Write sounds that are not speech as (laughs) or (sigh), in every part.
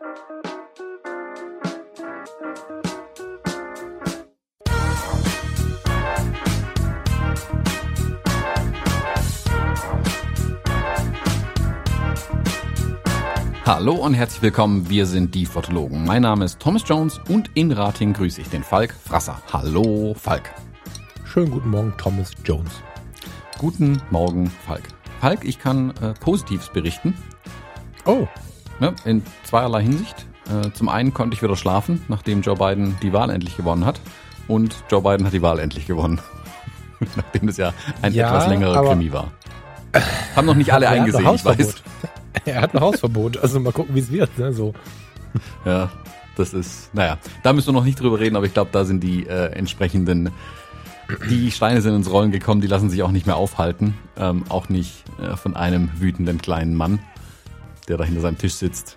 Hallo und herzlich willkommen, wir sind die Fotologen. Mein Name ist Thomas Jones und in Rating grüße ich den Falk Frasser. Hallo Falk. Schönen guten Morgen, Thomas Jones. Guten Morgen, Falk. Falk, ich kann äh, Positives berichten. Oh. Ja, in zweierlei Hinsicht. Äh, zum einen konnte ich wieder schlafen, nachdem Joe Biden die Wahl endlich gewonnen hat. Und Joe Biden hat die Wahl endlich gewonnen. (laughs) nachdem es ja ein ja, etwas längerer Krimi war. Haben noch nicht alle (laughs) eingesehen, ich weiß. (laughs) er hat ein Hausverbot, also mal gucken, wie es wird. Ne? So. Ja, das ist, naja, da müssen wir noch nicht drüber reden, aber ich glaube, da sind die äh, entsprechenden, die Steine sind ins Rollen gekommen, die lassen sich auch nicht mehr aufhalten. Ähm, auch nicht äh, von einem wütenden kleinen Mann, der da hinter seinem Tisch sitzt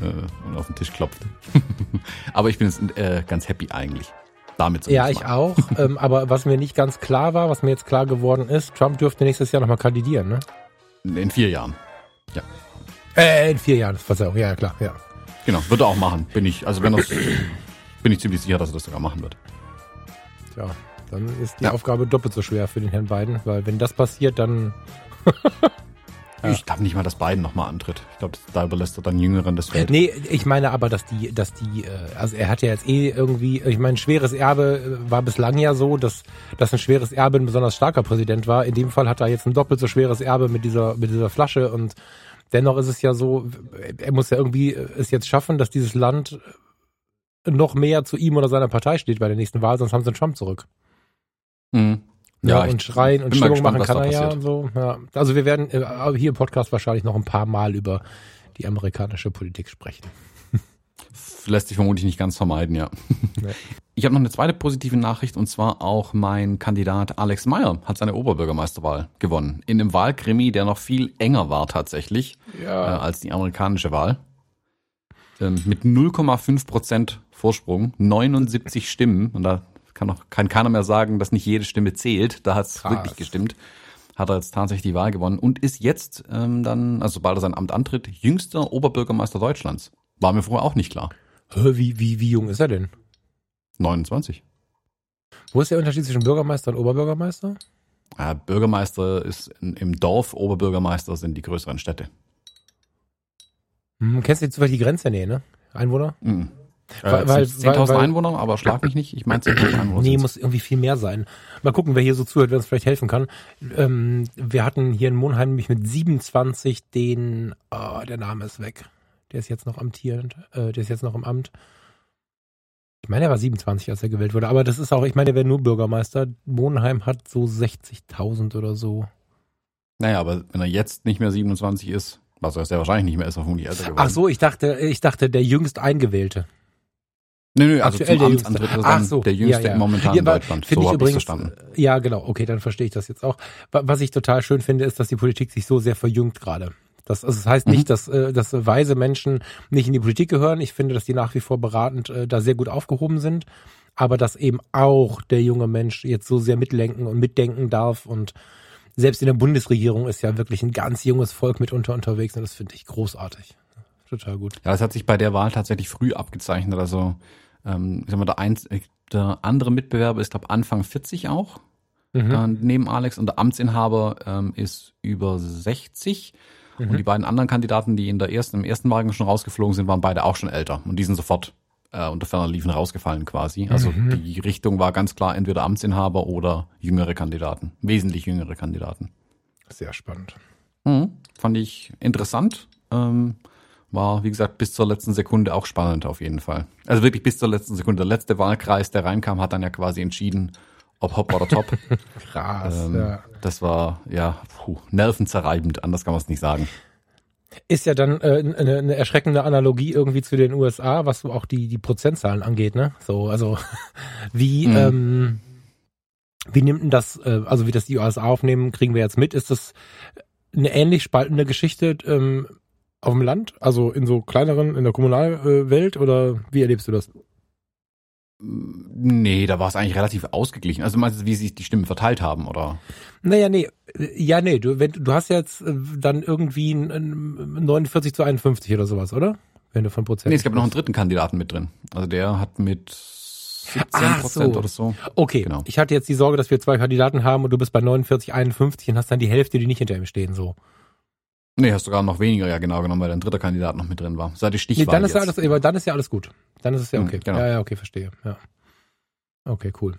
äh, und auf den Tisch klopft. (laughs) aber ich bin jetzt äh, ganz happy eigentlich. Damit ja, ich mal. auch. (laughs) ähm, aber was mir nicht ganz klar war, was mir jetzt klar geworden ist, Trump dürfte nächstes Jahr nochmal kandidieren, ne? In vier Jahren. Ja. Äh, in vier Jahren, Verzeihung, ja, klar, ja. Genau, wird er auch machen, bin ich, also wenn das, (clears throat) bin ich ziemlich sicher, dass er das sogar machen wird. Tja, dann ist die ja. Aufgabe doppelt so schwer für den Herrn Biden, weil wenn das passiert, dann (laughs) Ja. Ich glaube nicht mal, dass Biden nochmal antritt. Ich glaube, da überlässt er dann Jüngeren das Feld. Nee, ich meine aber, dass die, dass die, äh, also er hat ja jetzt eh irgendwie, ich meine, schweres Erbe äh, war bislang ja so, dass, dass ein schweres Erbe ein besonders starker Präsident war. In dem Fall hat er jetzt ein doppelt so schweres Erbe mit dieser, mit dieser Flasche und dennoch ist es ja so, er muss ja irgendwie es jetzt schaffen, dass dieses Land noch mehr zu ihm oder seiner Partei steht bei der nächsten Wahl, sonst haben sie einen Trump zurück. Mhm. Ja, ja und schreien und Stimmung gespannt, machen kann er ja und so. Ja. Also wir werden äh, hier im Podcast wahrscheinlich noch ein paar Mal über die amerikanische Politik sprechen. Lässt sich vermutlich nicht ganz vermeiden, ja. (laughs) Nee. Ich habe noch eine zweite positive Nachricht und zwar auch mein Kandidat Alex Meyer hat seine Oberbürgermeisterwahl gewonnen. In einem Wahlkrimi, der noch viel enger war tatsächlich ja. äh, als die amerikanische Wahl. Ähm, mit 0,5 Prozent Vorsprung, 79 Stimmen und da kann noch kann keiner mehr sagen, dass nicht jede Stimme zählt. Da hat es wirklich gestimmt. Hat er jetzt tatsächlich die Wahl gewonnen und ist jetzt ähm, dann, also sobald er sein Amt antritt, jüngster Oberbürgermeister Deutschlands. War mir vorher auch nicht klar. Wie, wie, wie jung ist er denn? 29. Wo ist der Unterschied zwischen Bürgermeister und Oberbürgermeister? Ja, Bürgermeister ist in, im Dorf, Oberbürgermeister sind die größeren Städte. Hm, kennst du jetzt die Grenze? Nee, ne? Einwohner? Mhm. Weil, weil, 10.000 Einwohner, aber schlag mich nicht. Ich meine 10.000 Einwohner. Nee, muss irgendwie viel mehr sein. Mal gucken, wer hier so zuhört, wer uns vielleicht helfen kann. Ähm, wir hatten hier in Monheim nämlich mit 27 den, oh, der Name ist weg. Der ist jetzt noch amtierend, äh, der ist jetzt noch im Amt. Ich meine, er war 27, als er gewählt wurde, aber das ist auch, ich meine, er wäre nur Bürgermeister. Monheim hat so 60.000 oder so. Naja, aber wenn er jetzt nicht mehr 27 ist, was er sehr wahrscheinlich nicht mehr ist, auf die älter geworden. Ach so, ich dachte, ich dachte, der jüngst Eingewählte. Nö, nö, also Aktuell zum Amtsantritt ist Ach so, der jüngste ja, ja. momentan ja, in Deutschland. So ich übrigens, verstanden. Ja, genau, okay, dann verstehe ich das jetzt auch. Was ich total schön finde, ist, dass die Politik sich so sehr verjüngt gerade. Das, also das heißt nicht, mhm. dass, äh, dass weise Menschen nicht in die Politik gehören. Ich finde, dass die nach wie vor beratend äh, da sehr gut aufgehoben sind. Aber dass eben auch der junge Mensch jetzt so sehr mitlenken und mitdenken darf. Und selbst in der Bundesregierung ist ja wirklich ein ganz junges Volk mitunter unterwegs. Und das finde ich großartig total gut. Ja, es hat sich bei der Wahl tatsächlich früh abgezeichnet. Also, ähm, ich sag mal, der, eins, der andere Mitbewerber ist, glaube Anfang 40 auch, mhm. äh, neben Alex. Und der Amtsinhaber ähm, ist über 60. Mhm. Und die beiden anderen Kandidaten, die in der ersten, im ersten Wagen schon rausgeflogen sind, waren beide auch schon älter. Und die sind sofort äh, unter ferner Liefen rausgefallen quasi. Also mhm. die Richtung war ganz klar entweder Amtsinhaber oder jüngere Kandidaten. Wesentlich jüngere Kandidaten. Sehr spannend. Mhm. Fand ich interessant. Ähm, war, wie gesagt, bis zur letzten Sekunde auch spannend auf jeden Fall. Also wirklich bis zur letzten Sekunde. Der letzte Wahlkreis, der reinkam, hat dann ja quasi entschieden, ob Hopp oder Top. (laughs) Krass, ähm, ja. Das war, ja, puh, nervenzerreibend, anders kann man es nicht sagen. Ist ja dann äh, eine, eine erschreckende Analogie irgendwie zu den USA, was so auch die, die Prozentzahlen angeht, ne? So, also (laughs) wie, mhm. ähm, wie nimmt denn das, äh, also wie das die USA aufnehmen, kriegen wir jetzt mit? Ist das eine ähnlich spaltende Geschichte ähm, auf dem Land? Also in so kleineren, in der Kommunalwelt oder wie erlebst du das? Nee, da war es eigentlich relativ ausgeglichen. Also meinst du, wie sich die Stimmen verteilt haben, oder? Naja, nee. Ja, nee, du, wenn, du hast jetzt äh, dann irgendwie 49 zu 51 oder sowas, oder? wenn du von Prozent. Nee, es gab noch einen dritten Kandidaten mit drin. Also der hat mit 17 Prozent so. oder so. Okay, genau. ich hatte jetzt die Sorge, dass wir zwei Kandidaten haben und du bist bei 49, 51 und hast dann die Hälfte, die nicht hinter ihm stehen, so. Nee, hast du sogar noch weniger, ja genau genommen, weil dein dritter Kandidat noch mit drin war. Seit die Stichwahl nee, dann ist. Ja alles, aber dann ist ja alles gut. Dann ist es ja hm, okay. Mhm, genau. Ja, ja, okay, verstehe. Ja. Okay, cool.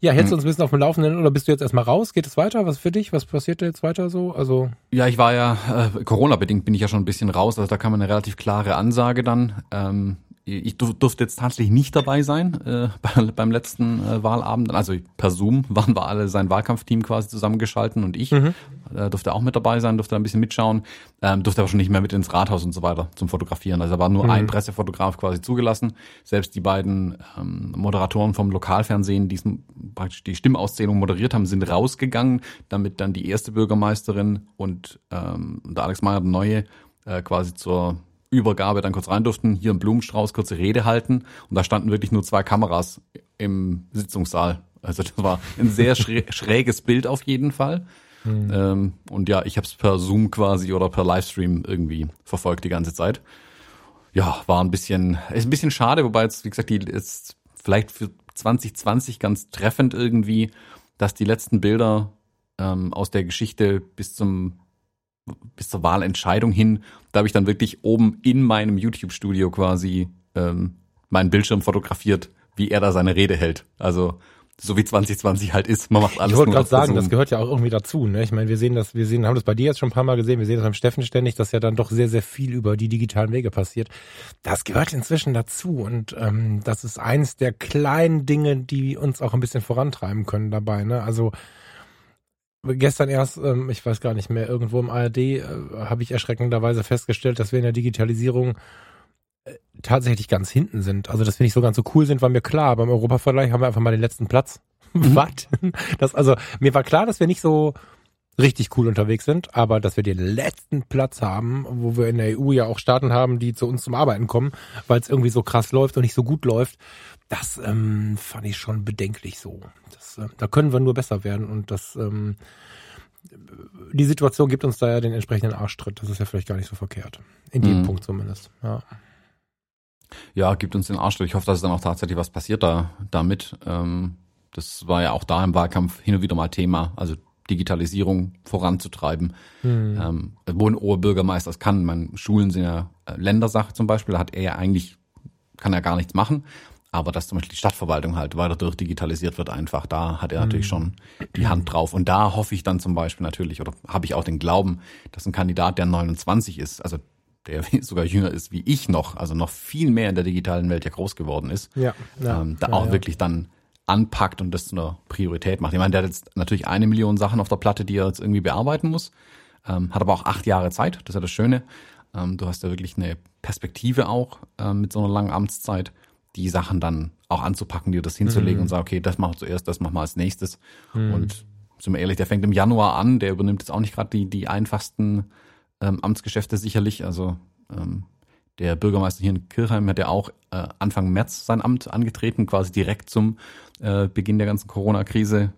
Ja, hältst du hm. uns ein bisschen auf dem Laufenden oder bist du jetzt erstmal raus? Geht es weiter? Was für dich? Was passiert jetzt weiter so? Also ja, ich war ja äh, Corona-bedingt bin ich ja schon ein bisschen raus. Also da kam eine relativ klare Ansage dann. Ähm, ich durfte jetzt tatsächlich nicht dabei sein äh, (laughs) beim letzten äh, Wahlabend. Also per Zoom (laughs) waren wir alle sein Wahlkampfteam quasi zusammengeschalten und ich mhm. äh, durfte auch mit dabei sein, durfte ein bisschen mitschauen, ähm, durfte aber schon nicht mehr mit ins Rathaus und so weiter zum Fotografieren. Also da war nur mhm. ein Pressefotograf quasi zugelassen. Selbst die beiden ähm, Moderatoren vom Lokalfernsehen, die praktisch die Stimmauszählung moderiert haben, sind rausgegangen, damit dann die erste Bürgermeisterin und ähm, der Alex Meyer, der neue, äh, quasi zur Übergabe dann kurz rein durften, hier im Blumenstrauß kurze Rede halten und da standen wirklich nur zwei Kameras im Sitzungssaal. Also das war ein sehr (laughs) schräges Bild auf jeden Fall. Mhm. Ähm, und ja, ich habe es per Zoom quasi oder per Livestream irgendwie verfolgt die ganze Zeit. Ja, war ein bisschen, ist ein bisschen schade, wobei jetzt, wie gesagt, die ist vielleicht für 2020 ganz treffend irgendwie, dass die letzten Bilder ähm, aus der Geschichte bis zum bis zur Wahlentscheidung hin, da habe ich dann wirklich oben in meinem YouTube-Studio quasi ähm, meinen Bildschirm fotografiert, wie er da seine Rede hält. Also so wie 2020 halt ist, man macht alles. Ich wollte gerade sagen, das gehört ja auch irgendwie dazu. Ne? Ich meine, wir sehen das, wir sehen, haben das bei dir jetzt schon ein paar Mal gesehen, wir sehen das beim Steffen ständig, dass ja dann doch sehr, sehr viel über die digitalen Wege passiert. Das gehört inzwischen dazu und ähm, das ist eins der kleinen Dinge, die uns auch ein bisschen vorantreiben können dabei. Ne? Also gestern erst, ähm, ich weiß gar nicht mehr, irgendwo im ARD äh, habe ich erschreckenderweise festgestellt, dass wir in der Digitalisierung äh, tatsächlich ganz hinten sind. Also, dass wir nicht so ganz so cool sind, war mir klar. Beim Europavergleich haben wir einfach mal den letzten Platz. (laughs) Mhm. Was? Das, also, mir war klar, dass wir nicht so richtig cool unterwegs sind, aber dass wir den letzten Platz haben, wo wir in der EU ja auch Staaten haben, die zu uns zum Arbeiten kommen, weil es irgendwie so krass läuft und nicht so gut läuft, das ähm, fand ich schon bedenklich so. Das, äh, da können wir nur besser werden und das ähm, die Situation gibt uns da ja den entsprechenden Arschtritt. Das ist ja vielleicht gar nicht so verkehrt. In dem mhm. Punkt zumindest. Ja. Ja, gibt uns den Arschtritt. Ich hoffe, dass es dann auch tatsächlich was passiert da damit. Ähm, das war ja auch da im Wahlkampf hin und wieder mal Thema. Also Digitalisierung voranzutreiben. Mhm. Ähm, wo ein Oberbürgermeister es kann. Meine Schulen sind ja äh, Ländersache zum Beispiel. Da hat er ja eigentlich, kann er gar nichts machen. Aber dass zum Beispiel die Stadtverwaltung halt weiter durchdigitalisiert wird einfach, da hat er natürlich mhm. schon die Hand drauf. Und da hoffe ich dann zum Beispiel natürlich, oder habe ich auch den Glauben, dass ein Kandidat, der 29 ist, also der (laughs) sogar jünger ist wie ich noch, also noch viel mehr in der digitalen Welt ja groß geworden ist, ja, ja, ähm, da ja, auch wirklich dann anpackt und das zu einer Priorität macht. Ich meine, der hat jetzt natürlich eine Million Sachen auf der Platte, die er jetzt irgendwie bearbeiten muss, ähm, hat aber auch acht Jahre Zeit, das ist ja das Schöne. Ähm, du hast ja wirklich eine Perspektive auch ähm, mit so einer langen Amtszeit die Sachen dann auch anzupacken, dir das hinzulegen mhm. und sagen, okay, das machen wir zuerst, das machen wir als nächstes. Mhm. Und sind wir ehrlich, der fängt im Januar an, der übernimmt jetzt auch nicht gerade die, die einfachsten ähm, Amtsgeschäfte sicherlich. Also ähm, der Bürgermeister hier in Kirchheim hat ja auch äh, Anfang März sein Amt angetreten, quasi direkt zum äh, Beginn der ganzen Corona-Krise.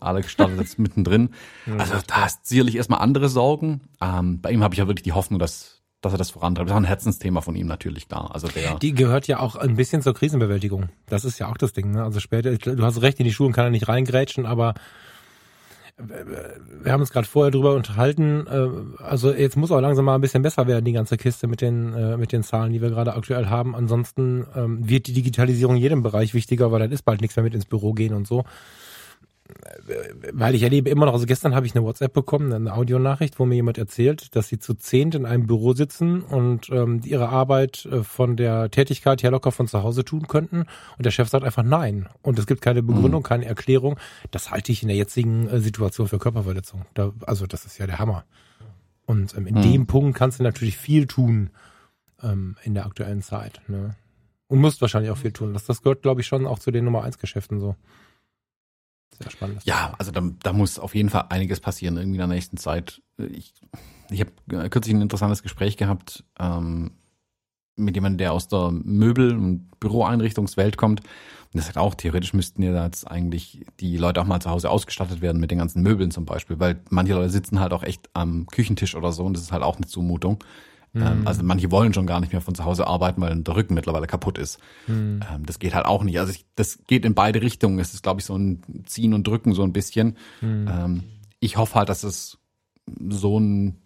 Alex startet jetzt (laughs) mittendrin. Also da ist sicherlich erstmal andere Sorgen. Ähm, bei ihm habe ich ja wirklich die Hoffnung, dass dass er das vorantreibt. Das ist auch ein Herzensthema von ihm natürlich, klar. Also der die gehört ja auch ein bisschen zur Krisenbewältigung. Das ist ja auch das Ding. Ne? Also später, du hast recht, in die Schulen kann er nicht reingrätschen, aber wir haben uns gerade vorher drüber unterhalten. Äh, also jetzt muss auch langsam mal ein bisschen besser werden, die ganze Kiste mit den, äh, mit den Zahlen, die wir gerade aktuell haben. Ansonsten ähm, wird die Digitalisierung in jedem Bereich wichtiger, weil dann ist bald nichts mehr mit ins Büro gehen und so weil ich erlebe immer noch, also gestern habe ich eine WhatsApp bekommen, eine Audionachricht, wo mir jemand erzählt, dass sie zu zehnt in einem Büro sitzen und ähm, ihre Arbeit äh, von der Tätigkeit her locker von zu Hause tun könnten. Und der Chef sagt einfach nein. Und es gibt keine Begründung, mhm. keine Erklärung. Das halte ich in der jetzigen äh, Situation für Körperverletzung. Da, also das ist ja der Hammer. Und ähm, in mhm. dem Punkt kannst du natürlich viel tun ähm, in der aktuellen Zeit. Ne? Und musst wahrscheinlich auch viel tun. Das, das gehört, glaube ich, schon auch zu den Nummer eins Geschäften so. Sehr spannend. Ja, also da, da muss auf jeden Fall einiges passieren irgendwie in der nächsten Zeit. Ich, ich habe kürzlich ein interessantes Gespräch gehabt ähm, mit jemandem, der aus der Möbel- und Büroeinrichtungswelt kommt. Und der sagt auch, theoretisch müssten ja jetzt eigentlich die Leute auch mal zu Hause ausgestattet werden mit den ganzen Möbeln zum Beispiel, weil manche Leute sitzen halt auch echt am Küchentisch oder so und das ist halt auch eine Zumutung. Mhm. also manche wollen schon gar nicht mehr von zu Hause arbeiten, weil der Rücken mittlerweile kaputt ist. Mhm. das geht halt auch nicht. Also ich, das geht in beide Richtungen. Es ist, glaube ich, so ein Ziehen und Drücken so ein bisschen. Mhm. ich hoffe halt, dass es so ein,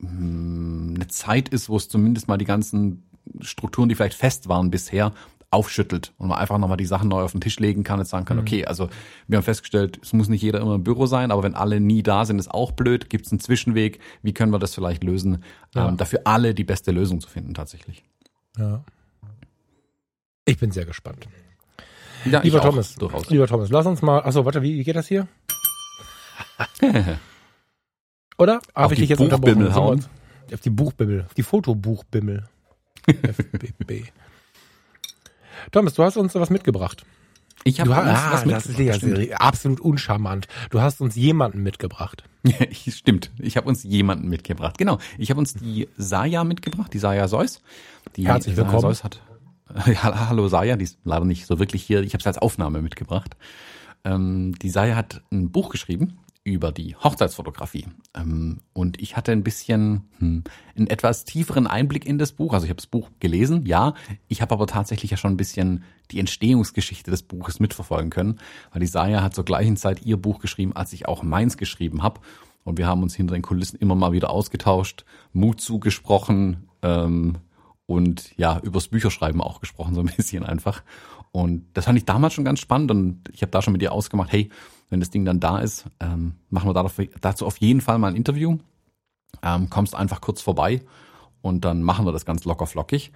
hm, eine Zeit ist, wo es zumindest mal die ganzen Strukturen, die vielleicht fest waren bisher, aufschüttelt und man einfach nochmal die Sachen neu auf den Tisch legen kann und sagen kann, mhm. okay, also wir haben festgestellt, es muss nicht jeder immer im Büro sein, aber wenn alle nie da sind, ist auch blöd, gibt es einen Zwischenweg, wie können wir das vielleicht lösen, ja. ähm, dafür alle die beste Lösung zu finden tatsächlich. Ja. Ich bin sehr gespannt. Ja, lieber Thomas, durchaus. lieber Thomas, lass uns mal, achso, warte, wie, wie geht das hier? (laughs) Oder? Darf ich dich jetzt Buchbimmel hauen? Auf die Buchbimmel, auf die Fotobuchbimmel. (laughs) FBB. Thomas, du hast uns was mitgebracht. Ich habe ah, was mitgebracht. Das ist ja absolut uncharmant. Du hast uns jemanden mitgebracht. (laughs) Ja, stimmt. Ich habe uns jemanden mitgebracht. Genau. Ich habe uns die Saya mitgebracht, die Saya Seuss. Die Herzlich willkommen. Saya Seuss hat, (laughs) ja, hallo Saya, die ist leider nicht so wirklich hier. Ich habe es als Aufnahme mitgebracht. Ähm, die Saya hat ein Buch geschrieben über die Hochzeitsfotografie. Ähm, und ich hatte ein bisschen hm, einen etwas tieferen Einblick in das Buch. Also ich habe das Buch gelesen, ja. Ich habe aber tatsächlich ja schon ein bisschen die Entstehungsgeschichte des Buches mitverfolgen können, weil Saya hat zur gleichen Zeit ihr Buch geschrieben, als ich auch meins geschrieben habe. Und wir haben uns hinter den Kulissen immer mal wieder ausgetauscht, Mut zugesprochen ähm, und ja, übers Bücherschreiben auch gesprochen, so ein bisschen einfach. Und das fand ich damals schon ganz spannend und ich habe da schon mit ihr ausgemacht, hey, wenn das Ding dann da ist, ähm, machen wir dazu auf jeden Fall mal ein Interview. Ähm, kommst einfach kurz vorbei und dann machen wir das ganz locker flockig.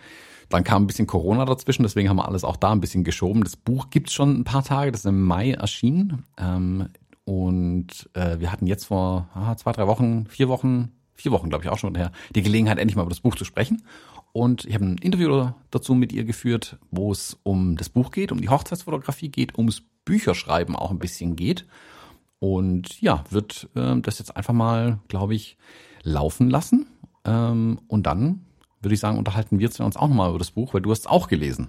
Dann kam ein bisschen Corona dazwischen, deswegen haben wir alles auch da ein bisschen geschoben. Das Buch gibt's schon ein paar Tage, das ist im Mai erschienen. Ähm, und äh, wir hatten jetzt vor ah, zwei, drei Wochen, vier Wochen, vier Wochen glaube ich auch schon her, die Gelegenheit, endlich mal über das Buch zu sprechen. Und ich habe ein Interview dazu mit ihr geführt, wo es um das Buch geht, um die Hochzeitsfotografie geht, ums Bücherschreiben auch ein bisschen geht. Und ja, wird äh, das jetzt einfach mal, glaube ich, laufen lassen. Ähm, und dann würde ich sagen, unterhalten wir uns auch nochmal über das Buch, weil du hast es auch gelesen.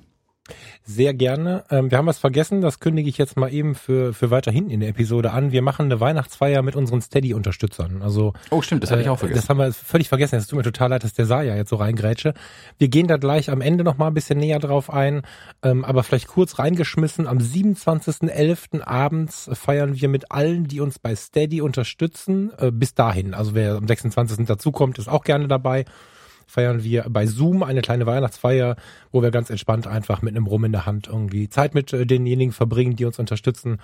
Sehr gerne. Ähm, wir haben was vergessen, das kündige ich jetzt mal eben für, für weiter hinten in der Episode an. Wir machen eine Weihnachtsfeier mit unseren Steady-Unterstützern. Also, oh, stimmt, das habe ich auch vergessen. Das haben wir völlig vergessen. Es tut mir total leid, dass der Saya jetzt so reingrätsche. Wir gehen da gleich am Ende noch mal ein bisschen näher drauf ein, ähm, aber vielleicht kurz reingeschmissen. Am 27.11. abends feiern wir mit allen, die uns bei Steady unterstützen, äh, bis dahin. Also wer am 26. dazukommt, ist auch gerne dabei feiern wir bei Zoom eine kleine Weihnachtsfeier, wo wir ganz entspannt einfach mit einem Rum in der Hand irgendwie Zeit mit äh, denjenigen verbringen, die uns unterstützen.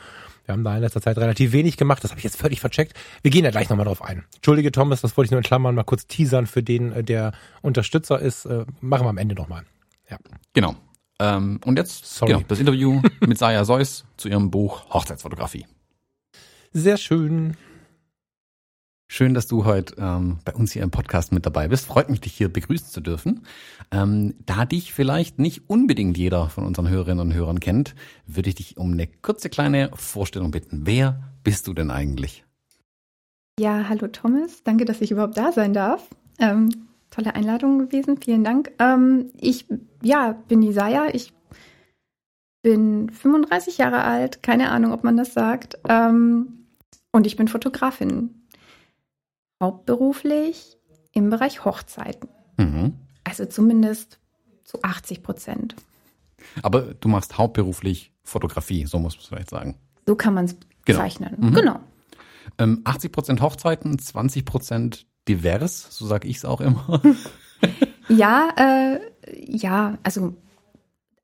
Wir haben da in letzter Zeit relativ wenig gemacht, das habe ich jetzt völlig vercheckt. Wir gehen da gleich nochmal drauf ein. Entschuldige Thomas, das wollte ich nur in Klammern mal kurz teasern für den, äh, der Unterstützer ist. Äh, machen wir am Ende nochmal. Ja. Genau. Ähm, und jetzt Sorry. Genau, das Interview (laughs) mit Saya Seuss zu ihrem Buch Hochzeitsfotografie. Sehr schön. Schön, dass du heute ähm, bei uns hier im Podcast mit dabei bist. Freut mich, dich hier begrüßen zu dürfen. Ähm, da dich vielleicht nicht unbedingt jeder von unseren Hörerinnen und Hörern kennt, würde ich dich um eine kurze kleine Vorstellung bitten. Wer bist du denn eigentlich? Ja, hallo Thomas. Danke, dass ich überhaupt da sein darf. Ähm, tolle Einladung gewesen. Vielen Dank. Ähm, ich ja, bin Saya. Ich bin 35 Jahre alt. Keine Ahnung, ob man das sagt. Ähm, und ich bin Fotografin hauptberuflich im Bereich Hochzeiten. Mhm. Also zumindest zu 80 Prozent. Aber du machst hauptberuflich Fotografie, so muss man es vielleicht sagen. So kann man es genau. bezeichnen. Mhm. Genau. Ähm, 80 Prozent Hochzeiten, 20 Prozent divers, so sage ich es auch immer. (laughs) ja, äh, ja, also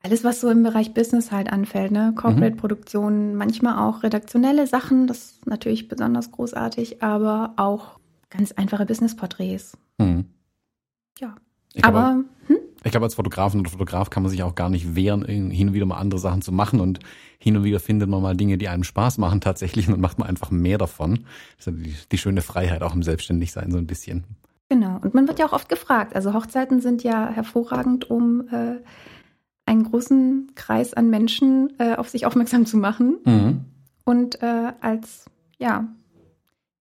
alles, was so im Bereich Business halt anfällt, ne? Corporate-Produktionen, mhm. manchmal auch redaktionelle Sachen, das ist natürlich besonders großartig, aber auch ganz einfache Business-Porträts. Mhm. Ja. Ich aber glaube, hm? ich glaube, als Fotografin oder Fotograf kann man sich auch gar nicht wehren, hin und wieder mal andere Sachen zu machen und hin und wieder findet man mal Dinge, die einem Spaß machen tatsächlich und macht man einfach mehr davon. Das ist die, die schöne Freiheit auch im Selbstständigsein so ein bisschen. Genau. Und man wird ja auch oft gefragt. Also Hochzeiten sind ja hervorragend, um äh, einen großen Kreis an Menschen äh, auf sich aufmerksam zu machen. Mhm. Und äh, als ja,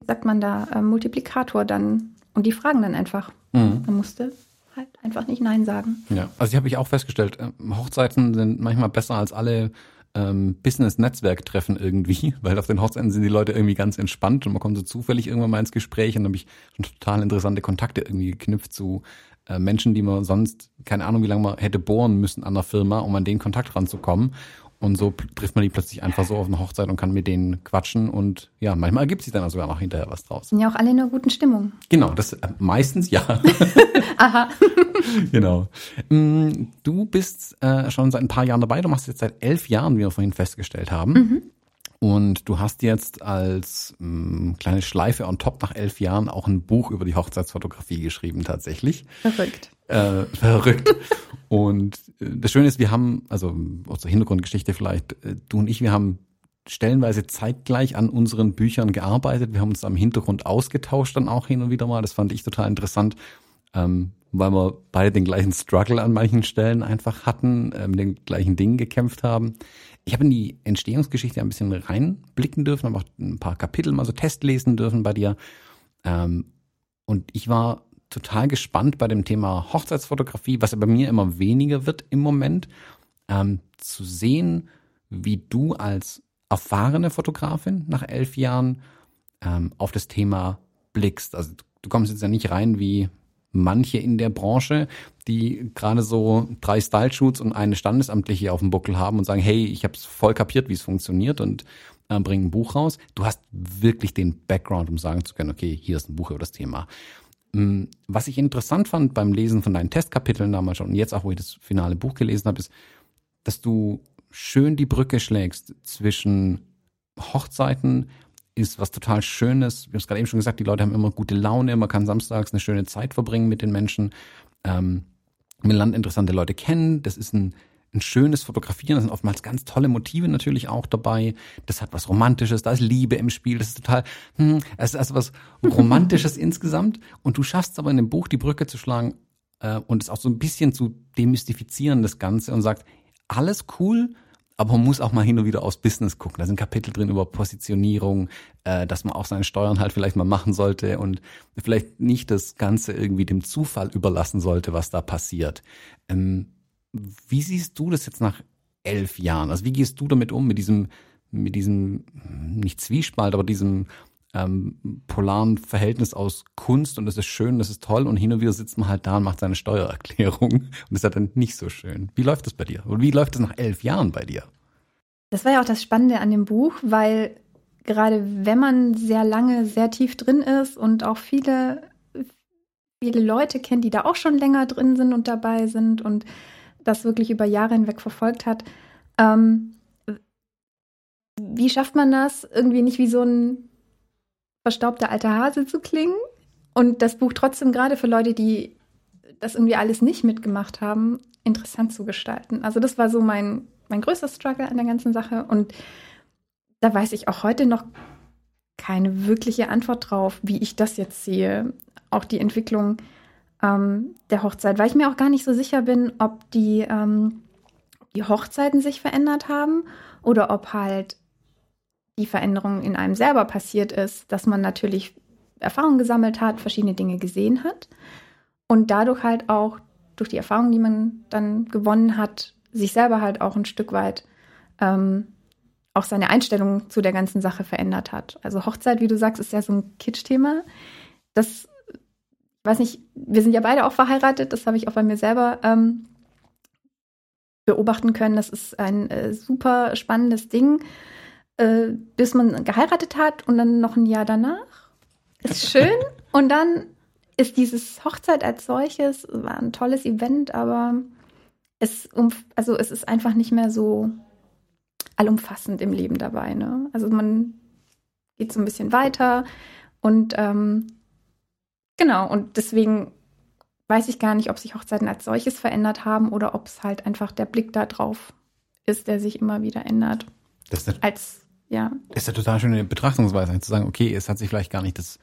sagt man da, äh, Multiplikator dann. Und die fragen dann einfach. Mhm. Man musste halt einfach nicht Nein sagen. Ja, also ich habe ich auch festgestellt, äh, Hochzeiten sind manchmal besser als alle ähm, Business-Netzwerk-Treffen irgendwie, (laughs) weil auf den Hochzeiten sind die Leute irgendwie ganz entspannt und man kommt so zufällig irgendwann mal ins Gespräch und habe ich schon total interessante Kontakte irgendwie geknüpft zu äh, Menschen, die man sonst, keine Ahnung, wie lange man hätte bohren müssen an der Firma, um an den Kontakt ranzukommen. Und so trifft man die plötzlich einfach so auf eine Hochzeit und kann mit denen quatschen und ja, manchmal ergibt sich dann sogar noch hinterher was draus. Sind ja auch alle in einer guten Stimmung. Genau, das äh, meistens ja. (laughs) Aha. (laughs) genau. Mm, du bist äh, schon seit ein paar Jahren dabei. Du machst jetzt seit elf Jahren, wie wir vorhin festgestellt haben. Mhm. Und du hast jetzt als mh, mm, kleine Schleife on top nach elf Jahren auch ein Buch über die Hochzeitsfotografie geschrieben, tatsächlich. Verrückt. Äh, verrückt. und äh, das Schöne ist, wir haben, also aus der Hintergrundgeschichte vielleicht, äh, du und ich, wir haben stellenweise zeitgleich an unseren Büchern gearbeitet. Wir haben uns am Hintergrund ausgetauscht dann auch hin und wieder mal. Das fand ich total interessant, ähm, weil wir beide den gleichen Struggle an manchen Stellen einfach hatten, äh, mit den gleichen Dingen gekämpft haben. Ich habe in die Entstehungsgeschichte ein bisschen reinblicken dürfen, habe auch ein paar Kapitel mal so testlesen dürfen bei dir. Ähm, und ich war total gespannt bei dem Thema Hochzeitsfotografie, was ja bei mir immer weniger wird im Moment, ähm, zu sehen, wie du als erfahrene Fotografin nach elf Jahren ähm, auf das Thema blickst. Also du kommst jetzt ja nicht rein wie manche in der Branche, die gerade so drei Style-Shoots und eine Standesamtliche auf dem Buckel haben und sagen, hey, ich habe es voll kapiert, wie es funktioniert und äh, bringen ein Buch raus. Du hast wirklich den Background, um sagen zu können, okay, hier ist ein Buch über das Thema. Mm, was ich interessant fand beim Lesen von deinen Testkapiteln damals schon und jetzt auch, wo ich das finale Buch gelesen habe, ist, dass du schön die Brücke schlägst zwischen Hochzeiten ist was total Schönes. Wir haben es gerade eben schon gesagt, die Leute haben immer gute Laune, man kann samstags eine schöne Zeit verbringen mit den Menschen, ähm, mit Land interessante Leute kennen. Das ist ein, ein schönes Fotografieren, da sind oftmals ganz tolle Motive natürlich auch dabei. Das hat was Romantisches, da ist Liebe im Spiel, das ist total, hm, es ist also was Romantisches (laughs) insgesamt. Und du schaffst aber in dem Buch die Brücke zu schlagen äh, und es auch so ein bisschen zu demystifizieren, das Ganze, und sagt, alles cool, aber man muss auch mal hin und wieder aufs Business gucken. Da sind Kapitel drin über Positionierung, äh, dass man auch seine Steuern halt vielleicht mal machen sollte und vielleicht nicht das Ganze irgendwie dem Zufall überlassen sollte, was da passiert. Ähm, wie siehst du das jetzt nach elf Jahren? Also wie gehst du damit um, mit diesem, mit diesem, nicht Zwiespalt, aber diesem ähm, polaren Verhältnis aus Kunst und das ist schön, das ist toll und hin und wieder sitzt man halt da und macht seine Steuererklärung (laughs) und ist halt dann nicht so schön. Wie läuft das bei dir? Und wie läuft das nach elf Jahren bei dir? Das war ja auch das Spannende an dem Buch, weil gerade wenn man sehr lange, sehr tief drin ist und auch viele, viele Leute kennt, die da auch schon länger drin sind und dabei sind und das wirklich über Jahre hinweg verfolgt hat, ähm, wie schafft man das, irgendwie nicht wie so ein verstaubter alter Hase zu klingen und das Buch trotzdem gerade für Leute, die das irgendwie alles nicht mitgemacht haben, interessant zu gestalten. Also das war so mein, mein größter Struggle an der ganzen Sache und da weiß ich auch heute noch keine wirkliche Antwort drauf, wie ich das jetzt sehe. Auch die Entwicklung ähm, der Hochzeit, weil ich mir auch gar nicht so sicher bin, ob die, ähm, die Hochzeiten sich verändert haben oder ob halt die Veränderung in einem selber passiert ist, dass man natürlich Erfahrung gesammelt hat, verschiedene Dinge gesehen hat und dadurch halt auch durch die Erfahrung, die man dann gewonnen hat, sich selber halt auch ein Stück weit ähm, auch seine Einstellung zu der ganzen Sache verändert hat. Also Hochzeit, wie du sagst, ist ja so ein Kitsch-Thema. Das, weiß nicht, wir sind ja beide auch verheiratet, das habe ich auch bei mir selber ähm, beobachten können. Das ist ein äh, super spannendes Ding äh, bis man geheiratet hat und dann noch ein Jahr danach. Ist schön. und dann ist dieses Hochzeit als solches, war ein tolles Event, aber es, um, also es ist einfach nicht mehr so allumfassend im Leben dabei. Ne? Also man geht so ein bisschen weiter und ähm, genau, und deswegen weiß ich gar nicht, ob sich Hochzeiten als solches verändert haben oder ob es halt einfach der Blick da drauf ist, der sich immer wieder ändert. Das ist als ja. Das ist ja total schöne Betrachtungsweise, zu sagen, okay, es hat sich vielleicht gar nicht das,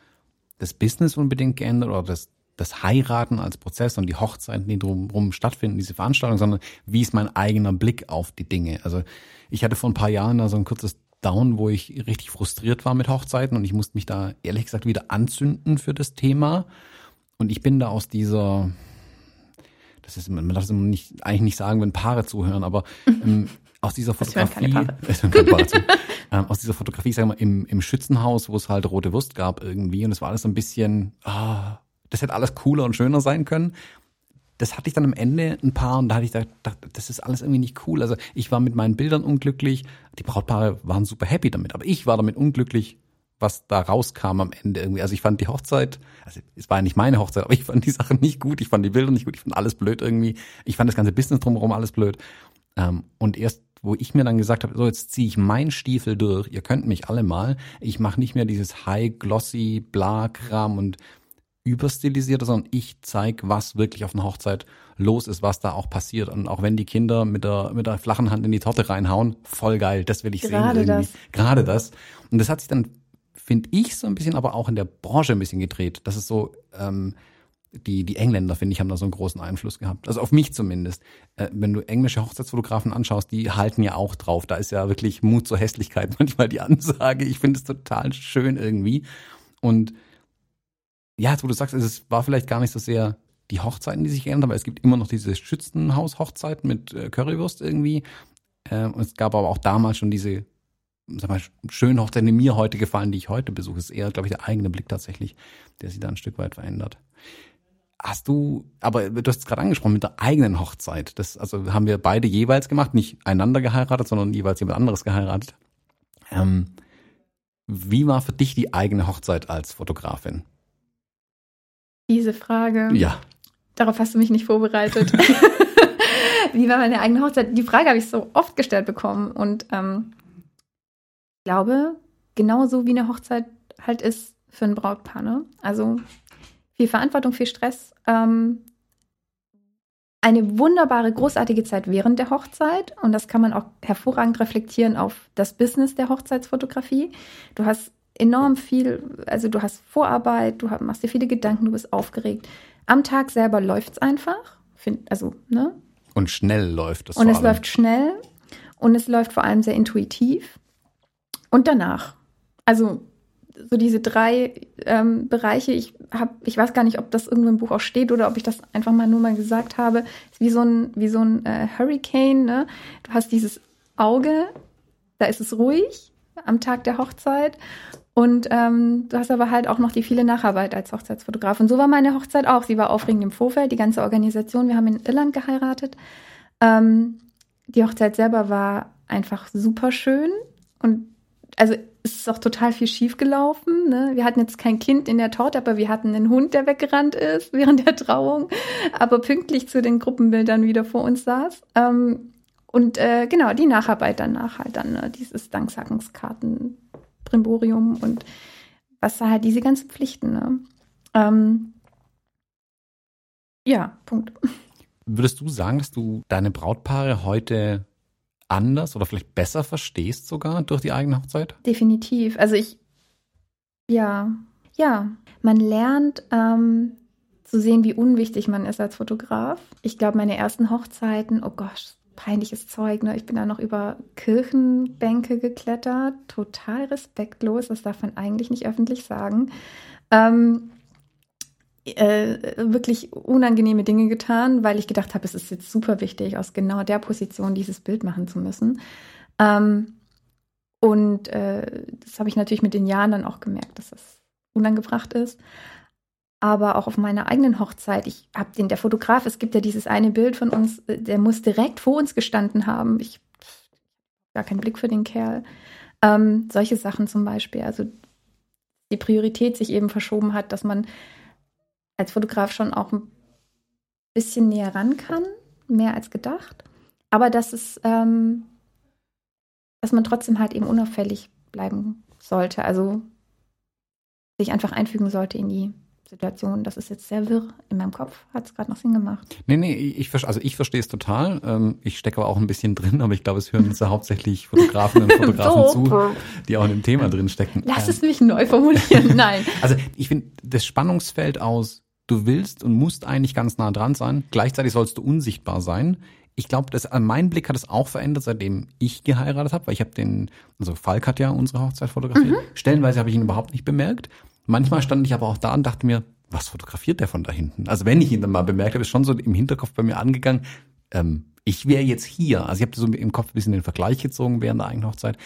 das Business unbedingt geändert oder das, das Heiraten als Prozess und die Hochzeiten, die drumherum stattfinden, diese Veranstaltung, sondern wie ist mein eigener Blick auf die Dinge? Also ich hatte vor ein paar Jahren da so ein kurzes Down, wo ich richtig frustriert war mit Hochzeiten und ich musste mich da ehrlich gesagt wieder anzünden für das Thema. Und ich bin da aus dieser, das ist, man darf es nicht, eigentlich nicht sagen, wenn Paare zuhören, aber ähm, aus dieser Fotografie, (laughs) ähm, aus dieser Fotografie, sagen wir im, im Schützenhaus, wo es halt rote Wurst gab irgendwie und es war alles so ein bisschen, ah, das hätte alles cooler und schöner sein können. das hatte ich dann am Ende ein paar und da hatte ich gedacht, das ist alles irgendwie nicht cool. Also ich war mit meinen Bildern unglücklich, die Brautpaare waren super happy damit, aber ich war damit unglücklich, was da rauskam am Ende irgendwie. Also ich fand die Hochzeit, also es war ja nicht meine Hochzeit, aber ich fand die Sachen nicht gut, ich fand die Bilder nicht gut, ich fand alles blöd irgendwie. Ich fand das ganze Business drumherum alles blöd. Ähm, und erst wo ich mir dann gesagt habe, so jetzt ziehe ich meinen Stiefel durch, ihr könnt mich alle mal, ich mache nicht mehr dieses High Glossy Bla Kram und überstilisiert, sondern ich zeige, was wirklich auf einer Hochzeit los ist, was da auch passiert. Und auch wenn die Kinder mit der, mit der flachen Hand in die Torte reinhauen, voll geil, das will ich Gerade sehen. Irgendwie. Das. Gerade das. Und das hat sich dann, finde ich, so ein bisschen, aber auch in der Branche ein bisschen gedreht. Das ist so, ähm, die, die Engländer, finde ich, haben da so einen großen Einfluss gehabt. Also auf mich zumindest. Äh, wenn du englische Hochzeitsfotografen anschaust, die halten ja auch drauf. Da ist ja wirklich Mut zur Hässlichkeit (laughs) manchmal die Ansage. Ich finde es total schön irgendwie. Und ja, wo du sagst, es war vielleicht gar nicht so sehr die Hochzeiten, die sich geändert haben, aber es gibt immer noch diese Schützenhaus-Hochzeiten mit äh, Currywurst irgendwie. Äh, und es gab aber auch damals schon diese sag mal, schönen Hochzeiten, die mir heute gefallen, die ich heute besuche. Es ist eher, glaube ich, der eigene Blick tatsächlich, der sich da ein Stück weit verändert. Hast du, aber du hast es gerade angesprochen, mit der eigenen Hochzeit. Das, also haben wir beide jeweils gemacht, nicht einander geheiratet, sondern jeweils jemand anderes geheiratet. Ähm, wie war für dich die eigene Hochzeit als Fotografin? Diese Frage. Ja. Darauf hast du mich nicht vorbereitet. (laughs) wie war meine eigene Hochzeit? Die Frage habe ich so oft gestellt bekommen und ähm, ich glaube, genauso wie eine Hochzeit halt ist für ein Brautpaar. Ne? Also viel Verantwortung, viel Stress. Ähm, eine wunderbare, großartige Zeit während der Hochzeit und das kann man auch hervorragend reflektieren auf das Business der Hochzeitsfotografie. Du hast enorm viel, also du hast Vorarbeit, du machst dir viele Gedanken, du bist aufgeregt. Am Tag selber läuft es einfach, find, also ne? Und schnell läuft es. Und es läuft schnell und es läuft vor allem sehr intuitiv. Und danach, also so diese drei ähm, Bereiche, ich habe, ich weiß gar nicht, ob das irgendwo im Buch auch steht oder ob ich das einfach mal nur mal gesagt habe, ist wie so ein, wie so ein äh, Hurricane, ne? Du hast dieses Auge, da ist es ruhig am Tag der Hochzeit. Und ähm, du hast aber halt auch noch die viele Nacharbeit als Hochzeitsfotograf. Und so war meine Hochzeit auch. Sie war aufregend im Vorfeld, die ganze Organisation. Wir haben in Irland geheiratet. Ähm, die Hochzeit selber war einfach super schön. Und also es ist auch total viel schief gelaufen. Ne? Wir hatten jetzt kein Kind in der Torte, aber wir hatten einen Hund, der weggerannt ist (laughs) während der Trauung, aber pünktlich zu den Gruppenbildern wieder vor uns saß. Ähm, und äh, genau, die Nacharbeit danach halt dann, ne? dieses Danksagungskarten, Brimborium und was da halt diese ganzen Pflichten. Ne? Ähm, ja, Punkt. Würdest du sagen, dass du deine Brautpaare heute anders oder vielleicht besser verstehst sogar durch die eigene Hochzeit? Definitiv. Also ich, ja, ja. Man lernt ähm, zu sehen, wie unwichtig man ist als Fotograf. Ich glaube, meine ersten Hochzeiten, oh Gott, peinliches Zeug. Ne? Ich bin da noch über Kirchenbänke geklettert. Total respektlos. Das darf man eigentlich nicht öffentlich sagen. Ähm, äh, wirklich unangenehme Dinge getan, weil ich gedacht habe, es ist jetzt super wichtig, aus genau der Position dieses Bild machen zu müssen. Ähm, und äh, das habe ich natürlich mit den Jahren dann auch gemerkt, dass das unangebracht ist. Aber auch auf meiner eigenen Hochzeit, ich habe den, der Fotograf, es gibt ja dieses eine Bild von uns, äh, der muss direkt vor uns gestanden haben. Ich gar keinen Blick für den Kerl. Ähm, solche Sachen zum Beispiel. Also die Priorität sich eben verschoben hat, dass man als Fotograf schon auch ein bisschen näher ran kann, mehr als gedacht. Aber dass es, ähm, dass man trotzdem halt eben unauffällig bleiben sollte. Also sich einfach einfügen sollte in die Situation. Das ist jetzt sehr wirr in meinem Kopf. Hat es gerade noch Sinn gemacht? Nee, nee, ich, also ich verstehe es total. Ähm, ich stecke aber auch ein bisschen drin, aber ich glaube, es hören uns ja hauptsächlich Fotografen und (laughs) Fotografen zu, die auch in dem Thema drin stecken. Lass es mich neu formulieren. Nein. (laughs) Also ich finde, das Spannungsfeld aus du willst und musst eigentlich ganz nah dran sein. Gleichzeitig sollst du unsichtbar sein. Ich glaube, dass äh, mein Blick hat es auch verändert, seitdem ich geheiratet habe, weil ich habe den, also Falk hat ja unsere Hochzeit fotografiert. Mhm. Stellenweise habe ich ihn überhaupt nicht bemerkt. Manchmal stand ich aber auch da und dachte mir, was fotografiert der von da hinten? Also wenn ich ihn dann mal bemerkt habe, ist schon so im Hinterkopf bei mir angegangen, ähm, ich wäre jetzt hier. Also ich habe so im Kopf ein bisschen den Vergleich gezogen während der eigenen Hochzeit.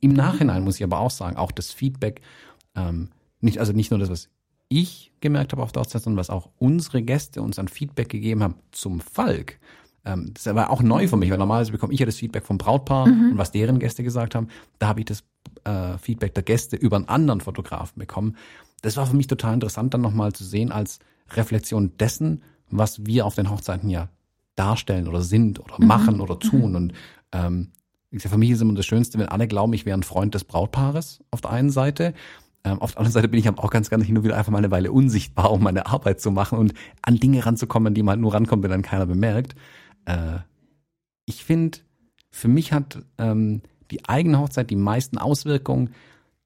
Im Nachhinein muss ich aber auch sagen, auch das Feedback, ähm, nicht, also nicht nur das, was ich gemerkt habe auf der Hochzeit, sondern was auch unsere Gäste uns an Feedback gegeben haben zum Falk. Ähm, das war auch neu für mich, weil normalerweise bekomme ich ja das Feedback vom Brautpaar mhm. und was deren Gäste gesagt haben. Da habe ich das äh, Feedback der Gäste über einen anderen Fotografen bekommen. Das war für mich total interessant, dann nochmal zu sehen als Reflexion dessen, was wir auf den Hochzeiten ja darstellen oder sind oder mhm. machen oder tun. Mhm. Und ähm, ich sag, für mich ist immer das Schönste, wenn alle glauben, ich wäre ein Freund des Brautpaares auf der einen Seite. Ähm, auf der anderen Seite bin ich aber auch ganz gerne hin und wieder einfach mal eine Weile unsichtbar, um meine Arbeit zu machen und an Dinge ranzukommen, die man halt nur rankommt, wenn dann keiner bemerkt. Äh, ich finde, für mich hat ähm, die eigene Hochzeit die meisten Auswirkungen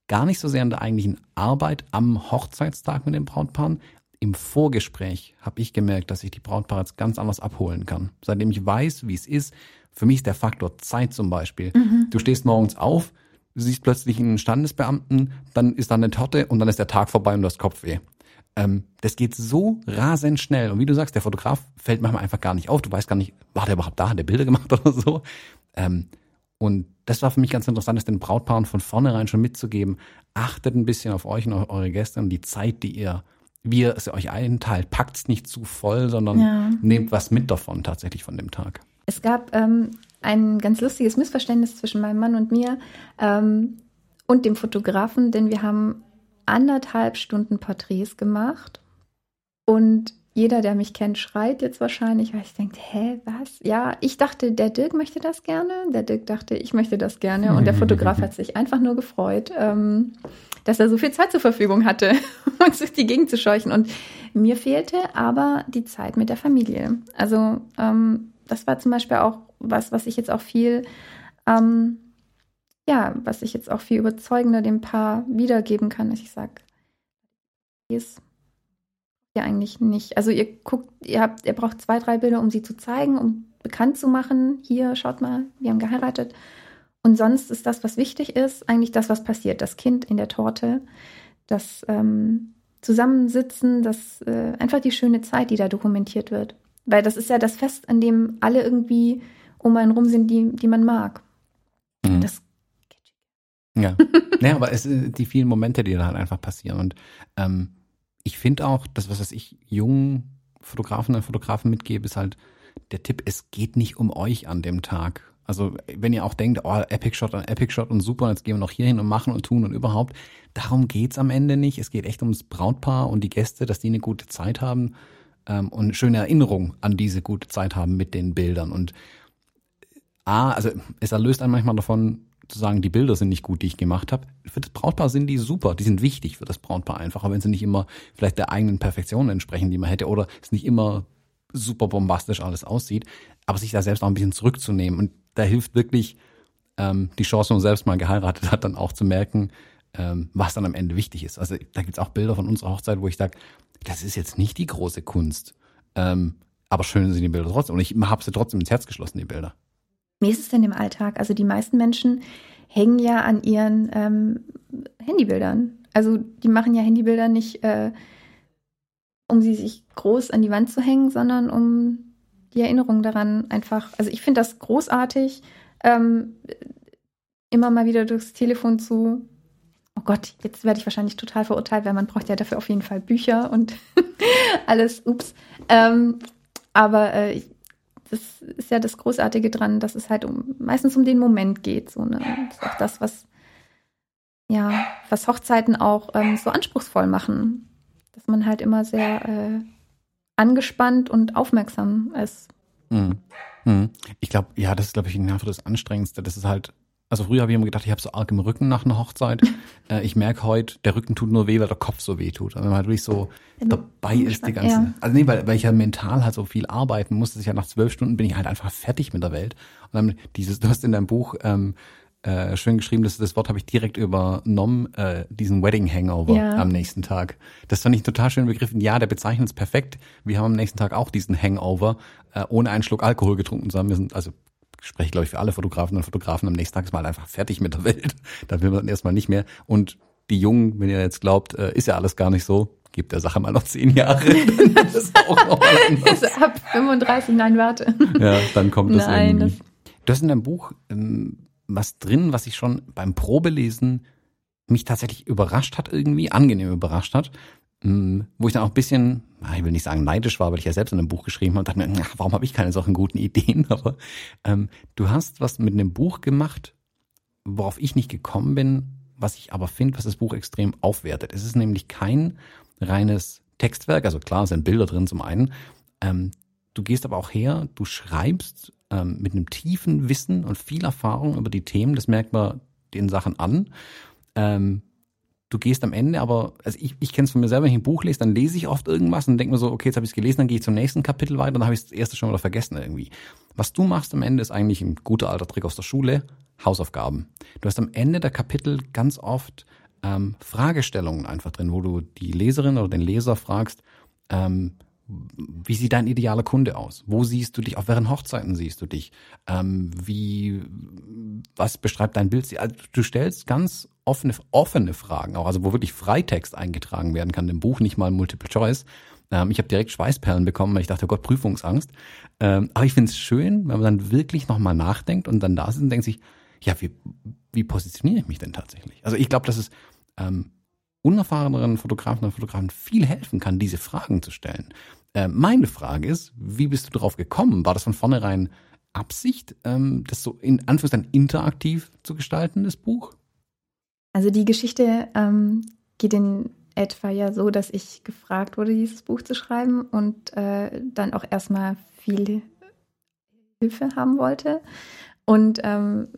gar nicht so sehr an der eigentlichen Arbeit am Hochzeitstag mit den Brautpaaren. Im Vorgespräch habe ich gemerkt, dass ich die Brautpaare jetzt ganz anders abholen kann. Seitdem ich weiß, wie es ist, für mich ist der Faktor Zeit zum Beispiel. Mhm. Du stehst morgens auf, siehst plötzlich einen Standesbeamten, dann ist da eine Torte und dann ist der Tag vorbei und du hast Kopfweh. Ähm, das geht so rasend schnell. Und wie du sagst, der Fotograf fällt manchmal einfach gar nicht auf. Du weißt gar nicht, war der überhaupt da, hat der Bilder gemacht (laughs) oder so. Ähm, und das war für mich ganz interessant, das den Brautpaaren von vornherein schon mitzugeben. Achtet ein bisschen auf euch und eure Gäste und die Zeit, die ihr, wie ihr es euch einteilt. Packt's nicht zu voll, sondern ja. nehmt was mit davon tatsächlich von dem Tag. Es gab ähm, ein ganz lustiges Missverständnis zwischen meinem Mann und mir ähm, und dem Fotografen, denn wir haben anderthalb Stunden Porträts gemacht und jeder, der mich kennt, schreit jetzt wahrscheinlich, weil ich denke, hä, was? Ja, ich dachte, der Dirk möchte das gerne. Der Dirk dachte, ich möchte das gerne. Und der Fotograf hat sich einfach nur gefreut, ähm, dass er so viel Zeit zur Verfügung hatte, (laughs) uns durch die Gegend zu scheuchen. Und mir fehlte aber die Zeit mit der Familie. Also ähm, das war zum Beispiel auch was, was ich jetzt auch viel, ähm, ja, was ich jetzt auch viel überzeugender dem Paar wiedergeben kann, dass ich sage, ist ja eigentlich nicht. Also ihr guckt, ihr habt, ihr braucht zwei, drei Bilder, um sie zu zeigen, um bekannt zu machen. Hier, schaut mal, wir haben geheiratet. Und sonst ist das, was wichtig ist, eigentlich das, was passiert. Das Kind in der Torte, das ähm, Zusammensitzen, das äh, einfach die schöne Zeit, die da dokumentiert wird. Weil das ist ja das Fest, an dem alle irgendwie um einen rum sind, die, die man mag. Mhm. Das ja. (laughs) naja, aber es sind die vielen Momente, die da halt einfach passieren. Und ähm, ich finde auch, das, was ich jungen Fotografen und Fotografen mitgebe, ist halt der Tipp, es geht nicht um euch an dem Tag. Also wenn ihr auch denkt, oh, Epic Shot und Epic Shot und super, jetzt gehen wir noch hier hin und machen und tun und überhaupt, darum geht's am Ende nicht. Es geht echt ums Brautpaar und die Gäste, dass die eine gute Zeit haben ähm, und schöne Erinnerung an diese gute Zeit haben mit den Bildern. Und A, also es erlöst einen manchmal davon, zu sagen, die Bilder sind nicht gut, die ich gemacht habe. Für das Brautpaar sind die super, die sind wichtig für das Brautpaar einfach, wenn sie nicht immer vielleicht der eigenen Perfektion entsprechen, die man hätte, oder es nicht immer super bombastisch alles aussieht, aber sich da selbst auch ein bisschen zurückzunehmen. Und da hilft wirklich ähm, die Chance, wenn man selbst mal geheiratet hat, dann auch zu merken, ähm, was dann am Ende wichtig ist. Also da gibt's auch Bilder von unserer Hochzeit, wo ich sage, das ist jetzt nicht die große Kunst, ähm, aber schön sind die Bilder trotzdem. Und ich habe sie trotzdem ins Herz geschlossen, die Bilder. Wie ist es denn im Alltag? Also die meisten Menschen hängen ja an ihren ähm, Handybildern. Also die machen ja Handybilder nicht, äh, um sie sich groß an die Wand zu hängen, sondern um die Erinnerung daran einfach. Also ich finde das großartig, ähm, immer mal wieder durchs Telefon zu. Oh Gott, jetzt werde ich wahrscheinlich total verurteilt, weil man braucht ja dafür auf jeden Fall Bücher und (laughs) alles. Ups. Ähm, aber äh, das ist ja das Großartige dran, dass es halt um, meistens um den Moment geht. So, ne? Das ist auch das, was, ja, was Hochzeiten auch ähm, so anspruchsvoll machen. Dass man halt immer sehr äh, angespannt und aufmerksam ist. Mhm. Mhm. Ich glaube, ja, das ist, glaube ich, einfach das Anstrengendste. Das ist halt also früher habe ich immer gedacht, ich habe so arg im Rücken nach einer Hochzeit. (laughs) äh, ich merke heute, der Rücken tut nur weh, weil der Kopf so weh tut. Also wenn man halt wirklich so dabei ist, die ganze. Ja. Also nee, weil, weil ich ja mental halt so viel arbeiten musste. Ich ja nach zwölf Stunden bin ich halt einfach fertig mit der Welt. Und dann dieses, du hast in deinem Buch ähm, äh, schön geschrieben, das, das Wort habe ich direkt übernommen, äh, diesen Wedding Hangover ja. am nächsten Tag. Das fand ich total schön begriffen. Ja, der bezeichnet es perfekt. Wir haben am nächsten Tag auch diesen Hangover, äh, ohne einen Schluck Alkohol getrunken zu haben. Wir sind also spreche glaube ich für alle Fotografen und Fotografen, am nächsten Tag ist mal einfach fertig mit der Welt. (laughs) Da will man erstmal nicht mehr. Und die Jungen, wenn ihr jetzt glaubt, äh, ist ja alles gar nicht so, gibt der Sache mal noch zehn Jahre. (laughs) Dann ist auch noch also (laughs) ab 35, nein, warte. Ja, dann kommt das nein, irgendwie. Das du hast in deinem Buch ähm, was drin, was ich schon beim Probelesen mich tatsächlich überrascht hat irgendwie, angenehm überrascht hat. Hm, wo ich dann auch ein bisschen, ich will nicht sagen neidisch war, weil ich ja selbst in einem Buch geschrieben habe und dachte mir, ach, warum habe ich keine solchen guten Ideen? (laughs) Aber ähm, du hast was mit einem Buch gemacht, worauf ich nicht gekommen bin, was ich aber finde, was das Buch extrem aufwertet. Es ist nämlich kein reines Textwerk, also klar sind Bilder drin zum einen. Ähm, du gehst aber auch her, du schreibst ähm, mit einem tiefen Wissen und viel Erfahrung über die Themen, das merkt man den Sachen an. Ähm, du gehst am Ende, aber also ich, ich kenne es von mir selber, wenn ich ein Buch lese, dann lese ich oft irgendwas und denke mir so, okay, jetzt habe ich es gelesen, dann gehe ich zum nächsten Kapitel weiter, dann habe ich das erste schon wieder vergessen irgendwie. Was du machst am Ende ist eigentlich ein guter alter Trick aus der Schule, Hausaufgaben. Du hast am Ende der Kapitel ganz oft ähm, Fragestellungen einfach drin, wo du die Leserin oder den Leser fragst, ähm, wie sieht dein idealer Kunde aus? Wo siehst du dich? Auf welchen Hochzeiten siehst du dich? Ähm, wie, was beschreibt dein Bild? Also du stellst ganz offene, offene Fragen, auch also wo wirklich Freitext eingetragen werden kann, im Buch nicht mal Multiple Choice. Ähm, ich habe direkt Schweißperlen bekommen, weil ich dachte, oh Gott, Prüfungsangst. Ähm, aber ich finde es schön, wenn man dann wirklich nochmal nachdenkt und dann da ist und denkt sich, ja, wie, wie positioniere ich mich denn tatsächlich? Also ich glaube, dass es ähm, unerfahreneren Fotografen und Fotografen viel helfen kann, diese Fragen zu stellen. Äh, meine Frage ist, wie bist du darauf gekommen? War das von vornherein Absicht, ähm, das so in Anführungszeichen interaktiv zu gestalten, das Buch? Also die Geschichte ähm, geht in etwa ja so, dass ich gefragt wurde, dieses Buch zu schreiben und äh, dann auch erstmal viel Hilfe haben wollte. Und ähm,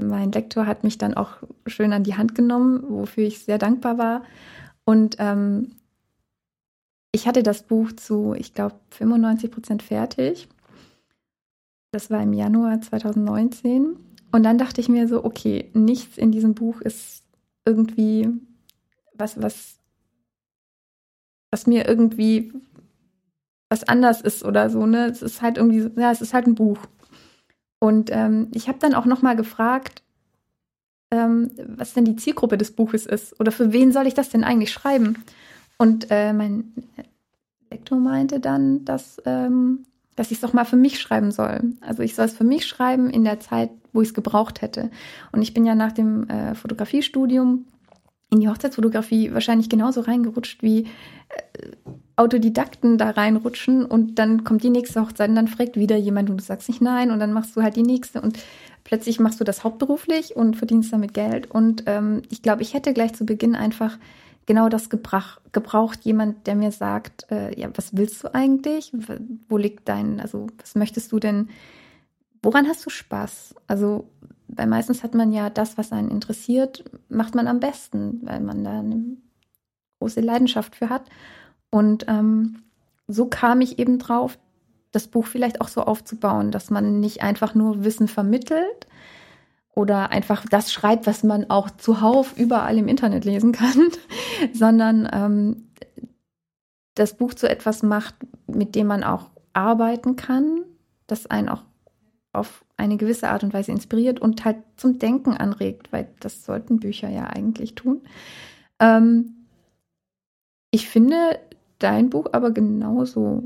mein Lektor hat mich dann auch schön an die Hand genommen, wofür ich sehr dankbar war. Und ähm, ich hatte das Buch zu, ich glaube, 95 Prozent fertig. Das war im Januar 2019. Und dann dachte ich mir so, okay, nichts in diesem Buch ist irgendwie was, was, was mir irgendwie was anders ist oder so, ne? Es ist halt irgendwie, ja, es ist halt ein Buch. Und ähm, ich habe dann auch noch mal gefragt, ähm, was denn die Zielgruppe des Buches ist oder für wen soll ich das denn eigentlich schreiben? Und äh, mein Lektor meinte dann, dass, ähm, dass ich es doch mal für mich schreiben soll. Also ich soll es für mich schreiben in der Zeit, wo ich es gebraucht hätte. Und ich bin ja nach dem äh, Fotografiestudium in die Hochzeitsfotografie wahrscheinlich genauso reingerutscht wie äh, Autodidakten da reinrutschen und dann kommt die nächste Hochzeit und dann fragt wieder jemand und du sagst nicht nein und dann machst du halt die nächste und plötzlich machst du das hauptberuflich und verdienst damit Geld. Und ähm, ich glaube, ich hätte gleich zu Beginn einfach genau das gebrauch, gebraucht, jemand, der mir sagt, äh, ja, was willst du eigentlich? Wo liegt dein, also was möchtest du denn, woran hast du Spaß? Also weil meistens hat man ja das, was einen interessiert, macht man am besten, weil man da eine große Leidenschaft für hat. Und ähm, so kam ich eben drauf, das Buch vielleicht auch so aufzubauen, dass man nicht einfach nur Wissen vermittelt oder einfach das schreibt, was man auch zuhauf überall im Internet lesen kann, (laughs) sondern ähm, das Buch zu etwas macht, mit dem man auch arbeiten kann, das einen auch auf eine gewisse Art und Weise inspiriert und halt zum Denken anregt, weil das sollten Bücher ja eigentlich tun. Ähm, ich finde dein Buch aber genauso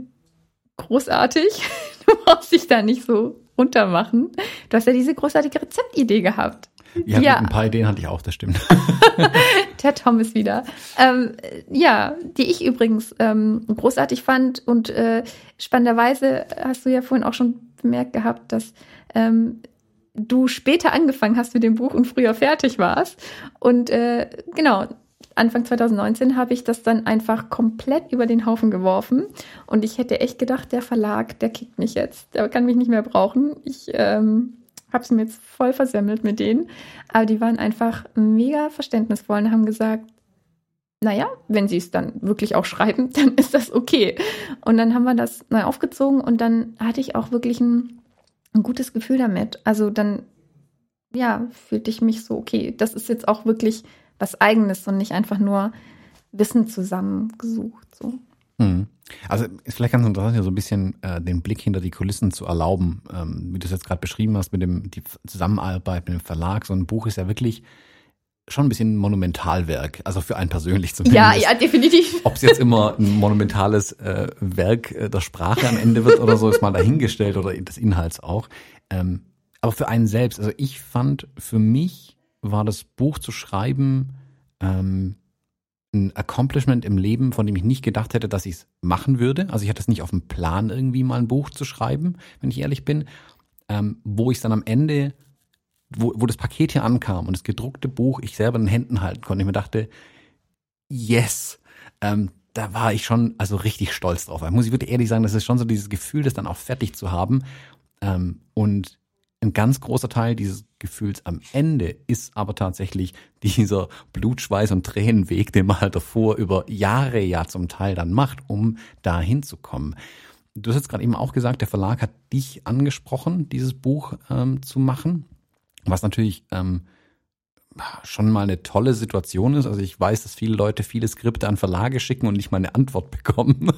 großartig. (laughs) Du brauchst dich da nicht so runtermachen. Du hast ja diese großartige Rezeptidee gehabt. Ja, ja. ein paar Ideen hatte ich auch, das stimmt. (laughs) Der Tom ist wieder. Ähm, ja, die ich übrigens ähm, großartig fand und äh, spannenderweise hast du ja vorhin auch schon bemerkt gehabt, dass ähm, du später angefangen hast mit dem Buch und früher fertig warst. Und äh, genau, Anfang 2019 habe ich das dann einfach komplett über den Haufen geworfen. Und ich hätte echt gedacht, der Verlag, der kickt mich jetzt. Der kann mich nicht mehr brauchen. Ich ähm, habe es mir jetzt voll versemmelt mit denen. Aber die waren einfach mega verständnisvoll und haben gesagt, naja, wenn sie es dann wirklich auch schreiben, (laughs) dann ist das okay. Und dann haben wir das neu aufgezogen und dann hatte ich auch wirklich ein, ein gutes Gefühl damit. Also dann, ja, fühlte ich mich so, okay, das ist jetzt auch wirklich was Eigenes und nicht einfach nur Wissen zusammengesucht. So. Mhm. Also vielleicht ganz interessant, ja so ein bisschen äh, den Blick hinter die Kulissen zu erlauben, ähm, wie du es jetzt gerade beschrieben hast mit dem die Zusammenarbeit mit dem Verlag. So ein Buch ist ja wirklich schon ein bisschen ein Monumentalwerk, also für einen persönlich (laughs) zumindest. Ja, ja, definitiv. (laughs) Ob es jetzt immer ein monumentales äh, Werk äh, der Sprache am Ende wird oder so, ist mal dahingestellt oder des Inhalts auch. Ähm, aber für einen selbst, also ich fand, für mich war das Buch zu schreiben ähm, ein Accomplishment im Leben, von dem ich nicht gedacht hätte, dass ich es machen würde. Also ich hatte es nicht auf dem Plan, irgendwie mal ein Buch zu schreiben, wenn ich ehrlich bin. Ähm, wo ich dann am Ende, wo, wo das Paket hier ankam und das gedruckte Buch ich selber in den Händen halten konnte, ich mir dachte, yes, ähm, da war ich schon also richtig stolz drauf. Da muss ich wirklich ehrlich sagen, das ist schon so dieses Gefühl, das dann auch fertig zu haben. Ähm, und ein ganz großer Teil dieses Gefühls am Ende ist aber tatsächlich dieser Blutschweiß und Tränenweg, den man halt davor über Jahre ja zum Teil dann macht, um da hinzukommen. Du hast jetzt gerade eben auch gesagt, der Verlag hat dich angesprochen, dieses Buch ähm, zu machen, was natürlich ähm, schon mal eine tolle Situation ist. Also ich weiß, dass viele Leute viele Skripte an Verlage schicken und nicht mal eine Antwort (laughs) bekommen.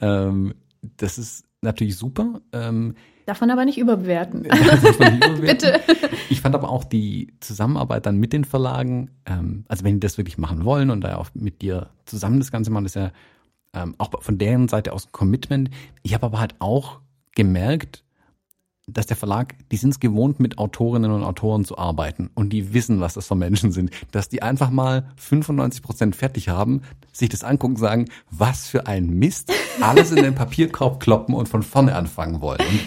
ähm, das ist natürlich super. Ähm, Darf man aber nicht überbewerten. (laughs) nicht überbewerten. Bitte. Ich fand aber auch die Zusammenarbeit dann mit den Verlagen, ähm, also wenn die das wirklich machen wollen und da auch mit dir zusammen das Ganze machen, ist ja ähm, auch von deren Seite aus ein Commitment. Ich habe aber halt auch gemerkt, dass der Verlag, die sind es gewohnt, mit Autorinnen und Autoren zu arbeiten und die wissen, was das für Menschen sind. Dass die einfach mal 95 Prozent fertig haben, sich das angucken, sagen, was für ein Mist, alles in den Papierkorb kloppen und von vorne anfangen wollen. Und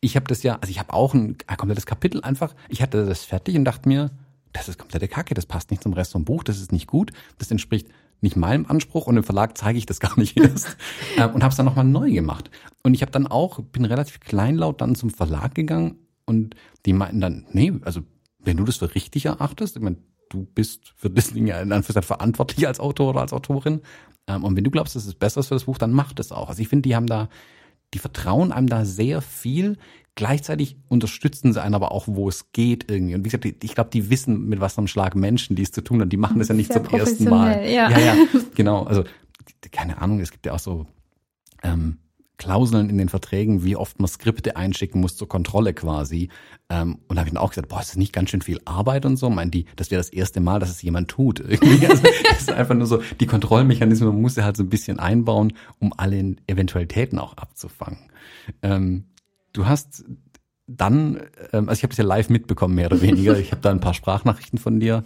ich habe das ja, also ich habe auch ein, ein komplettes Kapitel einfach, ich hatte das fertig und dachte mir, das ist komplette Kacke, das passt nicht zum Rest vom Buch, das ist nicht gut, das entspricht nicht meinem Anspruch und im Verlag zeige ich das gar nicht erst (laughs) äh, und habe es dann nochmal neu gemacht. Und ich habe dann auch, bin relativ kleinlaut dann zum Verlag gegangen und die meinten dann, nee, also wenn du das für richtig erachtest, ich meine, du bist für das Ding ja in Anführungszeichen verantwortlich als Autor oder als Autorin ähm, und wenn du glaubst, das ist besser für das Buch, dann mach das auch. Also ich finde, die haben da, die vertrauen einem da sehr viel Gleichzeitig unterstützen sie einen aber auch, wo es geht irgendwie. Und wie gesagt, ich glaube, die wissen, mit was am Schlag Menschen die es zu tun haben. Die machen das ja nicht Sehr zum ersten Mal. Ja. ja, ja, genau. Also keine Ahnung, es gibt ja auch so ähm, Klauseln in den Verträgen, wie oft man Skripte einschicken muss zur Kontrolle quasi. Ähm, und da habe ich dann auch gesagt, boah, ist das nicht ganz schön viel Arbeit und so? Meinen die, das wäre das erste Mal, dass es jemand tut. (laughs) Also, das ist einfach nur so, die Kontrollmechanismen man muss sie halt so ein bisschen einbauen, um alle Eventualitäten auch abzufangen. Ähm, du hast dann, ähm, also ich habe das ja live mitbekommen, mehr oder weniger. Ich habe da ein paar Sprachnachrichten von dir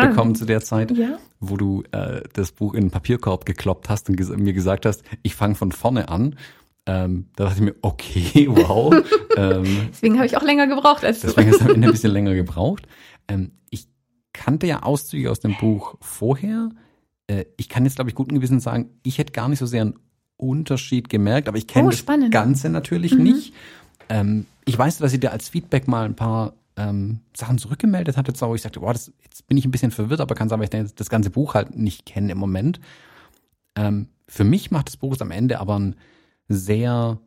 bekommen zu der Zeit, ja? wo du äh, das Buch in den Papierkorb gekloppt hast und ges mir gesagt hast, ich fange von vorne an. Ähm, da dachte ich mir, okay, (laughs) wow. ähm, deswegen habe ich auch länger gebraucht als du. Deswegen am Ende ein bisschen (laughs) länger gebraucht. Ähm, ich kannte ja Auszüge aus dem Buch vorher. Äh, ich kann jetzt, glaube ich, guten Gewissen sagen, ich hätte gar nicht so sehr einen Unterschied gemerkt, aber ich kenne oh, das Ganze natürlich mhm. nicht. Ähm, ich weiß, dass sie dir als Feedback mal ein paar ähm, Sachen zurückgemeldet hat. Jetzt auch, ich sagte, boah, das, jetzt bin ich ein bisschen verwirrt, aber kann sagen, weil ich das ganze Buch halt nicht kenne im Moment. Ähm, für mich macht das Buch am Ende aber einen sehr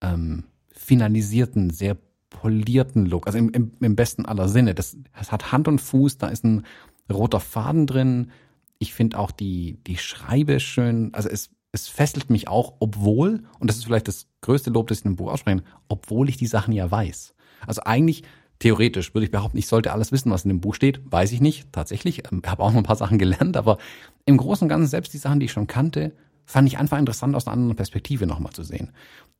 ähm, finalisierten, sehr polierten Look. Also im, im, im besten aller Sinne. Das, das hat Hand und Fuß, da ist ein roter Faden drin. Ich finde auch die, die Schreibe schön. Also es es fesselt mich auch, obwohl, und das ist vielleicht das größte Lob, das ich in dem Buch ausspreche, obwohl ich die Sachen ja weiß. Also eigentlich, theoretisch würde ich behaupten, ich sollte alles wissen, was in dem Buch steht. Weiß ich nicht, tatsächlich. Ähm, habe auch noch ein paar Sachen gelernt, aber im Großen und Ganzen, selbst die Sachen, die ich schon kannte, fand ich einfach interessant, aus einer anderen Perspektive nochmal zu sehen.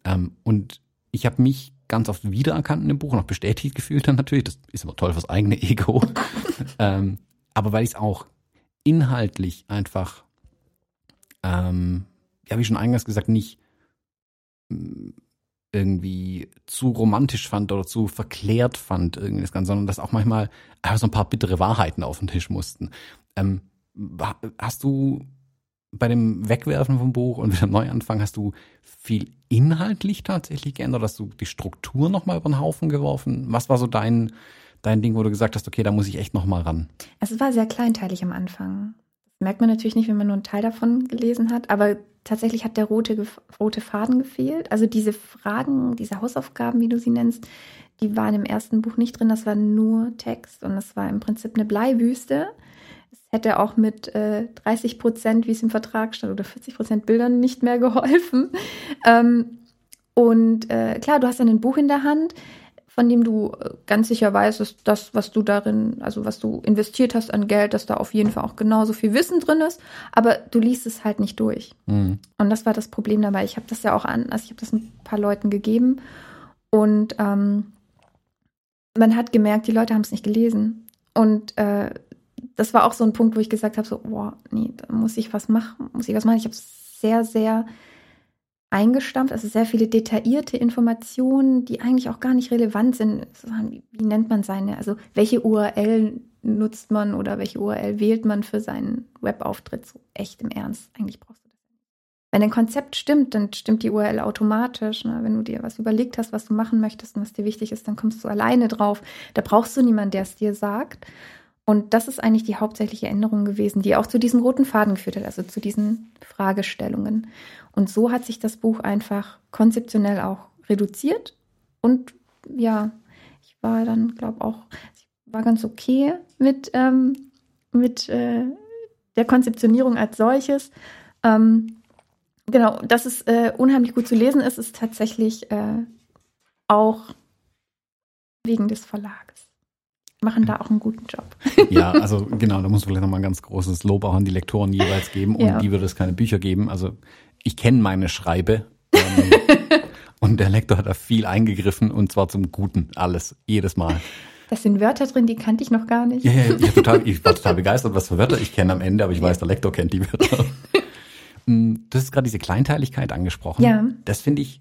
Ähm, und ich habe mich ganz oft wiedererkannt in dem Buch, noch bestätigt gefühlt dann natürlich. Das ist immer toll fürs eigene Ego. (laughs) ähm, aber weil ich es auch inhaltlich einfach ähm, ja, wie schon eingangs gesagt, nicht mm, irgendwie zu romantisch fand oder zu verklärt fand, irgendwie das Ganze, sondern dass auch manchmal einfach so ein paar bittere Wahrheiten auf den Tisch mussten. Ähm, hast du bei dem Wegwerfen vom Buch und wieder Neuanfang, hast du viel inhaltlich tatsächlich geändert? Hast du die Struktur nochmal über den Haufen geworfen? Was war so dein, dein Ding, wo du gesagt hast, okay, da muss ich echt nochmal ran? Es war sehr kleinteilig am Anfang. Das merkt man natürlich nicht, wenn man nur einen Teil davon gelesen hat, aber tatsächlich hat der rote, rote Faden gefehlt. Also diese Fragen, diese Hausaufgaben, wie du sie nennst, die waren im ersten Buch nicht drin. Das war nur Text und das war im Prinzip eine Bleiwüste. Es hätte auch mit äh, 30 Prozent, wie es im Vertrag stand, oder 40 Prozent Bildern nicht mehr geholfen. (laughs) Ähm, und äh, klar, du hast dann ein Buch in der Hand von dem du äh, ganz sicher weißt, dass das, was du darin, also was du investiert hast an Geld, dass da auf jeden Fall auch genauso viel Wissen drin ist, aber du liest es halt nicht durch. Mhm. Und das war das Problem dabei. Ich habe das ja auch an, also ich habe das ein paar Leuten gegeben und ähm, man hat gemerkt, die Leute haben es nicht gelesen. Und äh, das war auch so ein Punkt, wo ich gesagt habe, so, boah, nee, da muss ich was machen, muss ich was machen. Ich habe sehr, sehr eingestampft, also sehr viele detaillierte Informationen, die eigentlich auch gar nicht relevant sind. Wie nennt man seine, also welche URL nutzt man oder welche URL wählt man für seinen Webauftritt? So echt im Ernst, eigentlich brauchst du das. Wenn ein Konzept stimmt, dann stimmt die URL automatisch. Ne? Wenn du dir was überlegt hast, was du machen möchtest und was dir wichtig ist, dann kommst du alleine drauf. Da brauchst du niemanden, der es dir sagt. Und das ist eigentlich die hauptsächliche Änderung gewesen, die auch zu diesem roten Faden geführt hat, also zu diesen Fragestellungen. Und so hat sich das Buch einfach konzeptionell auch reduziert. Und ja, ich war dann, glaube auch, ich war ganz okay mit, ähm, mit äh, der Konzeptionierung als solches. Ähm, genau, dass es äh, unheimlich gut zu lesen ist, ist tatsächlich äh, auch wegen des Verlages machen da auch einen guten Job. (laughs) Ja, also genau, da muss man vielleicht nochmal ein ganz großes Lob auch an die Lektoren jeweils geben. Und ja. die würde es keine Bücher geben. Also ich kenne meine Schreibe. Ähm, (laughs) und der Lektor hat da viel eingegriffen und zwar zum Guten. Alles, jedes Mal. Da sind Wörter drin, die kannte ich noch gar nicht. Ja, ja, ich, (laughs) total, ich war total begeistert, was für Wörter ich kenne am Ende, aber ich weiß, der Lektor kennt die Wörter. Mm, du hast gerade diese Kleinteiligkeit angesprochen. Ja. Das finde ich,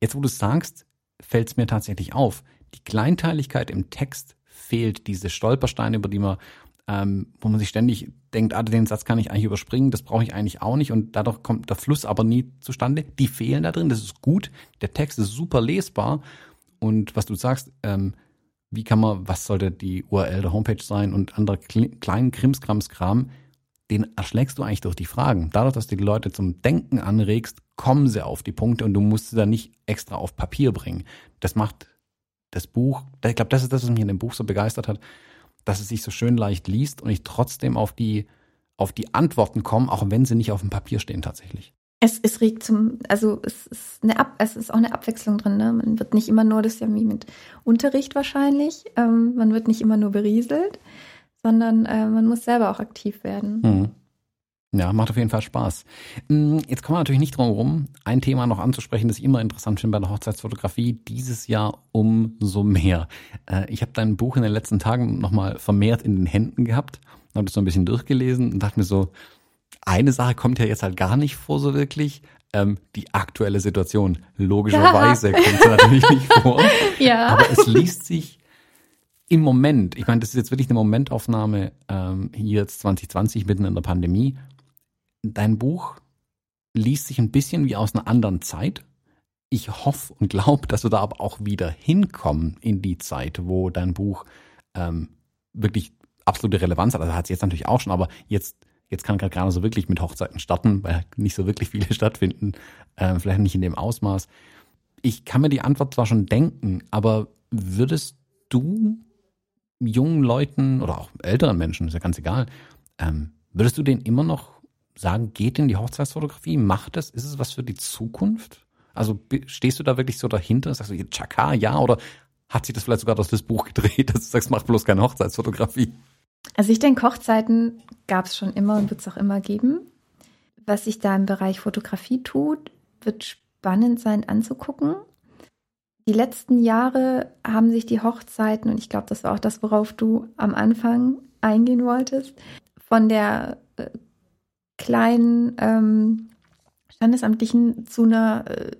jetzt wo du es sagst, fällt es mir tatsächlich auf. Die Kleinteiligkeit im Text fehlt, diese Stolpersteine, über die man, ähm, wo man sich ständig denkt, ah, den Satz kann ich eigentlich überspringen, das brauche ich eigentlich auch nicht und dadurch kommt der Fluss aber nie zustande. Die fehlen da drin, das ist gut, der Text ist super lesbar und was du sagst, ähm, wie kann man, was sollte die URL der Homepage sein und andere kleinen Krimskramskram, den erschlägst du eigentlich durch die Fragen. Dadurch, dass du die Leute zum Denken anregst, kommen sie auf die Punkte und du musst sie dann nicht extra auf Papier bringen. Das macht das Buch, ich glaube, das ist das, was mich in dem Buch so begeistert hat, dass es sich so schön leicht liest und ich trotzdem auf die, auf die Antworten komme, auch wenn sie nicht auf dem Papier stehen tatsächlich. Es, es regt zum, also es ist eine Ab, es ist auch eine Abwechslung drin. Ne? Man wird nicht immer nur, das ist ja wie mit Unterricht wahrscheinlich, ähm, man wird nicht immer nur berieselt, sondern äh, man muss selber auch aktiv werden. Mhm. Ja, macht auf jeden Fall Spaß. Mm, jetzt kommen wir natürlich nicht drum herum, ein Thema noch anzusprechen, das ich immer interessant finde bei der Hochzeitsfotografie, dieses Jahr umso mehr. Äh, ich habe dein Buch in den letzten Tagen nochmal vermehrt in den Händen gehabt, habe das so ein bisschen durchgelesen und dachte mir so, eine Sache kommt ja jetzt halt gar nicht vor so wirklich. Ähm, die aktuelle Situation. Logischerweise (laughs) kommt sie natürlich nicht vor. Ja. Aber es liest sich im Moment, ich meine, das ist jetzt wirklich eine Momentaufnahme ähm, hier jetzt 2020 mitten in der Pandemie dein Buch liest sich ein bisschen wie aus einer anderen Zeit. Ich hoffe und glaube, dass wir da aber auch wieder hinkommen in die Zeit, wo dein Buch ähm, wirklich absolute Relevanz hat. Also hat es jetzt natürlich auch schon, aber jetzt, jetzt kann gerade gerade so wirklich mit Hochzeiten starten, weil nicht so wirklich viele (laughs) stattfinden. Ähm, vielleicht nicht in dem Ausmaß. Ich kann mir die Antwort zwar schon denken, aber würdest du jungen Leuten oder auch älteren Menschen, ist ja ganz egal, ähm, würdest du denen immer noch sagen, geht in die Hochzeitsfotografie? Macht es? Ist es was für die Zukunft? Also stehst du da wirklich so dahinter? Sagst du, Chaka, ja? Oder hat sich das vielleicht sogar durch das Buch gedreht, (laughs) dass du sagst, mach bloß keine Hochzeitsfotografie? Also ich denke, Hochzeiten gab es schon immer und wird es auch immer geben. Was sich da im Bereich Fotografie tut, wird spannend sein anzugucken. Die letzten Jahre haben sich die Hochzeiten, und ich glaube, das war auch das, worauf du am Anfang eingehen wolltest, von der äh, kleinen ähm, Standesamtlichen zu einer äh,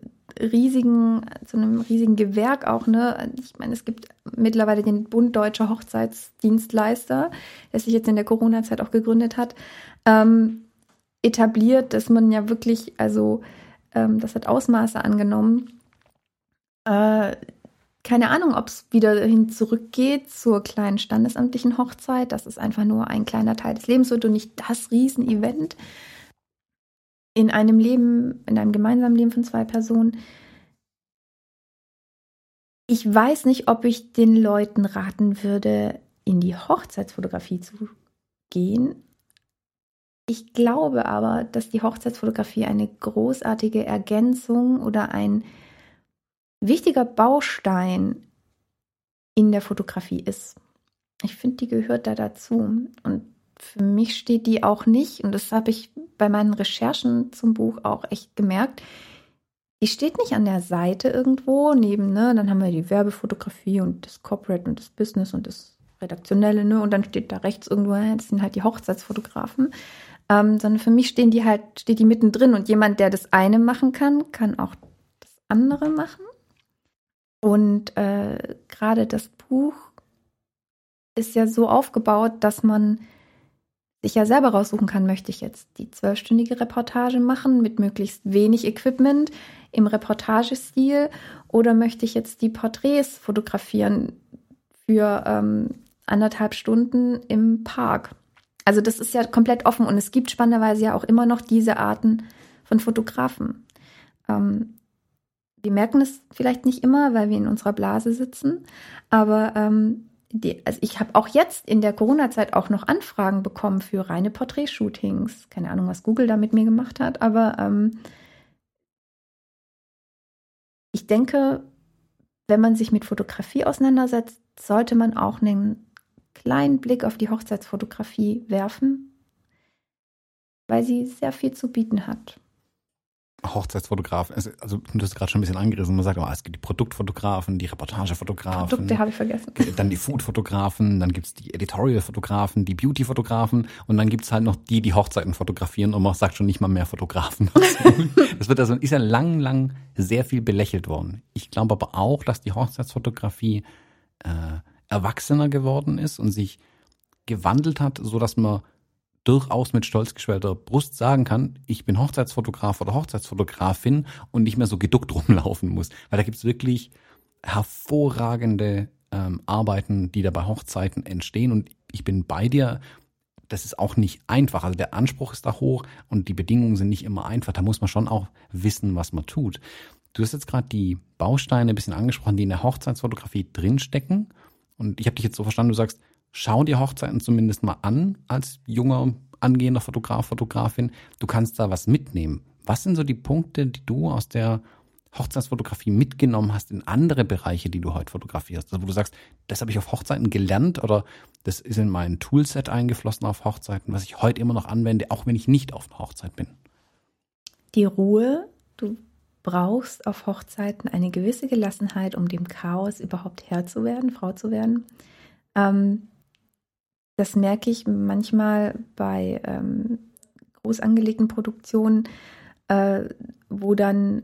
riesigen, zu einem riesigen Gewerk auch, ne? Ich meine, es gibt mittlerweile den Bund Deutscher Hochzeitsdienstleister, der sich jetzt in der Corona-Zeit auch gegründet hat, ähm, etabliert, dass man ja wirklich, also ähm, das hat Ausmaße angenommen. Äh, keine Ahnung, ob es wieder hin zurückgeht zur kleinen standesamtlichen Hochzeit, dass es einfach nur ein kleiner Teil des Lebens und nicht das Riesenevent in einem Leben, in einem gemeinsamen Leben von zwei Personen. Ich weiß nicht, ob ich den Leuten raten würde, in die Hochzeitsfotografie zu gehen. Ich glaube aber, dass die Hochzeitsfotografie eine großartige Ergänzung oder ein wichtiger Baustein in der Fotografie ist. Ich finde, die gehört da dazu. Und für mich steht die auch nicht, und das habe ich bei meinen Recherchen zum Buch auch echt gemerkt, die steht nicht an der Seite irgendwo neben, ne? Dann haben wir die Werbefotografie und das Corporate und das Business und das redaktionelle, ne? Und dann steht da rechts irgendwo, das sind halt die Hochzeitsfotografen. Ähm, sondern für mich stehen die halt, steht die mittendrin und jemand, der das eine machen kann, kann auch das andere machen. Und äh, gerade das Buch ist ja so aufgebaut, dass man sich ja selber raussuchen kann, möchte ich jetzt die zwölfstündige Reportage machen mit möglichst wenig Equipment im Reportagestil oder möchte ich jetzt die Porträts fotografieren für ähm, anderthalb Stunden im Park. Also das ist ja komplett offen und es gibt spannenderweise ja auch immer noch diese Arten von Fotografen. Ähm, wir merken es vielleicht nicht immer, weil wir in unserer Blase sitzen, aber ähm, die, also ich habe auch jetzt in der Corona-Zeit auch noch Anfragen bekommen für reine Porträtshootings. Keine Ahnung, was Google da mit mir gemacht hat, aber ähm, ich denke, wenn man sich mit Fotografie auseinandersetzt, sollte man auch einen kleinen Blick auf die Hochzeitsfotografie werfen, weil sie sehr viel zu bieten hat. Hochzeitsfotografen, also, also du hast gerade schon ein bisschen angerissen, man sagt, oh, es gibt die Produktfotografen, die Reportagefotografen. Produkte habe ich vergessen. Dann die Foodfotografen, dann gibt's die Editorialfotografen, die Beautyfotografen und dann gibt's halt noch die, die Hochzeiten fotografieren und man sagt schon nicht mal mehr Fotografen. (laughs) das wird also, ist ja lang, lang sehr viel belächelt worden. Ich glaube aber auch, dass die Hochzeitsfotografie äh, erwachsener geworden ist und sich gewandelt hat, so dass man durchaus mit stolz geschwellter Brust sagen kann, ich bin Hochzeitsfotograf oder Hochzeitsfotografin und nicht mehr so geduckt (laughs) rumlaufen muss. Weil da gibt's wirklich hervorragende ähm, Arbeiten, die da bei Hochzeiten entstehen. Und ich bin bei dir, das ist auch nicht einfach. Also der Anspruch ist da hoch und die Bedingungen sind nicht immer einfach. Da muss man schon auch wissen, was man tut. Du hast jetzt gerade die Bausteine ein bisschen angesprochen, die in der Hochzeitsfotografie drinstecken. Und ich habe dich jetzt so verstanden, du sagst, schau dir Hochzeiten zumindest mal an als junger, angehender Fotograf, Fotografin. Du kannst da was mitnehmen. Was sind so die Punkte, die du aus der Hochzeitsfotografie mitgenommen hast in andere Bereiche, die du heute fotografierst? Also wo du sagst, das habe ich auf Hochzeiten gelernt oder das ist in mein Toolset eingeflossen auf Hochzeiten, was ich heute immer noch anwende, auch wenn ich nicht auf einer Hochzeit bin. Die Ruhe. Du brauchst auf Hochzeiten eine gewisse Gelassenheit, um dem Chaos überhaupt Herr zu werden, Frau zu werden. Ähm, das merke ich manchmal bei ähm, groß angelegten Produktionen, äh, wo dann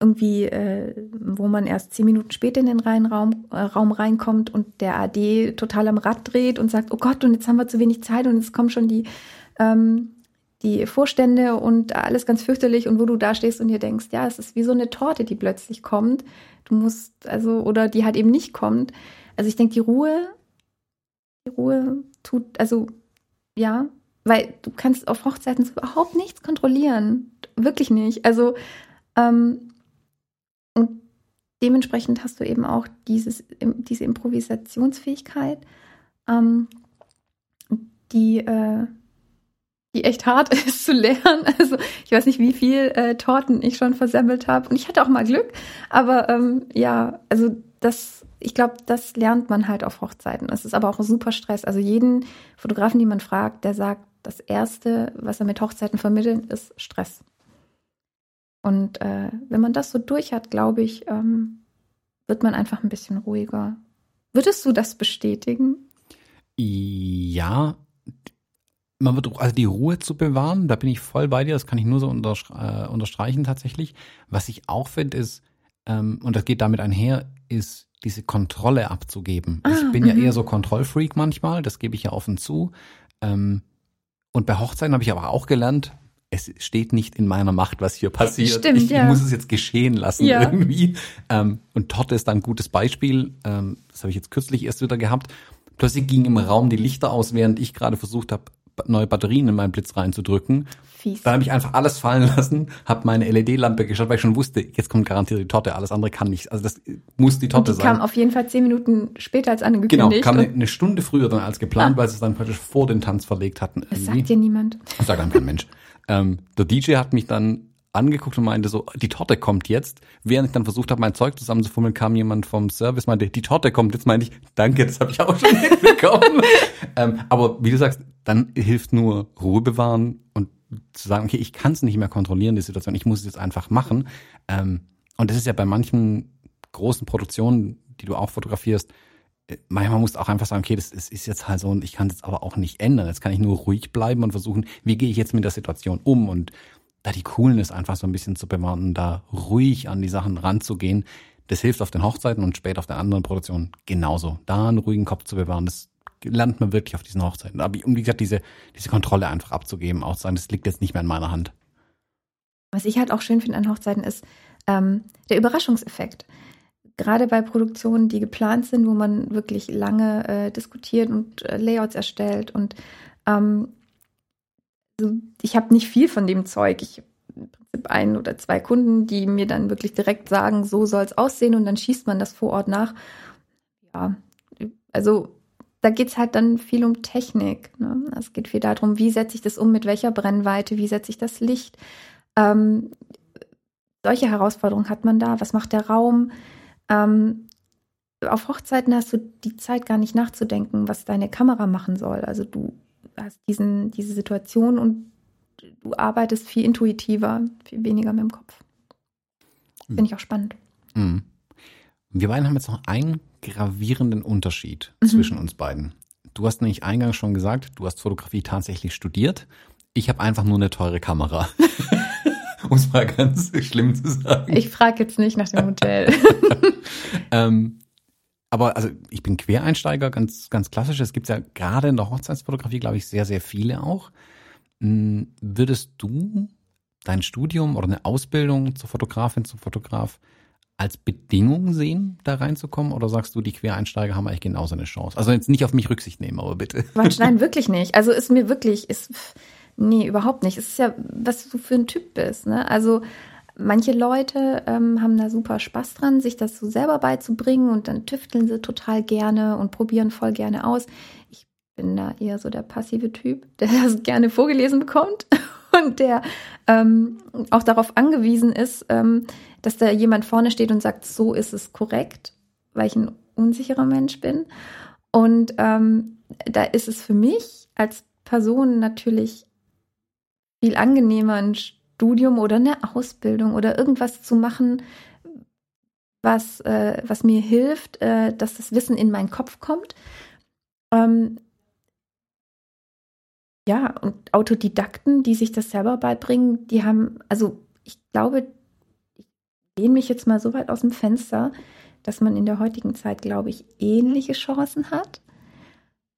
irgendwie, äh, wo man erst zehn Minuten später in den Reihenraum, äh, Raum reinkommt und der AD total am Rad dreht und sagt, oh Gott, und jetzt haben wir zu wenig Zeit und jetzt kommen schon die, ähm, die Vorstände und alles ganz fürchterlich und wo du da stehst und dir denkst, ja, es ist wie so eine Torte, die plötzlich kommt. Du musst, also, oder die halt eben nicht kommt. Also ich denke, die Ruhe die Ruhe tut, also ja, weil du kannst auf Hochzeiten überhaupt nichts kontrollieren. Wirklich nicht. Also, ähm, und dementsprechend hast du eben auch dieses, diese Improvisationsfähigkeit, ähm, die, äh, die echt hart (laughs) ist zu lernen. Also ich weiß nicht, wie viel äh, Torten ich schon versemmelt habe. Und ich hatte auch mal Glück. Aber ähm, ja, also das ich glaube, das lernt man halt auf Hochzeiten. Es ist aber auch super Stress. Also jeden Fotografen, den man fragt, der sagt, das Erste, was er mit Hochzeiten vermittelt, ist Stress. Und äh, wenn man das so durch hat, glaube ich, ähm, wird man einfach ein bisschen ruhiger. Würdest du das bestätigen? Ja, man wird also die Ruhe zu bewahren, da bin ich voll bei dir, das kann ich nur so äh, unterstreichen tatsächlich. Was ich auch finde ist, ähm, und das geht damit einher, ist diese Kontrolle abzugeben. Ah, ich bin ja eher mhm. so Kontrollfreak manchmal, das gebe ich ja offen zu. Ähm, und bei Hochzeiten habe ich aber auch gelernt, es steht nicht in meiner Macht, was hier passiert. Stimmt, ich, ja. muss es jetzt geschehen lassen ja. irgendwie. Ähm, und Torte ist da ein gutes Beispiel. Ähm, das habe ich jetzt kürzlich erst wieder gehabt. Plötzlich ging im Raum die Lichter aus, während ich gerade versucht habe, neue Batterien in meinen Blitz reinzudrücken. Fies. Dann habe ich einfach alles fallen (laughs) lassen, habe meine LED-Lampe geschaut, weil ich schon wusste, jetzt kommt garantiert die Torte, alles andere kann nicht. Also das muss die Torte und die sein. kam auf jeden Fall zehn Minuten später als angekündigt. Genau, kam eine, eine Stunde früher dann als geplant, ah. weil sie es dann praktisch vor den Tanz verlegt hatten. Irgendwie. Das sagt dir niemand. Das sagt einem kein Mensch. (laughs) Ähm, der DJ hat mich dann angeguckt und meinte so, die Torte kommt jetzt. Während ich dann versucht habe, mein Zeug zusammenzufummeln, kam jemand vom Service, meinte, die Torte kommt. Jetzt meinte ich, danke, das habe ich auch schon (laughs) mitbekommen. ähm, aber wie du sagst, dann hilft nur Ruhe bewahren und zu sagen, okay, ich kann es nicht mehr kontrollieren, die Situation, ich muss es jetzt einfach machen. Ähm, und das ist ja bei manchen großen Produktionen, die du auch fotografierst, äh, manchmal musst du auch einfach sagen, okay, das ist, ist jetzt halt so und ich kann es aber auch nicht ändern. Jetzt kann ich nur ruhig bleiben und versuchen, wie gehe ich jetzt mit der Situation um und da die Coolness einfach so ein bisschen zu bewahren, da ruhig an die Sachen ranzugehen, das hilft auf den Hochzeiten und später auf den anderen Produktionen genauso. Da einen ruhigen Kopf zu bewahren, das lernt man wirklich auf diesen Hochzeiten. Aber um wie gesagt, diese, diese Kontrolle einfach abzugeben, auch zu sagen, das liegt jetzt nicht mehr in meiner Hand. Was ich halt auch schön finde an Hochzeiten ist ähm, der Überraschungseffekt. Gerade bei Produktionen, die geplant sind, wo man wirklich lange äh, diskutiert und äh, Layouts erstellt und ähm, ich habe nicht viel von dem Zeug. Ich im Prinzip ein oder zwei Kunden, die mir dann wirklich direkt sagen, so soll es aussehen und dann schießt man das vor Ort nach. Ja, also da geht es halt dann viel um Technik. Ne? Es geht viel darum, wie setze ich das um, mit welcher Brennweite, wie setze ich das Licht. Ähm, solche Herausforderungen hat man da. Was macht der Raum? Ähm, auf Hochzeiten hast du die Zeit gar nicht nachzudenken, was deine Kamera machen soll. Also du hast diesen, diese Situation und du arbeitest viel intuitiver, viel weniger mit dem Kopf. Finde ich auch spannend. Mhm. Wir beiden haben jetzt noch einen gravierenden Unterschied mhm. zwischen uns beiden. Du hast nämlich eingangs schon gesagt, du hast Fotografie tatsächlich studiert. Ich habe einfach nur eine teure Kamera. (laughs) um es mal ganz schlimm zu sagen. Ich frage jetzt nicht nach dem Hotel. (laughs) ähm, aber also ich bin Quereinsteiger, ganz, ganz klassisch. Es gibt ja gerade in der Hochzeitsfotografie, glaube ich, sehr, sehr viele auch. Hm, würdest du dein Studium oder eine Ausbildung zur Fotografin, zum Fotograf als Bedingung sehen, da reinzukommen? Oder sagst du, die Quereinsteiger haben eigentlich genauso eine Chance? Also jetzt nicht auf mich Rücksicht nehmen, aber bitte. (laughs) Quatsch, nein, wirklich nicht. Also ist mir wirklich, ist, nee, überhaupt nicht. Es ist ja, was du für ein Typ bist. Ne? Also manche Leute ähm, haben da super Spaß dran, sich das so selber beizubringen und dann tüfteln sie total gerne und probieren voll gerne aus. Ich bin da eher so der passive Typ, (laughs) der das gerne vorgelesen bekommt (laughs) und der ähm, auch darauf angewiesen ist, ähm, dass da jemand vorne steht und sagt, so ist es korrekt, weil ich ein unsicherer Mensch bin. Und ähm, da ist es für mich als Person natürlich viel angenehmer, ein Studium oder eine Ausbildung oder irgendwas zu machen, was, äh, was mir hilft, äh, dass das Wissen in meinen Kopf kommt. Ähm, ja, und Autodidakten, die sich das selber beibringen, die haben, also ich glaube, ich lehne mich jetzt mal so weit aus dem Fenster, dass man in der heutigen Zeit, glaube ich, ähnliche Chancen hat,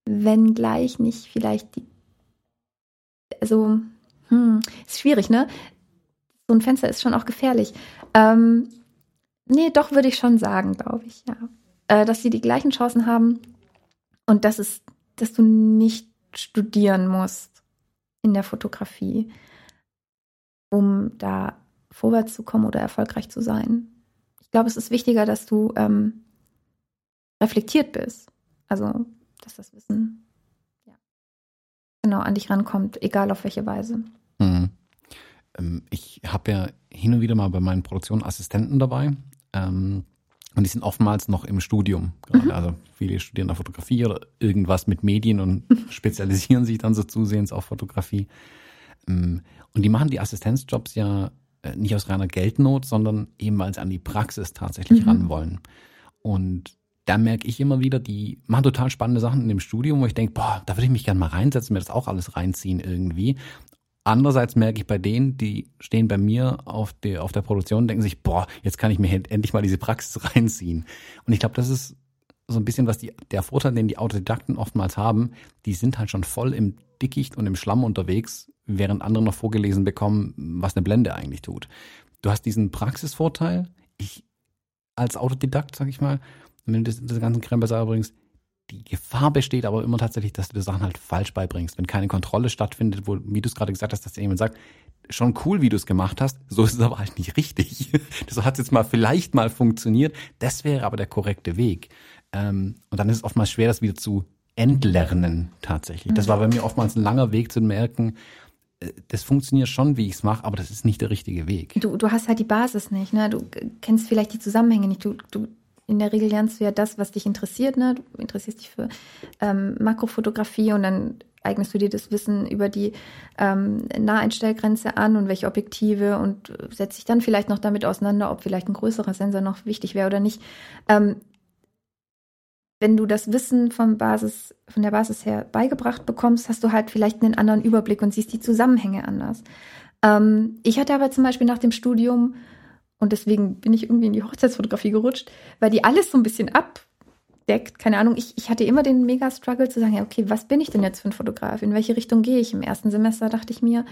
wenngleich nicht vielleicht die, also, hm, ist schwierig, ne? So ein Fenster ist schon auch gefährlich. Ähm, nee, doch würde ich schon sagen, glaube ich, ja. Äh, dass sie die gleichen Chancen haben und dass es, dass du nicht studieren musst in der Fotografie, um da vorwärts zu kommen oder erfolgreich zu sein. Ich glaube, es ist wichtiger, dass du ähm, reflektiert bist. Also, dass das Wissen genau an dich rankommt, egal auf welche Weise. Mhm. Ähm, ich habe ja hin und wieder mal bei meinen Produktionen Assistenten dabei. Ähm, und die sind oftmals noch im Studium. Mhm. Also viele studieren da Fotografie oder irgendwas mit Medien und (laughs) spezialisieren sich dann so zusehends auf Fotografie. Ähm, und die machen die Assistenzjobs ja äh, nicht aus reiner Geldnot, sondern eben weil sie an die Praxis tatsächlich mhm. ran wollen. Und da merke ich immer wieder, die machen total spannende Sachen in dem Studium, wo ich denke, boah, da würde ich mich gerne mal reinsetzen, mir das auch alles reinziehen irgendwie. Andererseits merke ich bei denen, die stehen bei mir auf der, auf der Produktion und denken sich, boah, jetzt kann ich mir endlich mal diese Praxis (laughs) reinziehen. Und ich glaube, das ist so ein bisschen was die, der Vorteil, den die Autodidakten oftmals haben. Die sind halt schon voll im Dickicht und im Schlamm unterwegs, während andere noch vorgelesen bekommen, was eine Blende eigentlich tut. Du hast diesen Praxisvorteil. Ich als Autodidakt, sag ich mal, wenn du das, das ganze Krempel bringst, die Gefahr besteht aber immer tatsächlich, dass du die Sachen halt falsch beibringst. Wenn keine Kontrolle stattfindet, wo, wie du es gerade gesagt hast, dass dir jemand sagt, schon cool, wie du es gemacht hast, so ist es aber halt nicht richtig. (laughs) Das hat jetzt mal vielleicht mal funktioniert, das wäre aber der korrekte Weg. Ähm, und dann ist es oftmals schwer, das wieder zu entlernen tatsächlich. Das war bei mir oftmals ein langer Weg zu merken, äh, das funktioniert schon, wie ich es mache, aber das ist nicht der richtige Weg. Du, du hast halt die Basis nicht, ne? Du kennst vielleicht die Zusammenhänge nicht. Du, du in der Regel lernst du ja das, was dich interessiert. Ne? Du interessierst dich für ähm, Makrofotografie und dann eignest du dir das Wissen über die ähm, Naheinstellgrenze an und welche Objektive und setzt dich dann vielleicht noch damit auseinander, ob vielleicht ein größerer Sensor noch wichtig wäre oder nicht. Ähm, wenn du das Wissen vom Basis, von der Basis her beigebracht bekommst, hast du halt vielleicht einen anderen Überblick und siehst die Zusammenhänge anders. Ähm, ich hatte aber zum Beispiel nach dem Studium, und deswegen bin ich irgendwie in die Hochzeitsfotografie gerutscht, weil die alles so ein bisschen abdeckt. Keine Ahnung, ich, ich hatte immer den Mega-Struggle zu sagen, ja, okay, was bin ich denn jetzt für ein Fotograf? In welche Richtung gehe ich? Im ersten Semester dachte ich mir,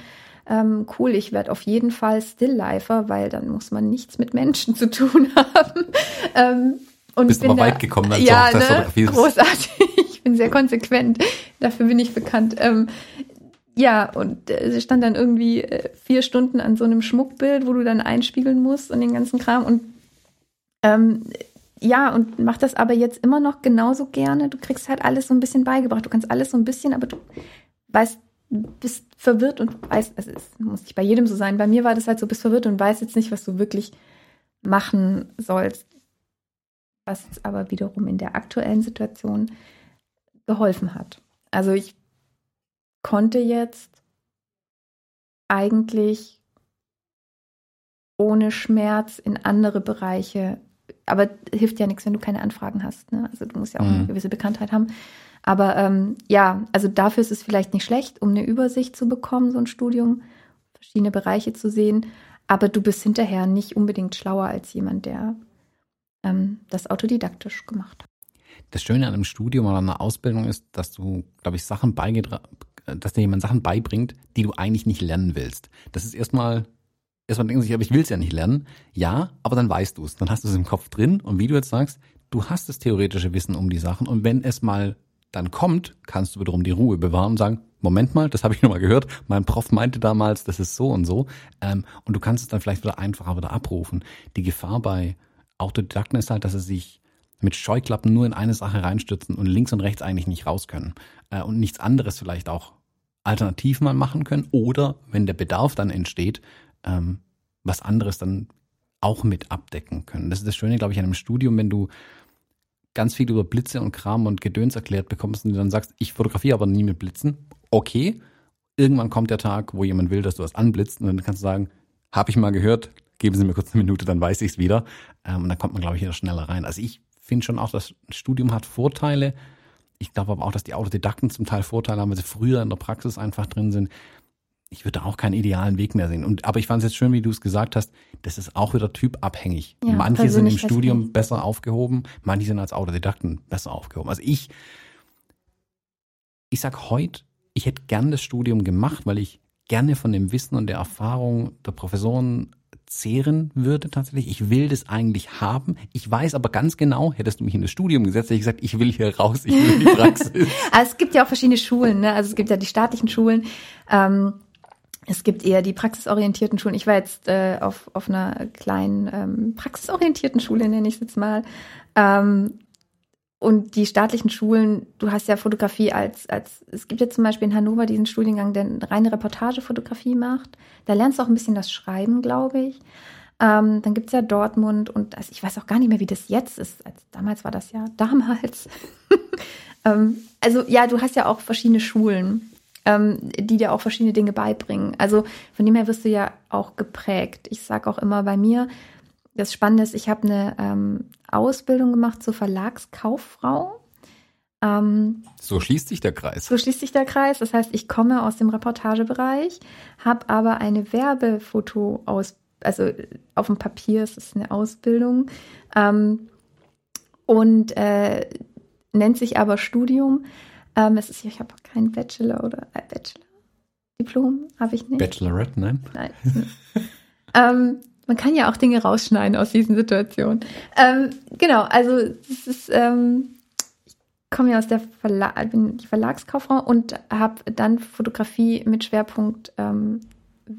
ähm, cool, ich werde auf jeden Fall Stilllifer, weil dann muss man nichts mit Menschen zu tun (laughs) haben. ähm, und Bist aber weit gekommen als ja, ne? großartig. Ich bin sehr konsequent. Dafür bin ich bekannt. Ähm, ja, und äh, sie stand dann irgendwie äh, vier Stunden an so einem Schmuckbild, wo du dann einspiegeln musst und den ganzen Kram. Und ähm, ja, und mach das aber jetzt immer noch genauso gerne. Du kriegst halt alles so ein bisschen beigebracht. Du kannst alles so ein bisschen, aber du weißt, bist verwirrt und weißt, es muss nicht bei jedem so sein. Bei mir war das halt so, bist verwirrt und weißt jetzt nicht, was du wirklich machen sollst was aber wiederum in der aktuellen Situation geholfen hat. Also ich konnte jetzt eigentlich ohne Schmerz in andere Bereiche, aber hilft ja nichts, wenn du keine Anfragen hast. Ne? Also du musst ja auch mhm. eine gewisse Bekanntheit haben. Aber ähm, ja, also dafür ist es vielleicht nicht schlecht, um eine Übersicht zu bekommen, so ein Studium, verschiedene Bereiche zu sehen. Aber du bist hinterher nicht unbedingt schlauer als jemand, der ähm, das autodidaktisch gemacht habe. Das Schöne an einem Studium oder einer Ausbildung ist, dass du, glaube ich, Sachen dass dir jemand Sachen beibringt, die du eigentlich nicht lernen willst. Das ist erstmal, erstmal denken sich, aber ich will es ja nicht lernen. Ja, aber dann weißt du es. Dann hast du es im Kopf drin und wie du jetzt sagst, du hast das theoretische Wissen um die Sachen und wenn es mal dann kommt, kannst du wiederum die Ruhe bewahren und sagen, Moment mal, das habe ich (laughs) nochmal gehört, mein Prof meinte damals, das ist so und so. Ähm, und du kannst es dann vielleicht wieder einfacher wieder abrufen. Die Gefahr bei Autodidakten ist halt, dass sie sich mit Scheuklappen nur in eine Sache reinstürzen und links und rechts eigentlich nicht raus können äh, und nichts anderes vielleicht auch alternativ mal machen können oder wenn der Bedarf dann entsteht, ähm, was anderes dann auch mit abdecken können. Das ist das Schöne, glaube ich, an einem Studium, wenn du ganz viel über Blitze und Kram und Gedöns erklärt bekommst und du dann sagst, ich fotografiere aber nie mit Blitzen. Okay, irgendwann kommt der Tag, wo jemand will, dass du was anblitzt und dann kannst du sagen, habe ich mal gehört, geben Sie mir kurz eine Minute, dann weiß ich es wieder. Ähm, und dann kommt man, glaube ich, wieder schneller rein. Also ich finde schon auch, das Studium hat Vorteile. Ich glaube aber auch, dass die Autodidakten zum Teil Vorteile haben, weil sie früher in der Praxis einfach drin sind. Ich würde auch keinen idealen Weg mehr sehen. Und, aber ich fand es jetzt schön, wie du es gesagt hast, das ist auch wieder typabhängig. Ja, manche sind im Studium besser aufgehoben, manche sind als Autodidakten besser aufgehoben. Also ich, ich sag heute, ich hätte gern das Studium gemacht, weil ich gerne von dem Wissen und der Erfahrung der Professoren zehren würde tatsächlich. Ich will das eigentlich haben. Ich weiß aber ganz genau, hättest du mich in das Studium gesetzt, hätte ich gesagt, ich will hier raus, ich will in die Praxis. (laughs) also es gibt ja auch verschiedene Schulen, ne? Also es gibt ja die staatlichen Schulen. Ähm, es gibt eher die praxisorientierten Schulen. Ich war jetzt äh, auf, auf einer kleinen ähm, praxisorientierten Schule, nenne ich es jetzt mal. Ähm, und die staatlichen Schulen, du hast ja Fotografie als, als, es gibt ja zum Beispiel in Hannover diesen Studiengang, der reine Reportagefotografie macht. Da lernst du auch ein bisschen das Schreiben, glaube ich. Ähm, dann es ja Dortmund und also ich weiß auch gar nicht mehr, wie das jetzt ist. Also damals war das ja damals. (laughs) ähm, also ja, du hast ja auch verschiedene Schulen, ähm, die dir auch verschiedene Dinge beibringen. Also von dem her wirst du ja auch geprägt. Ich sage auch immer bei mir, das Spannende ist, ich habe eine ähm, Ausbildung gemacht zur Verlagskauffrau. Ähm, so schließt sich der Kreis. So schließt sich der Kreis. Das heißt, ich komme aus dem Reportagebereich, habe aber eine Werbefoto aus, also auf dem Papier ist es eine Ausbildung ähm, und äh, nennt sich aber Studium. Ähm, es ist, ich habe keinen Bachelor oder äh, Bachelor. Diplom habe ich nicht. Bachelorette, nein? Nein. (laughs) ähm, man kann ja auch Dinge rausschneiden aus diesen Situationen. Ähm, genau, also es ist, ähm, ich komme ja aus der Verlag, bin die Verlagskauffrau und habe dann Fotografie mit Schwerpunkt ähm,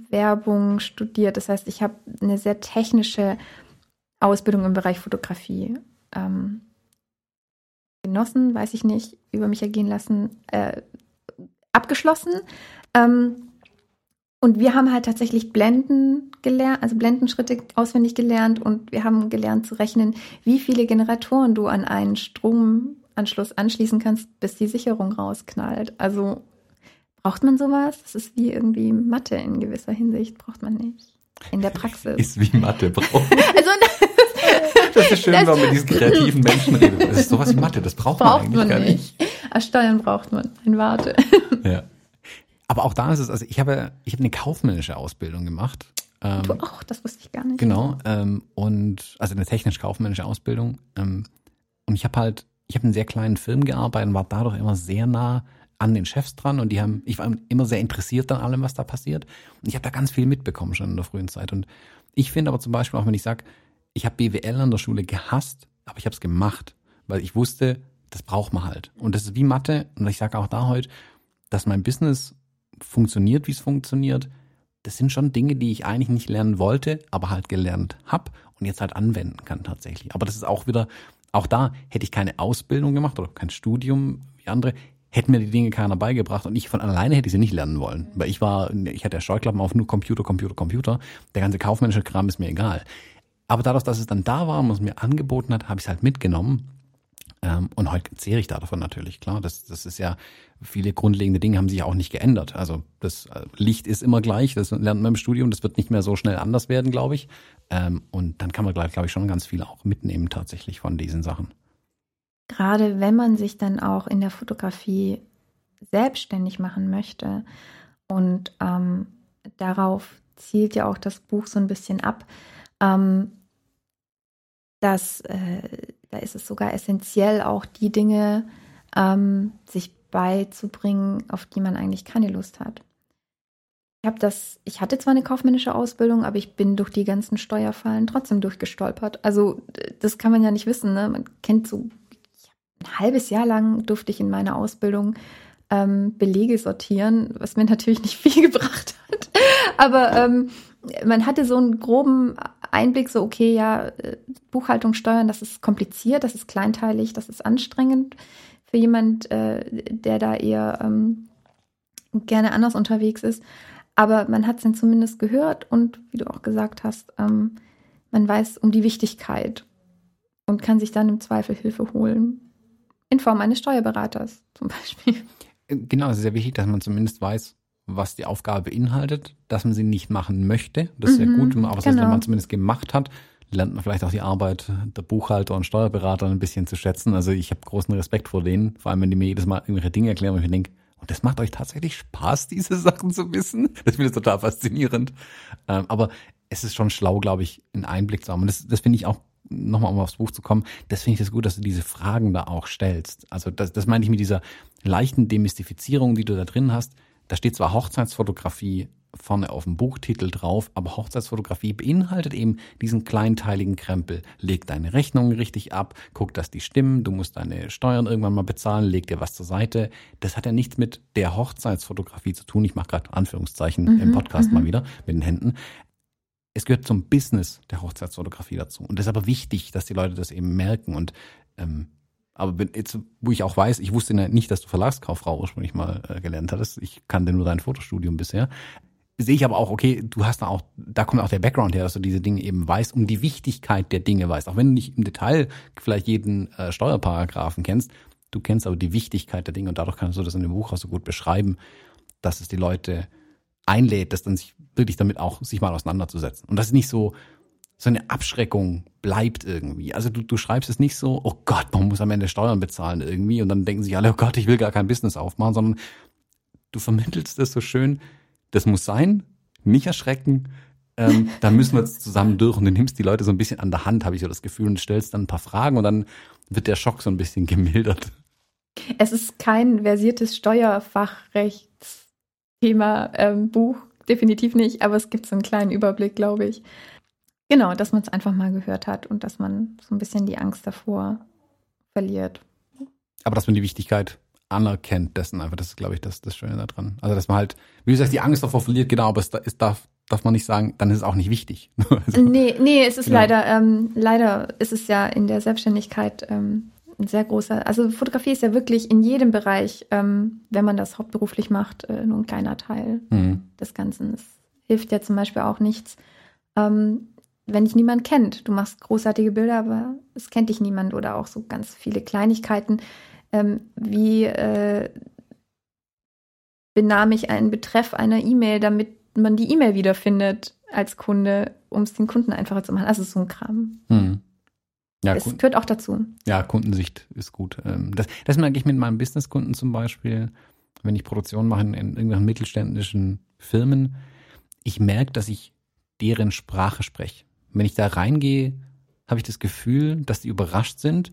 Werbung studiert. Das heißt, ich habe eine sehr technische Ausbildung im Bereich Fotografie ähm, genossen, weiß ich nicht, über mich ergehen lassen, äh, abgeschlossen. Ähm, und wir haben halt tatsächlich Blenden gelernt, also Blendenschritte auswendig gelernt und wir haben gelernt zu rechnen, wie viele Generatoren du an einen Stromanschluss anschließen kannst, bis die Sicherung rausknallt. Also braucht man sowas? Das ist wie irgendwie Mathe in gewisser Hinsicht, braucht man nicht. In der Praxis. Ist wie Mathe braucht. (laughs) also Das ist schön, das, wenn man mit diesen kreativen Menschen redet. Das ist sowas wie Mathe, das braucht, braucht man eigentlich man gar nicht. nicht. Als Steuern braucht man ein Warte. Ja. Aber auch da ist es, also ich habe, ich habe eine kaufmännische Ausbildung gemacht. Ähm, du auch, das wusste ich gar nicht. Genau, ähm, und also eine technisch-kaufmännische Ausbildung. Ähm, und ich habe halt, ich habe in sehr kleinen Firmen gearbeitet und war dadurch immer sehr nah an den Chefs dran und die haben, ich war immer sehr interessiert an allem, was da passiert. Und ich habe da ganz viel mitbekommen schon in der frühen Zeit. Und ich finde aber zum Beispiel auch, wenn ich sage, ich habe BWL an der Schule gehasst, aber ich habe es gemacht, weil ich wusste, das braucht man halt. Und das ist wie Mathe. Und ich sage auch da heute, dass mein Business funktioniert, wie es funktioniert. Das sind schon Dinge, die ich eigentlich nicht lernen wollte, aber halt gelernt habe und jetzt halt anwenden kann tatsächlich. Aber das ist auch wieder, auch da hätte ich keine Ausbildung gemacht oder kein Studium wie andere, hätten mir die Dinge keiner beigebracht und ich von alleine hätte ich sie nicht lernen wollen. Weil ich war, ich hatte Scheuklappen auf nur Computer, Computer, Computer. Der ganze kaufmännische Kram ist mir egal. Aber dadurch, dass es dann da war und es mir angeboten hat, habe ich es halt mitgenommen. Ähm, und heute zehre ich da davon natürlich, klar. Das, das ist ja, viele grundlegende Dinge haben sich auch nicht geändert. Also das äh, Licht ist immer gleich, das lernt man im Studium, das wird nicht mehr so schnell anders werden, glaube ich. Ähm, und dann kann man, glaube ich, schon ganz viel auch mitnehmen tatsächlich von diesen Sachen. Gerade wenn man sich dann auch in der Fotografie selbstständig machen möchte und ähm, darauf zielt ja auch das Buch so ein bisschen ab, ähm, dass äh, da ist es sogar essentiell, auch die Dinge ähm, sich beizubringen, auf die man eigentlich keine Lust hat. Ich habe das, ich hatte zwar eine kaufmännische Ausbildung, aber ich bin durch die ganzen Steuerfallen trotzdem durchgestolpert. Also das kann man ja nicht wissen. Ne? Man kennt so ein halbes Jahr lang durfte ich in meiner Ausbildung ähm, Belege sortieren, was mir (laughs) natürlich nicht viel gebracht hat. Aber ähm, man hatte so einen groben Einblick, so okay, ja, äh, Buchhaltung, Steuern, das ist kompliziert, das ist kleinteilig, das ist anstrengend für jemand, äh, der da eher ähm, gerne anders unterwegs ist. Aber man hat es dann zumindest gehört und wie du auch gesagt hast, ähm, man weiß um die Wichtigkeit und kann sich dann im Zweifel Hilfe holen. In Form eines Steuerberaters zum (laughs) Beispiel. Genau, es ist sehr wichtig, dass man zumindest weiß, was die Aufgabe beinhaltet, dass man sie nicht machen möchte. Das ist mhm, ja gut, aber heißt, wenn genau. man zumindest gemacht hat, lernt man vielleicht auch die Arbeit der Buchhalter und Steuerberater ein bisschen zu schätzen. Also ich habe großen Respekt vor denen, vor allem wenn die mir jedes Mal irgendwelche Dinge erklären und ich denke, und das macht euch tatsächlich Spaß, diese (laughs) Sachen zu wissen. Das finde ich total faszinierend. Ähm, aber es ist schon schlau, glaube ich, einen Einblick zu haben. Und das, das finde ich auch nochmal um aufs Buch zu kommen, das finde ich das gut, dass du diese Fragen da auch stellst. Also das, das meine ich mit dieser leichten Demystifizierung, die du da drin hast. Da steht zwar Hochzeitsfotografie vorne auf dem Buchtitel drauf, aber Hochzeitsfotografie beinhaltet eben diesen kleinteiligen Krempel. Leg deine Rechnungen richtig ab, guck, dass die stimmen, du musst deine Steuern irgendwann mal bezahlen, leg dir was zur Seite. Das hat ja nichts mit der Hochzeitsfotografie zu tun. Ich mache gerade Anführungszeichen mhm, im Podcast mal wieder mit den Händen es gehört zum Business der Hochzeitsfotografie dazu. Und das ist aber wichtig, dass die Leute das eben merken. Und ähm, aber wenn, jetzt, wo ich auch weiß, ich wusste nicht, dass du Verlagskauffrau ursprünglich mal äh, gelernt hattest. Ich kannte nur dein Fotostudium bisher. Sehe ich aber auch, okay, du hast da auch, da kommt auch der Background her, dass du diese Dinge eben weißt, um die Wichtigkeit der Dinge weißt. Auch wenn du nicht im Detail vielleicht jeden äh, Steuerparagraphen kennst, du kennst aber die Wichtigkeit der Dinge und dadurch kannst du das in dem Buch auch so gut beschreiben, dass es die Leute einlädt, das dann sich wirklich damit auch sich mal auseinanderzusetzen. Und das ist nicht so, so eine Abschreckung bleibt irgendwie. Also du, du schreibst es nicht so, oh Gott, man muss am Ende Steuern bezahlen irgendwie und dann denken sich alle, oh Gott, ich will gar kein Business aufmachen, sondern du vermittelst es so schön, das muss sein, nicht erschrecken, ähm, (laughs) da müssen wir jetzt zusammen durch und du nimmst die Leute so ein bisschen an der Hand, habe ich so das Gefühl, und stellst dann ein paar Fragen und dann wird der Schock so ein bisschen (laughs) gemildert. Es ist kein versiertes Steuerfachrechts Thema ähm, definitiv nicht, aber es gibt so einen kleinen Überblick, glaube ich. Genau, dass man es einfach mal gehört hat und dass man so ein bisschen die Angst davor verliert. Aber dass man die Wichtigkeit anerkennt dessen einfach, das ist, glaube ich, das, das Schöne daran. Also, dass man halt, wie du sagst, die Angst davor verliert, genau, aber es, es darf, darf man nicht sagen, dann ist es auch nicht wichtig. (laughs) also, nee, nee, es ist genau. leider, ähm, leider ist es ja in der Selbstständigkeit ähm, ein sehr großer, also Fotografie ist ja wirklich in jedem Bereich, ähm, wenn man das hauptberuflich macht, äh, nur ein kleiner Teil mhm. des Ganzen. Es hilft ja zum Beispiel auch nichts, ähm, wenn dich niemand kennt. Du machst großartige Bilder, aber es kennt dich niemand oder auch so ganz viele Kleinigkeiten, ähm, wie äh, benahme ich einen Betreff einer E-Mail, damit man die E-Mail wiederfindet als Kunde, um es den Kunden einfacher zu machen. Also so ein Kram. Mhm. Ja, es Kunden, gehört auch dazu. Ja, Kundensicht ist gut. Ähm, das, das merke ich mit meinen Businesskunden zum Beispiel, wenn ich Produktion mache in irgendwelchen mittelständischen Firmen. Ich merke, dass ich deren Sprache spreche. Wenn ich da reingehe, habe ich das Gefühl, dass die überrascht sind,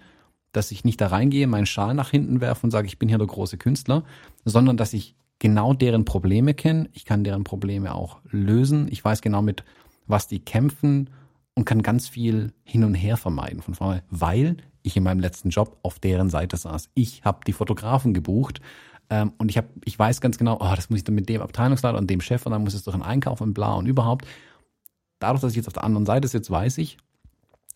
dass ich nicht da reingehe, meinen Schal nach hinten werfe und sage, ich bin hier der große Künstler, sondern dass ich genau deren Probleme kenne. Ich kann deren Probleme auch lösen. Ich weiß genau mit was die kämpfen und kann ganz viel hin und her vermeiden von vorne, weil ich in meinem letzten Job auf deren Seite saß. Ich habe die Fotografen gebucht ähm, und ich habe, ich weiß ganz genau, oh, das muss ich dann mit dem Abteilungsleiter und dem Chef und dann muss es doch in Einkauf und bla und überhaupt. Dadurch, dass ich jetzt auf der anderen Seite sitze, weiß ich,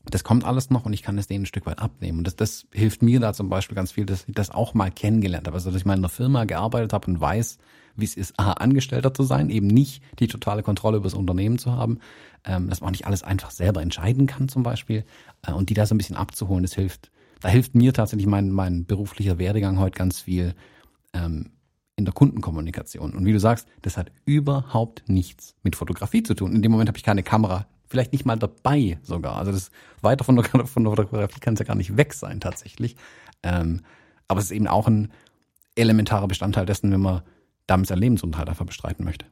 das kommt alles noch und ich kann es denen ein Stück weit abnehmen. Und das, das hilft mir da zum Beispiel ganz viel, dass ich das auch mal kennengelernt habe. Also, dass ich mal in einer Firma gearbeitet habe und weiß, wie es ist, A, Angestellter zu sein, eben nicht die totale Kontrolle über das Unternehmen zu haben, ähm, dass man auch nicht alles einfach selber entscheiden kann zum Beispiel äh, und die da so ein bisschen abzuholen, das hilft. Da hilft mir tatsächlich mein, mein beruflicher Werdegang heute ganz viel ähm, in der Kundenkommunikation. Und wie du sagst, das hat überhaupt nichts mit Fotografie zu tun. In dem Moment habe ich keine Kamera vielleicht nicht mal dabei sogar. Also das weiter von der, von der Fotografie kann es ja gar nicht weg sein tatsächlich. Ähm, aber es ist eben auch ein elementarer Bestandteil dessen, wenn man damit sein Lebensunterhalt einfach bestreiten möchte.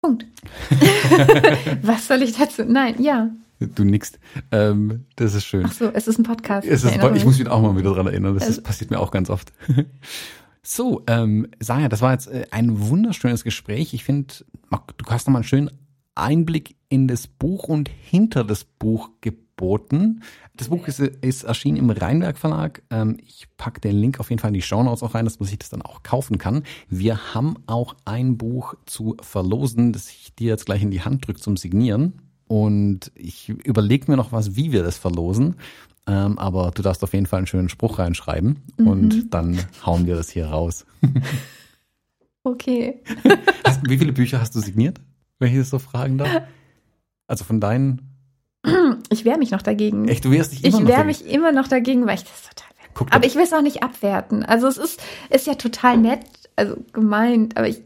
Punkt. (laughs) Was soll ich dazu? Nein, ja. Du nickst. Ähm, das ist schön. Ach so, es ist ein Podcast. Es ist, ich muss mich auch mal wieder dran erinnern. Das also, ist, passiert mir auch ganz oft. (laughs) So, ähm, Saja, das war jetzt äh, ein wunderschönes Gespräch. Ich finde, du hast nochmal einen schönen Einblick in das Buch und hinter das Buch geboten. Das Buch ist, ist erschienen im Rheinberg Verlag. Ähm, ich packe den Link auf jeden Fall in die Show Notes auch rein, dass man sich das dann auch kaufen kann. Wir haben auch ein Buch zu verlosen, das ich dir jetzt gleich in die Hand drücke zum Signieren. Und ich überlege mir noch was, wie wir das verlosen. Ähm, aber du darfst auf jeden Fall einen schönen Spruch reinschreiben mhm. und dann hauen wir das hier raus. (laughs) okay. (laughs) Hast, wie viele Bücher hast du signiert? wenn ich das so fragen darf? Also von deinen. (clears throat) Ich wehre mich noch dagegen. Echt, du wehrst dich immer ich noch Ich wehre mich immer noch dagegen, weil ich das total. Guck aber ich will es auch nicht abwerten. Also es ist, ist ja total nett, also gemeint, aber ich,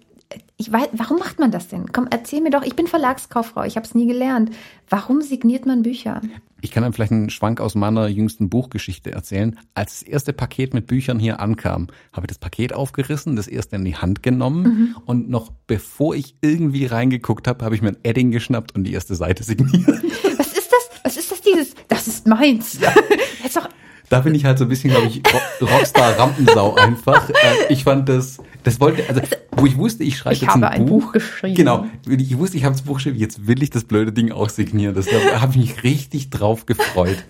ich weiß, warum macht man das denn? Komm, erzähl mir doch, ich bin Verlagskauffrau, ich habe es nie gelernt. Warum signiert man Bücher? Ich kann dann vielleicht einen Schwank aus meiner jüngsten Buchgeschichte erzählen. Als das erste Paket mit Büchern hier ankam, habe ich das Paket aufgerissen, das erste in die Hand genommen mhm. und noch bevor ich irgendwie reingeguckt habe, habe ich mir ein Edding geschnappt und die erste Seite signiert. Was ist das? Was ist das dieses? Das ist meins. Ja. (laughs) Jetzt doch da bin ich halt so ein bisschen, glaube ich, Rockstar-Rampensau einfach. Äh, ich fand das, das wollte, also, wo ich wusste, ich schreibe ich jetzt ein, ein Buch, Buch. geschrieben. Genau, ich wusste, ich habe das Buch geschrieben, jetzt will ich das blöde Ding auch signieren. Das, da habe ich mich richtig drauf gefreut.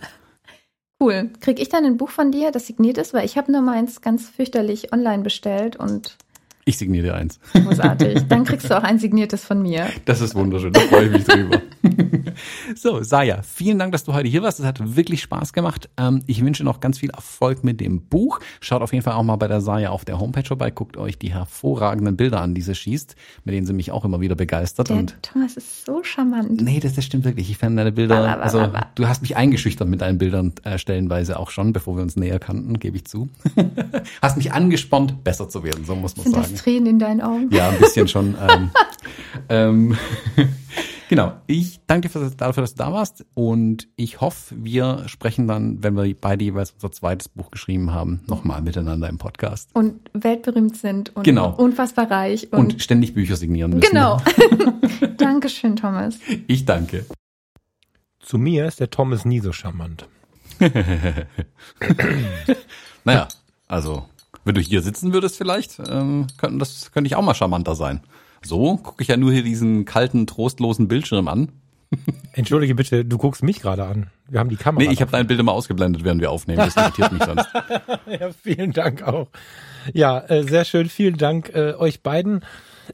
Cool. Krieg ich dann ein Buch von dir, das signiert ist? Weil ich habe nur meins ganz fürchterlich online bestellt und ich signiere dir eins. Großartig. (laughs) Dann kriegst du auch ein signiertes von mir. Das ist wunderschön. Da freue ich mich drüber. (laughs) so, Saya, vielen Dank, dass du heute hier warst. Es hat wirklich Spaß gemacht. Ähm, ich wünsche noch ganz viel Erfolg mit dem Buch. Schaut auf jeden Fall auch mal bei der Saya auf der Homepage vorbei. Guckt euch die hervorragenden Bilder an, die sie schießt, mit denen sie mich auch immer wieder begeistert. Der und Thomas ist so charmant. Nee, das, das stimmt wirklich. Ich fand deine Bilder, also du hast mich eingeschüchtert mit deinen Bildern äh, stellenweise auch schon, bevor wir uns näher kannten, gebe ich zu. (laughs) hast mich angespornt, besser zu werden, so muss man Sind Tränen in deinen Augen? Ja, ein bisschen schon. ähm, (laughs) ähm, (laughs) genau. Ich danke dir dafür, dass du da warst und ich hoffe, wir sprechen dann, wenn wir beide jeweils unser zweites Buch geschrieben haben, nochmal miteinander im Podcast. Und weltberühmt sind und genau. unfassbar reich. Und, und ständig Bücher signieren müssen. Genau. (laughs) Dankeschön, Thomas. Ich danke. Zu mir ist der Thomas nie so charmant. naja, also wenn du hier sitzen würdest vielleicht, ähm, könnte das könnte ich auch mal charmanter sein. So gucke ich ja nur hier diesen kalten, trostlosen Bildschirm an. (laughs) Entschuldige bitte, du guckst mich gerade an. Wir haben die Kamera. Nee, ich habe dein Bild immer ausgeblendet, während wir aufnehmen. Das irritiert mich sonst. (laughs) ja, vielen Dank auch. Ja, äh, sehr schön. Vielen Dank äh, euch beiden.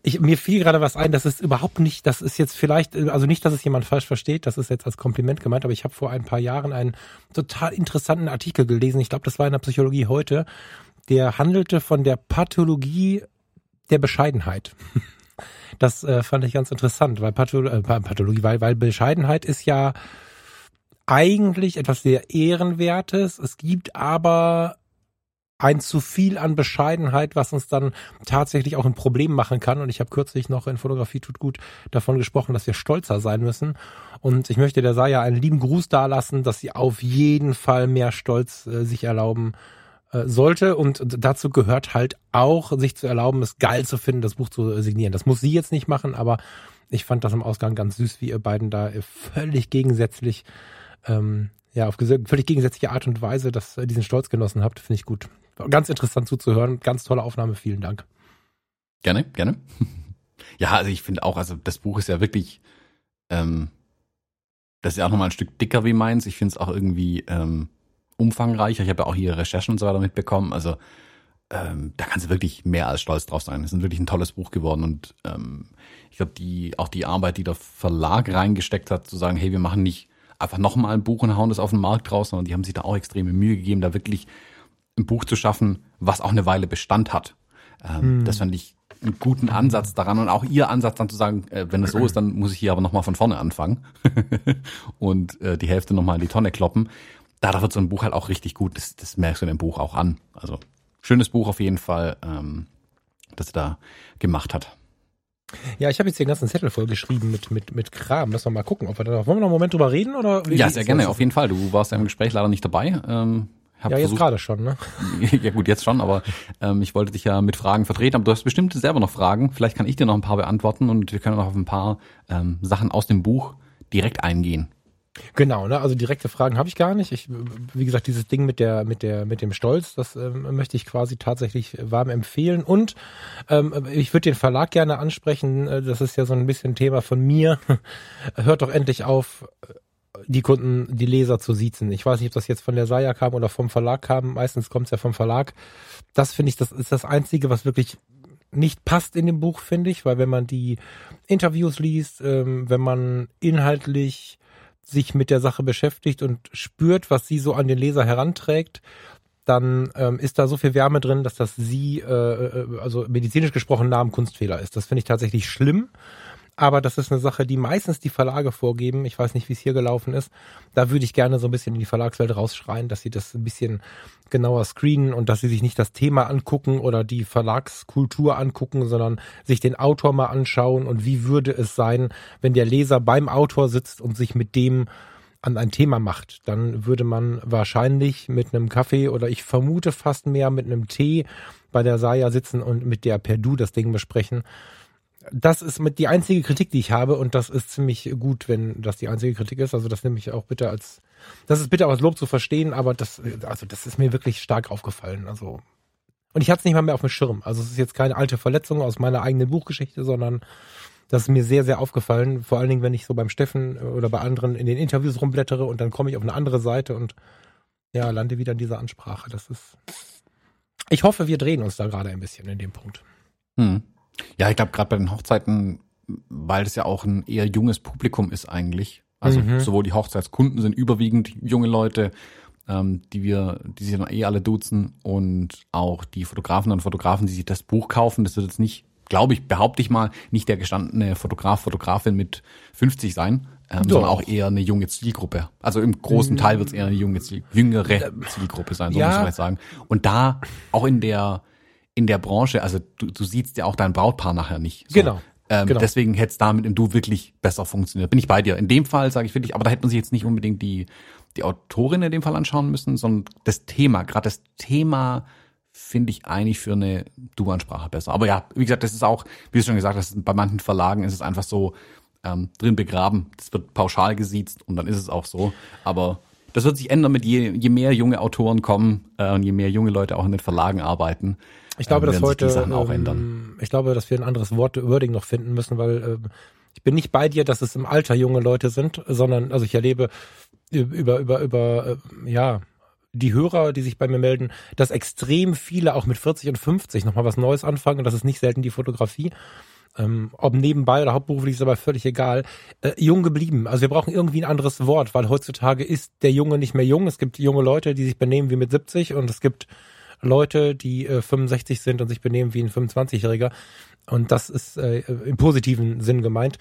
Ich, mir fiel gerade was ein, das ist überhaupt nicht, das ist jetzt vielleicht, äh, also nicht, dass es jemand falsch versteht, das ist jetzt als Kompliment gemeint, aber ich habe vor ein paar Jahren einen total interessanten Artikel gelesen. Ich glaube, das war in der Psychologie heute der handelte von der Pathologie der Bescheidenheit. (laughs) Das äh, fand ich ganz interessant, weil äh, Pathologie, weil, weil Bescheidenheit ist ja eigentlich etwas sehr Ehrenwertes. Es gibt aber ein zu viel an Bescheidenheit, was uns dann tatsächlich auch ein Problem machen kann. Und ich habe kürzlich noch in Fotografie tut gut davon gesprochen, dass wir stolzer sein müssen. Und ich möchte der Saya einen lieben Gruß dalassen, dass sie auf jeden Fall mehr Stolz äh, sich erlauben sollte. Und dazu gehört halt auch, sich zu erlauben, es geil zu finden, das Buch zu signieren. Das muss sie jetzt nicht machen, aber ich fand das im Ausgang ganz süß, wie ihr beiden da völlig gegensätzlich ähm, ja, auf völlig gegensätzliche Art und Weise dass äh, diesen Stolz genossen habt, finde ich gut. Ganz interessant zuzuhören. Ganz tolle Aufnahme. Vielen Dank. Gerne, gerne. (laughs) ja, also ich finde auch, also das Buch ist ja wirklich, ähm, das ist ja auch nochmal ein Stück dicker wie meins. Ich finde es auch irgendwie ähm, umfangreicher. Ich habe ja auch hier Recherchen und so weiter mitbekommen. Also ähm, da kannst du wirklich mehr als stolz drauf sein. Es ist wirklich ein tolles Buch geworden und ähm, ich glaube, die auch die Arbeit, die der Verlag reingesteckt hat, zu sagen, hey, wir machen nicht einfach nochmal ein Buch und hauen das auf den Markt raus, sondern die haben sich da auch extreme Mühe gegeben, da wirklich ein Buch zu schaffen, was auch eine Weile Bestand hat. Ähm, hm. Das fand ich einen guten Ansatz daran und auch ihr Ansatz dann zu sagen, äh, wenn es so ist, dann muss ich hier aber nochmal von vorne anfangen (laughs) und äh, die Hälfte nochmal in die Tonne kloppen. Da wird so ein Buch halt auch richtig gut. Das, das merkst du in dem Buch auch an. Also schönes Buch auf jeden Fall, ähm, das er da gemacht hat. Ja, ich habe jetzt den ganzen Zettel vollgeschrieben mit, mit, mit Kram. Lass wir mal gucken, ob wir da noch. Wollen wir noch einen Moment drüber reden? Oder ja, sehr gerne, auf jeden Fall. Du warst ja im Gespräch leider nicht dabei. Ähm, ja, jetzt gerade schon, ne? (laughs) ja gut, jetzt schon, aber ähm, ich wollte dich ja mit Fragen vertreten, aber du hast bestimmt selber noch Fragen. Vielleicht kann ich dir noch ein paar beantworten und wir können noch auf ein paar ähm, Sachen aus dem Buch direkt eingehen. Genau, ne? Also direkte Fragen habe ich gar nicht. Ich, wie gesagt, dieses Ding mit der, mit der, mit dem Stolz, das ähm, möchte ich quasi tatsächlich warm empfehlen. Und ähm, ich würde den Verlag gerne ansprechen. Äh, das ist ja so ein bisschen Thema von mir. (laughs) Hört doch endlich auf, die Kunden, die Leser zu siezen. Ich weiß nicht, ob das jetzt von der Saya kam oder vom Verlag kam. Meistens kommt es ja vom Verlag. Das finde ich, das ist das Einzige, was wirklich nicht passt in dem Buch, finde ich, weil wenn man die Interviews liest, ähm, wenn man inhaltlich sich mit der Sache beschäftigt und spürt, was sie so an den Leser heranträgt, dann ähm, ist da so viel Wärme drin, dass das sie, äh, äh also medizinisch gesprochen, Namenkunstfehler ist. Das finde ich tatsächlich schlimm. Aber das ist eine Sache, die meistens die Verlage vorgeben. Ich weiß nicht, wie es hier gelaufen ist. Da würde ich gerne so ein bisschen in die Verlagswelt rausschreien, dass sie das ein bisschen genauer screenen und dass sie sich nicht das Thema angucken oder die Verlagskultur angucken, sondern sich den Autor mal anschauen und wie würde es sein, wenn der Leser beim Autor sitzt und sich mit dem an ein Thema macht, dann würde man wahrscheinlich mit einem Kaffee oder ich vermute fast mehr mit einem Tee bei der Saya sitzen und mit der per Du das Ding besprechen das ist mit die einzige Kritik, die ich habe und das ist ziemlich gut, wenn das die einzige Kritik ist. Also das nehme ich auch bitte als, das ist bitte als Lob zu verstehen, aber das, also das ist mir wirklich stark aufgefallen. Also und ich hatte es nicht mal mehr auf dem Schirm. Also es ist jetzt keine alte Verletzung aus meiner eigenen Buchgeschichte, sondern das ist mir sehr, sehr aufgefallen. Vor allen Dingen, wenn ich so beim Steffen oder bei anderen in den Interviews rumblättere und dann komme ich auf eine andere Seite und ja, lande wieder in dieser Ansprache. Das ist. Ich hoffe, wir drehen uns da gerade ein bisschen in dem Punkt. Hm. Ja, ich glaube gerade bei den Hochzeiten, weil es ja auch ein eher junges Publikum ist eigentlich. Also mhm. sowohl die Hochzeitskunden sind überwiegend junge Leute, ähm, die wir, die sich dann eh alle duzen und auch die Fotografen und Fotografen, die sich das Buch kaufen, das wird jetzt nicht, glaube ich, behaupte ich mal, nicht der gestandene Fotograf, Fotografin mit 50 sein, ähm, sondern auch eher eine junge Zielgruppe. Also im großen Teil wird es eher eine junge Ziel, jüngere Zielgruppe sein, so ja. muss man jetzt sagen. Und da auch in der in der Branche, also du, du siehst ja auch dein Brautpaar nachher nicht. So. Genau. Ähm, genau. Deswegen hätte es da mit dem Du wirklich besser funktioniert. Bin ich bei dir. In dem Fall sage ich wirklich, aber da hätte man sich jetzt nicht unbedingt die, die Autorin in dem Fall anschauen müssen, sondern das Thema, gerade das Thema finde ich eigentlich für eine Du-Ansprache besser. Aber ja, wie gesagt, das ist auch, wie du schon gesagt hast, bei manchen Verlagen ist es einfach so ähm, drin begraben. Das wird pauschal gesiezt und dann ist es auch so. Aber das wird sich ändern mit je, je mehr junge Autoren kommen äh, und je mehr junge Leute auch in den Verlagen arbeiten. Ich glaube, ähm, dass heute, ähm, ich glaube, dass wir ein anderes Wort Wording noch finden müssen, weil ähm, ich bin nicht bei dir, dass es im Alter junge Leute sind, sondern also ich erlebe über über über äh, ja die Hörer, die sich bei mir melden, dass extrem viele auch mit 40 und 50 nochmal was Neues anfangen. Und das ist nicht selten die Fotografie. Ähm, ob nebenbei oder hauptberuflich ist aber völlig egal. Äh, jung geblieben. Also wir brauchen irgendwie ein anderes Wort, weil heutzutage ist der Junge nicht mehr jung. Es gibt junge Leute, die sich benehmen wie mit 70 und es gibt Leute, die äh, 65 sind und sich benehmen wie ein 25-Jähriger. Und das ist äh, im positiven Sinn gemeint.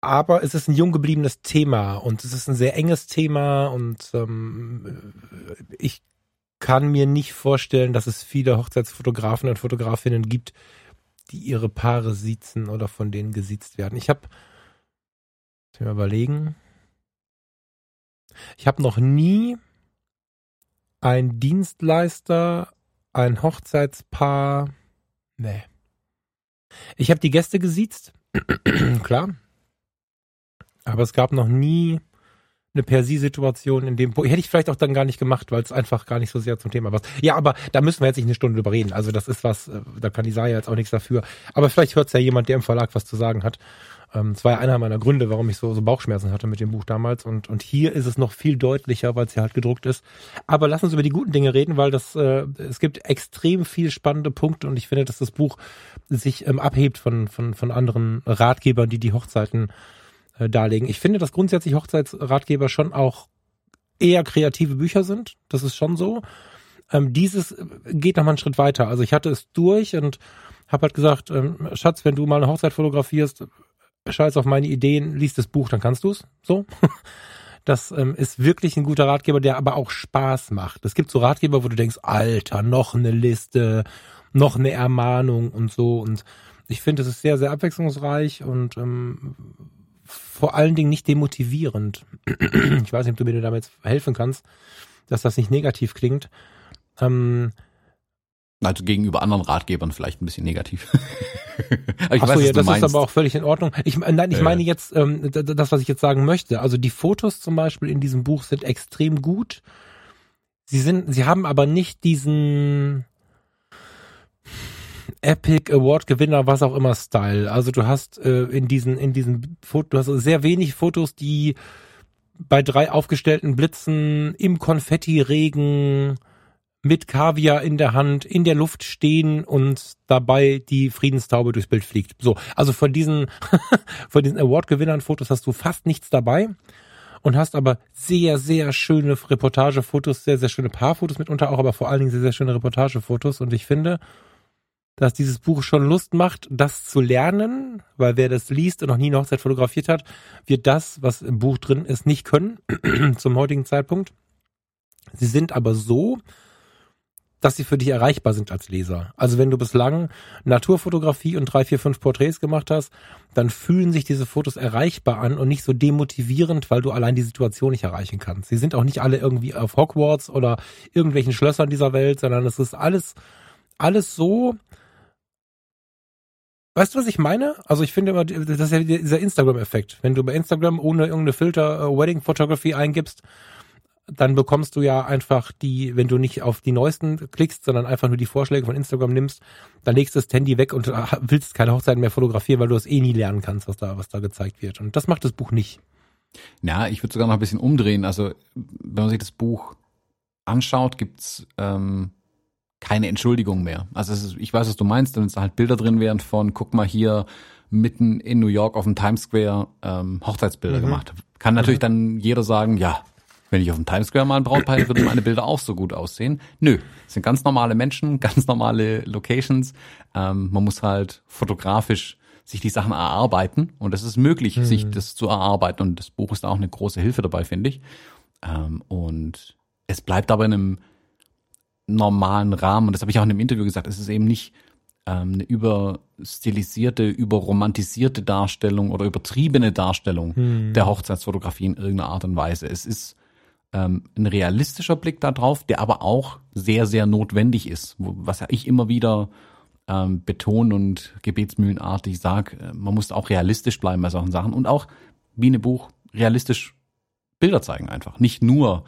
Aber es ist ein jung gebliebenes Thema und es ist ein sehr enges Thema und ähm, ich kann mir nicht vorstellen, dass es viele Hochzeitsfotografen und Fotografinnen gibt, die ihre Paare siezen oder von denen gesiezt werden. Ich habe, mir überlegen, ich habe noch nie ein Dienstleister, ein Hochzeitspaar, nee. Ich habe die Gäste gesiezt, (clears throat) klar, aber es gab noch nie eine Per-Sie-Situation in dem hätte ich vielleicht auch dann gar nicht gemacht, weil es einfach gar nicht so sehr zum Thema passt. Ja, aber da müssen wir jetzt nicht eine Stunde drüber reden. Also das ist was, äh, da kann Saya jetzt auch nichts dafür. Aber vielleicht hört es ja jemand, der im Verlag was zu sagen hat. Ähm, das war ja einer meiner Gründe, warum ich so, so Bauchschmerzen hatte mit dem Buch damals. Und, und hier ist es noch viel deutlicher, weil es ja halt gedruckt ist. Aber lass uns über die guten Dinge reden, weil das äh, es gibt extrem viel spannende Punkte und ich finde, dass das Buch sich ähm, abhebt von, von, von anderen Ratgebern, die die Hochzeiten äh, darlegen. Ich finde, dass grundsätzlich Hochzeitsratgeber schon auch eher kreative Bücher sind. Das ist schon so. Ähm, dieses geht noch mal einen Schritt weiter. Also ich hatte es durch und habe halt gesagt, ähm, Schatz, wenn du mal eine Hochzeit fotografierst, scheiß auf meine Ideen, liest das Buch, dann kannst du's. So. (laughs) Das ähm, ist wirklich ein guter Ratgeber, der aber auch Spaß macht. Es gibt so Ratgeber, wo du denkst, Alter, noch eine Liste, noch eine Ermahnung und so. Und ich finde, es ist sehr, sehr abwechslungsreich und ähm, vor allen Dingen nicht demotivierend. (clears throat) ich weiß nicht, ob du mir damit helfen kannst, dass das nicht negativ klingt. Ähm, also gegenüber anderen Ratgebern vielleicht ein bisschen negativ. (laughs) Achso, weiß, ja, das ist aber auch völlig in Ordnung. Ich, nein, ich äh. meine jetzt ähm, das, was ich jetzt sagen möchte. Also die Fotos zum Beispiel in diesem Buch sind extrem gut. Sie sind, sie haben aber nicht diesen Epic Award Gewinner, was auch immer Style. Also du hast äh, in diesen in diesen Fotos, du hast sehr wenig Fotos, die bei drei aufgestellten Blitzen im Konfettiregen mit Kaviar in der Hand in der Luft stehen und dabei die Friedenstaube durchs Bild fliegt. So, also von diesen (laughs) von diesen Award Gewinnern Fotos hast du fast nichts dabei und hast aber sehr sehr schöne Reportagefotos, sehr sehr schöne Paarfotos mitunter auch, aber vor allen Dingen sehr sehr schöne Reportagefotos und ich finde, dass dieses Buch schon Lust macht, das zu lernen, weil wer das liest und noch nie eine Hochzeit fotografiert hat, wird das, was im Buch drin ist, nicht können (clears throat) zum heutigen Zeitpunkt. Sie sind aber so, dass sie für dich erreichbar sind als Leser. Also wenn du bislang Naturfotografie und drei, vier, fünf Porträts gemacht hast, dann fühlen sich diese Fotos erreichbar an und nicht so demotivierend, weil du allein die Situation nicht erreichen kannst. Sie sind auch nicht alle irgendwie auf Hogwarts oder irgendwelchen Schlössern dieser Welt, sondern es ist alles, alles so, Weißt du, was ich meine? Also ich finde immer, das ist ja dieser Instagram-Effekt. Wenn du bei Instagram ohne irgendeine Filter äh, Wedding Photography eingibst, dann bekommst du ja einfach die, wenn du nicht auf die neuesten klickst, sondern einfach nur die Vorschläge von Instagram nimmst, dann legst du das Handy weg und äh, willst keine Hochzeiten mehr fotografieren, weil du es eh nie lernen kannst, was da, was da gezeigt wird. Und das macht das Buch nicht. Ja, ich würde sogar noch ein bisschen umdrehen. Also, wenn man sich das Buch anschaut, gibt's ähm, keine Entschuldigung mehr. Also ist, ich weiß, was du meinst, wenn es halt Bilder drin wären von, guck mal hier mitten in New York auf dem Times Square ähm, Hochzeitsbilder mhm. gemacht. Kann natürlich mhm. dann jeder sagen, ja, wenn ich auf dem Times Square mal ein Brautpaar hätte, würden meine Bilder auch so gut aussehen. Nö, es sind ganz normale Menschen, (laughs) ganz normale Locations. Ähm, man muss halt fotografisch sich die Sachen erarbeiten und es ist möglich, mhm. sich das zu erarbeiten und das Buch ist da auch eine große Hilfe dabei, finde ich. Ähm, und es bleibt aber in einem normalen Rahmen. Und das habe ich auch in dem Interview gesagt. Es ist eben nicht ähm, eine überstilisierte, überromantisierte Darstellung oder übertriebene Darstellung hm. der Hochzeitsfotografie in irgendeiner Art und Weise. Es ist ähm, ein realistischer Blick darauf, der aber auch sehr, sehr notwendig ist. Was ich immer wieder ähm, betone und gebetsmühlenartig sage, äh, man muss auch realistisch bleiben bei solchen Sachen und auch wie eine Buch realistisch Bilder zeigen einfach. Nicht nur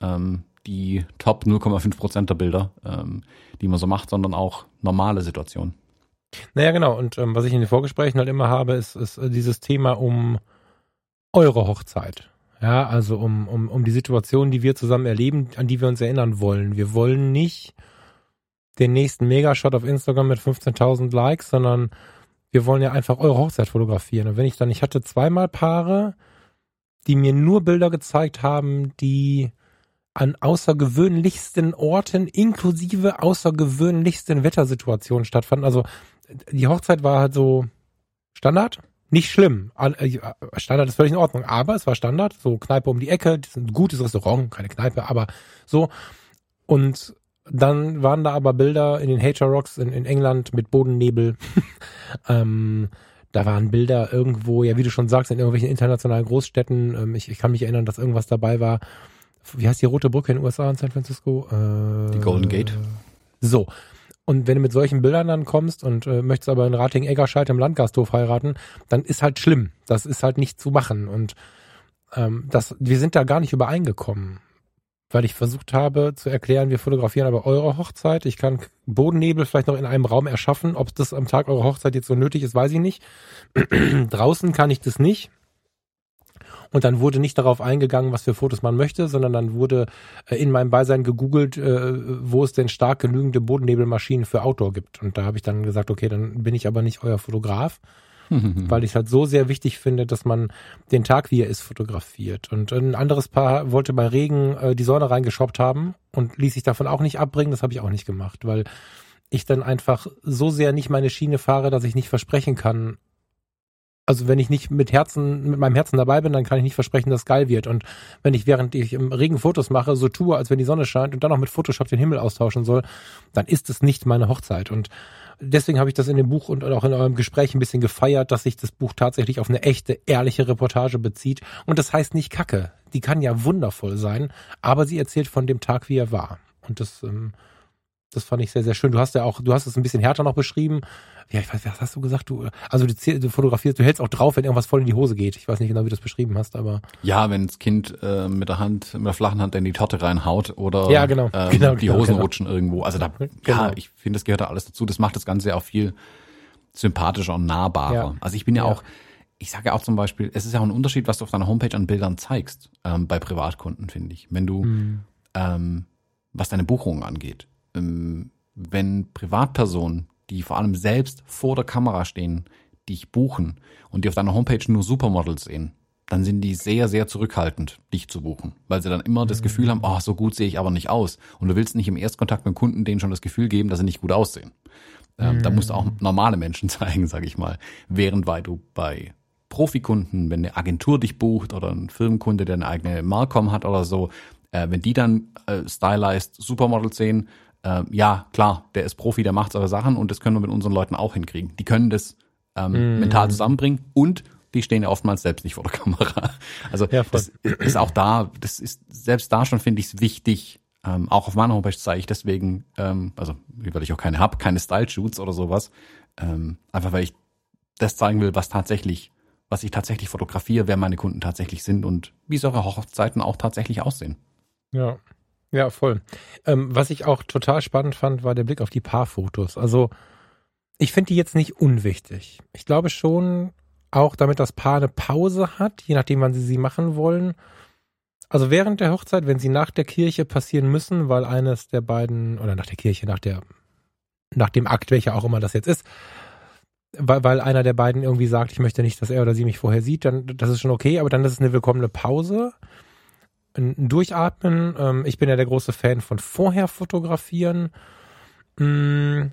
ähm, die Top 0,5 Prozent der Bilder, ähm, die man so macht, sondern auch normale Situationen. Naja, genau. Und ähm, was ich in den Vorgesprächen halt immer habe, ist, ist äh, dieses Thema um eure Hochzeit. Ja, also um, um, um die Situation, die wir zusammen erleben, an die wir uns erinnern wollen. Wir wollen nicht den nächsten Megashot auf Instagram mit 15.000 Likes, sondern wir wollen ja einfach eure Hochzeit fotografieren. Und wenn ich dann, ich hatte zweimal Paare, die mir nur Bilder gezeigt haben, die an außergewöhnlichsten Orten inklusive außergewöhnlichsten Wettersituationen stattfanden. Also die Hochzeit war halt so Standard, nicht schlimm. Äh, Standard ist völlig in Ordnung, aber es war Standard, so Kneipe um die Ecke, ein gutes Restaurant, keine Kneipe, aber so. Und dann waren da aber Bilder in den Hater Rocks in, in England mit Bodennebel. (laughs) ähm, da waren Bilder irgendwo, ja, wie du schon sagst, in irgendwelchen internationalen Großstädten. Ähm, ich, ich kann mich erinnern, dass irgendwas dabei war. Wie heißt die rote Brücke in den USA in San Francisco? Äh, die Golden Gate. So. Und wenn du mit solchen Bildern dann kommst und äh, möchtest aber in Rating-Eggerscheid im Landgasthof heiraten, dann ist halt schlimm. Das ist halt nicht zu machen. Und ähm, das, wir sind da gar nicht übereingekommen weil ich versucht habe zu erklären, wir fotografieren aber eure Hochzeit. Ich kann Bodennebel vielleicht noch in einem Raum erschaffen. Ob das am Tag eurer Hochzeit jetzt so nötig ist, weiß ich nicht. (clears throat) Draußen kann ich das nicht. Und dann wurde nicht darauf eingegangen, was für Fotos man möchte, sondern dann wurde äh, in meinem Beisein gegoogelt, äh, wo es denn stark genügende Bodennebelmaschinen für Outdoor gibt. Und da habe ich dann gesagt, okay, dann bin ich aber nicht euer Fotograf, (laughs) weil ich halt so sehr wichtig finde, dass man den Tag, wie er ist, fotografiert. Und ein anderes Paar wollte bei Regen äh, die Sonne reingeschoppt haben und ließ sich davon auch nicht abbringen. Das habe ich auch nicht gemacht, weil ich dann einfach so sehr nicht meine Schiene fahre, dass ich nicht versprechen kann, also wenn ich nicht mit Herzen, mit meinem Herzen dabei bin, dann kann ich nicht versprechen, dass es geil wird. Und wenn ich während ich im Regen Fotos mache, so tue, als wenn die Sonne scheint und dann noch mit Photoshop den Himmel austauschen soll, dann ist es nicht meine Hochzeit. Und deswegen habe ich das in dem Buch und auch in eurem Gespräch ein bisschen gefeiert, dass sich das Buch tatsächlich auf eine echte, ehrliche Reportage bezieht. Und das heißt nicht Kacke. Die kann ja wundervoll sein, aber sie erzählt von dem Tag, wie er war. Und das, ähm, das fand ich sehr, sehr schön. Du hast ja auch, du hast es ein bisschen härter noch beschrieben. Ja, ich weiß, was hast du gesagt? Du, also du, du fotografierst, du hältst auch drauf, wenn irgendwas voll in die Hose geht. Ich weiß nicht genau, wie du das beschrieben hast, aber. Ja, wenn das Kind äh, mit der Hand, mit der flachen Hand in die Torte reinhaut oder ja, genau. Ähm, genau die genau, Hosen genau. rutschen irgendwo. Also da, Genau. ja, ich finde, das gehört da alles dazu. Das macht das Ganze auch viel sympathischer und nahbarer. Ja. Also ich bin ja, Ja. auch, ich sage ja auch zum Beispiel, es ist ja auch ein Unterschied, was du auf deiner Homepage an Bildern zeigst, ähm, bei Privatkunden, finde ich. Wenn du, Mhm. ähm, was deine Buchungen angeht, wenn Privatpersonen, die vor allem selbst vor der Kamera stehen, dich buchen und die auf deiner Homepage nur Supermodels sehen, dann sind die sehr, sehr zurückhaltend, dich zu buchen, weil sie dann immer das Gefühl haben, oh, so gut sehe ich aber nicht aus. Und du willst nicht im Erstkontakt mit Kunden denen schon das Gefühl geben, dass sie nicht gut aussehen. Ähm, Da musst du auch normale Menschen (laughs) zeigen, sage ich mal. Während weil du bei Profikunden, wenn eine Agentur dich bucht oder ein Firmenkunde, der eine eigene Marcom hat oder so, äh, wenn die dann äh, stylized Supermodels sehen, äh, ja, klar, der ist Profi, der macht solche Sachen und das können wir mit unseren Leuten auch hinkriegen. Die können das ähm, mental zusammenbringen und die stehen ja oftmals selbst nicht vor der Kamera. Also Ja, das ist auch da, das ist selbst da schon finde ich es wichtig. Ähm, auch auf meiner Homepage zeige ich deswegen, ähm, also weil ich auch keine hab, keine Style-Shoots oder sowas. Ähm, einfach weil ich das zeigen will, was tatsächlich, was ich tatsächlich fotografiere, wer meine Kunden tatsächlich sind und wie solche Hochzeiten auch tatsächlich aussehen. Ja, ja, voll. Ähm, was ich auch total spannend fand, war der Blick auf die Paarfotos. Also ich finde die jetzt nicht unwichtig. Ich glaube schon, auch damit das Paar eine Pause hat, je nachdem, wann sie sie machen wollen. Also während der Hochzeit, wenn sie nach der Kirche passieren müssen, weil eines der beiden, oder nach der Kirche, nach der, nach dem Akt, welcher auch immer das jetzt ist, weil, weil einer der beiden irgendwie sagt, ich möchte nicht, dass er oder sie mich vorher sieht, dann das ist schon okay, aber dann ist es eine willkommene Pause ein Durchatmen. Ähm, ich bin ja der große Fan von vorher fotografieren. Mm.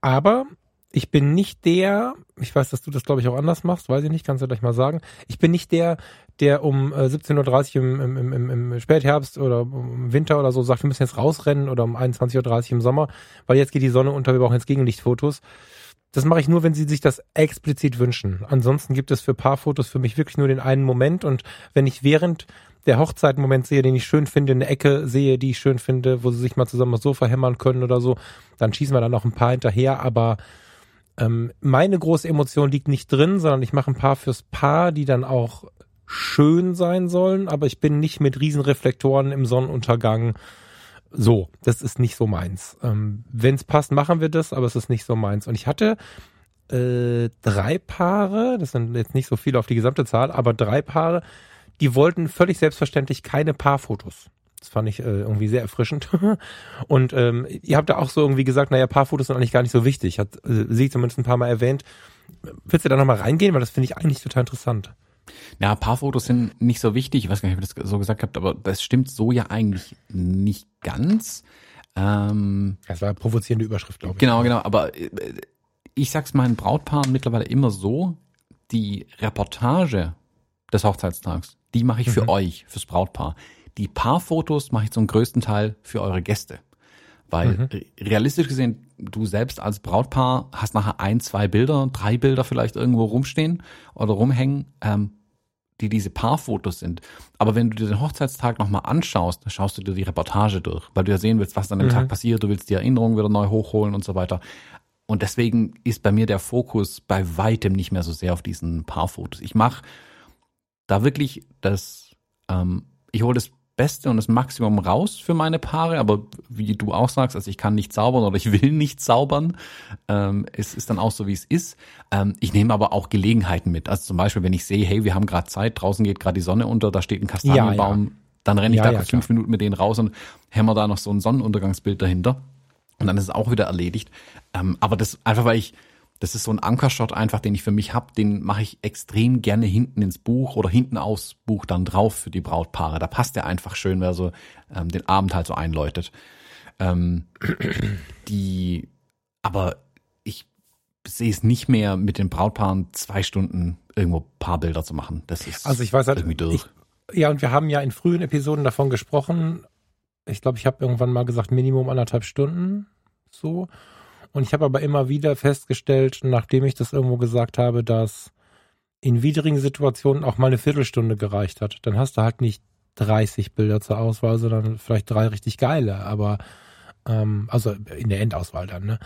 Aber ich bin nicht der, ich weiß, dass du das glaube ich auch anders machst, weiß ich nicht, kannst du gleich mal sagen. Ich bin nicht der, der um äh, 17.30 Uhr im, im, im, im Spätherbst oder im Winter oder so sagt, wir müssen jetzt rausrennen oder um 21.30 Uhr im Sommer, weil jetzt geht die Sonne unter, wir brauchen jetzt Gegenlichtfotos. Das mache ich nur, wenn sie sich das explizit wünschen. Ansonsten gibt es für Paarfotos für mich wirklich nur den einen Moment. Und wenn ich während der Hochzeit einen Moment sehe, den ich schön finde, eine Ecke sehe, die ich schön finde, wo sie sich mal zusammen aufs Sofa hämmern können oder so, dann schießen wir dann noch ein paar hinterher, aber ähm, meine große Emotion liegt nicht drin, sondern ich mache ein paar fürs Paar, die dann auch schön sein sollen, aber ich bin nicht mit Riesenreflektoren im Sonnenuntergang so, das ist nicht so meins. Ähm, Wenn es passt, machen wir das, aber es ist nicht so meins. Und ich hatte äh, drei Paare, das sind jetzt nicht so viele auf die gesamte Zahl, aber drei Paare, die wollten völlig selbstverständlich keine Paarfotos. Das fand ich äh, irgendwie sehr erfrischend. (laughs) Und ähm, ihr habt da auch so irgendwie gesagt, naja, Paarfotos sind eigentlich gar nicht so wichtig. Hat äh, sie zumindest ein paar Mal erwähnt. Willst du da nochmal reingehen? Weil das finde ich eigentlich total interessant. Ja, Paarfotos sind nicht so wichtig. Ich weiß gar nicht, ob ihr das so gesagt habt, aber das stimmt so ja eigentlich nicht ganz. Ähm, Das war eine provozierende Überschrift, glaube ich. Genau, genau. Aber äh, ich sag's meinen Brautpaaren mittlerweile immer so, die Reportage des Hochzeitstags, die mache ich für Mhm. euch, fürs Brautpaar. Die Paarfotos mache ich zum größten Teil für eure Gäste. Weil mhm. realistisch gesehen, du selbst als Brautpaar hast nachher ein, zwei Bilder, drei Bilder vielleicht irgendwo rumstehen oder rumhängen, ähm, die diese Paarfotos sind. Aber wenn du dir den Hochzeitstag nochmal anschaust, dann schaust du dir die Reportage durch, weil du ja sehen willst, was an dem mhm. Tag passiert, du willst die Erinnerungen wieder neu hochholen und so weiter. Und deswegen ist bei mir der Fokus bei weitem nicht mehr so sehr auf diesen Paarfotos. Ich mache da wirklich das, ähm, ich hole das Beste und das Maximum raus für meine Paare, aber wie du auch sagst, also ich kann nicht zaubern oder ich will nicht zaubern. Ähm, es ist dann auch so, wie es ist. Ähm, ich nehme aber auch Gelegenheiten mit. Also zum Beispiel, wenn ich sehe, hey, wir haben gerade Zeit, draußen geht gerade die Sonne unter, da steht ein Kastanienbaum, ja, ja. dann renne ich ja, da ja, fünf Minuten mit denen raus und hämmer da noch so ein Sonnenuntergangsbild dahinter. Und dann ist es auch wieder erledigt. Ähm, aber das einfach, weil ich das ist so ein Ankershot einfach, den ich für mich hab, den mache ich extrem gerne hinten ins Buch oder hinten aufs Buch dann drauf für die Brautpaare. Da passt der einfach schön, wer so ähm, den Abend halt so einläutet. Ähm, (clears throat) die, aber ich sehe es nicht mehr mit den Brautpaaren zwei Stunden irgendwo Paarbilder zu machen. Das ist also ich weiß halt, irgendwie durch. Ich, ja, und wir haben ja in frühen Episoden davon gesprochen. Ich glaube, ich habe irgendwann mal gesagt, Minimum anderthalb Stunden so. Und ich habe aber immer wieder festgestellt, nachdem ich das irgendwo gesagt habe, dass in widrigen Situationen auch mal eine Viertelstunde gereicht hat. Dann hast du halt nicht 30 Bilder zur Auswahl, sondern vielleicht drei richtig geile, aber ähm, also in der Endauswahl dann, ne?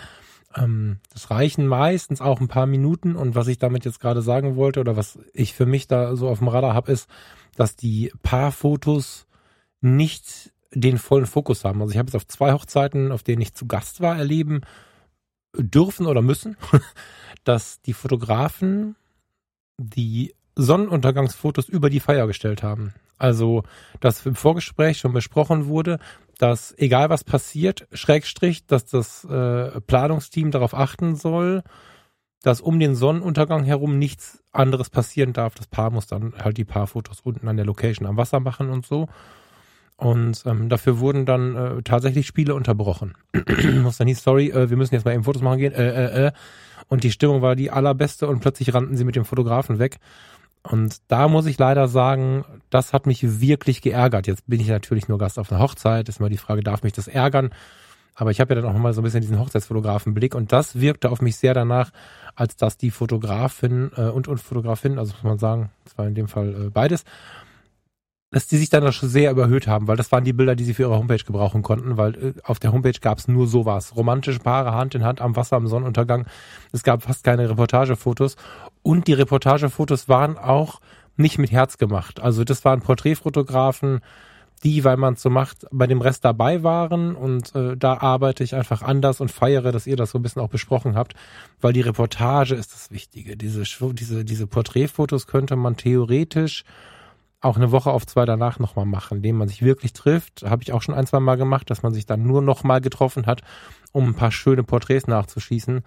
Ähm, das reichen meistens auch ein paar Minuten und was ich damit jetzt gerade sagen wollte oder was ich für mich da so auf dem Radar habe, ist, dass die Paarfotos nicht den vollen Fokus haben. Also ich habe jetzt auf zwei Hochzeiten, auf denen ich zu Gast war, erleben dürfen oder müssen, (laughs) dass die Fotografen die Sonnenuntergangsfotos über die Feier gestellt haben. Also, dass im Vorgespräch schon besprochen wurde, dass egal was passiert, Schrägstrich, dass das äh, Planungsteam darauf achten soll, dass um den Sonnenuntergang herum nichts anderes passieren darf. Das Paar muss dann halt die Paarfotos unten an der Location am Wasser machen und so. Und ähm, dafür wurden dann äh, tatsächlich Spiele unterbrochen. (clears throat) Muss dann hieß, sorry, äh, wir müssen jetzt mal eben Fotos machen gehen. Äh, äh, äh. Und die Stimmung war die allerbeste und plötzlich rannten sie mit dem Fotografen weg. Und da muss ich leider sagen, das hat mich wirklich geärgert. Jetzt bin ich natürlich nur Gast auf einer Hochzeit. Ist mal die Frage, darf mich das ärgern? Aber ich habe ja dann auch mal so ein bisschen diesen Hochzeitsfotografenblick und das wirkte auf mich sehr danach, als dass die Fotografin äh, und und Fotografin, also muss man sagen, das war in dem Fall äh, beides, dass die sich dann schon sehr überhöht haben, weil das waren die Bilder, die sie für ihre Homepage gebrauchen konnten, weil äh, auf der Homepage gab es nur sowas. Romantische Paare Hand in Hand am Wasser am Sonnenuntergang. Es gab fast keine Reportagefotos. Und die Reportagefotos waren auch nicht mit Herz gemacht. Also das waren Porträtfotografen, die, weil man es so macht, bei dem Rest dabei waren. Und äh, da arbeite ich einfach anders und feiere, dass ihr das so ein bisschen auch besprochen habt, weil die Reportage ist das Wichtige. Diese, diese, diese Porträtfotos könnte man theoretisch auch eine Woche auf zwei danach nochmal machen, indem man sich wirklich trifft. Habe ich auch schon ein, zwei Mal gemacht, dass man sich dann nur nochmal getroffen hat, um ein paar schöne Porträts nachzuschießen.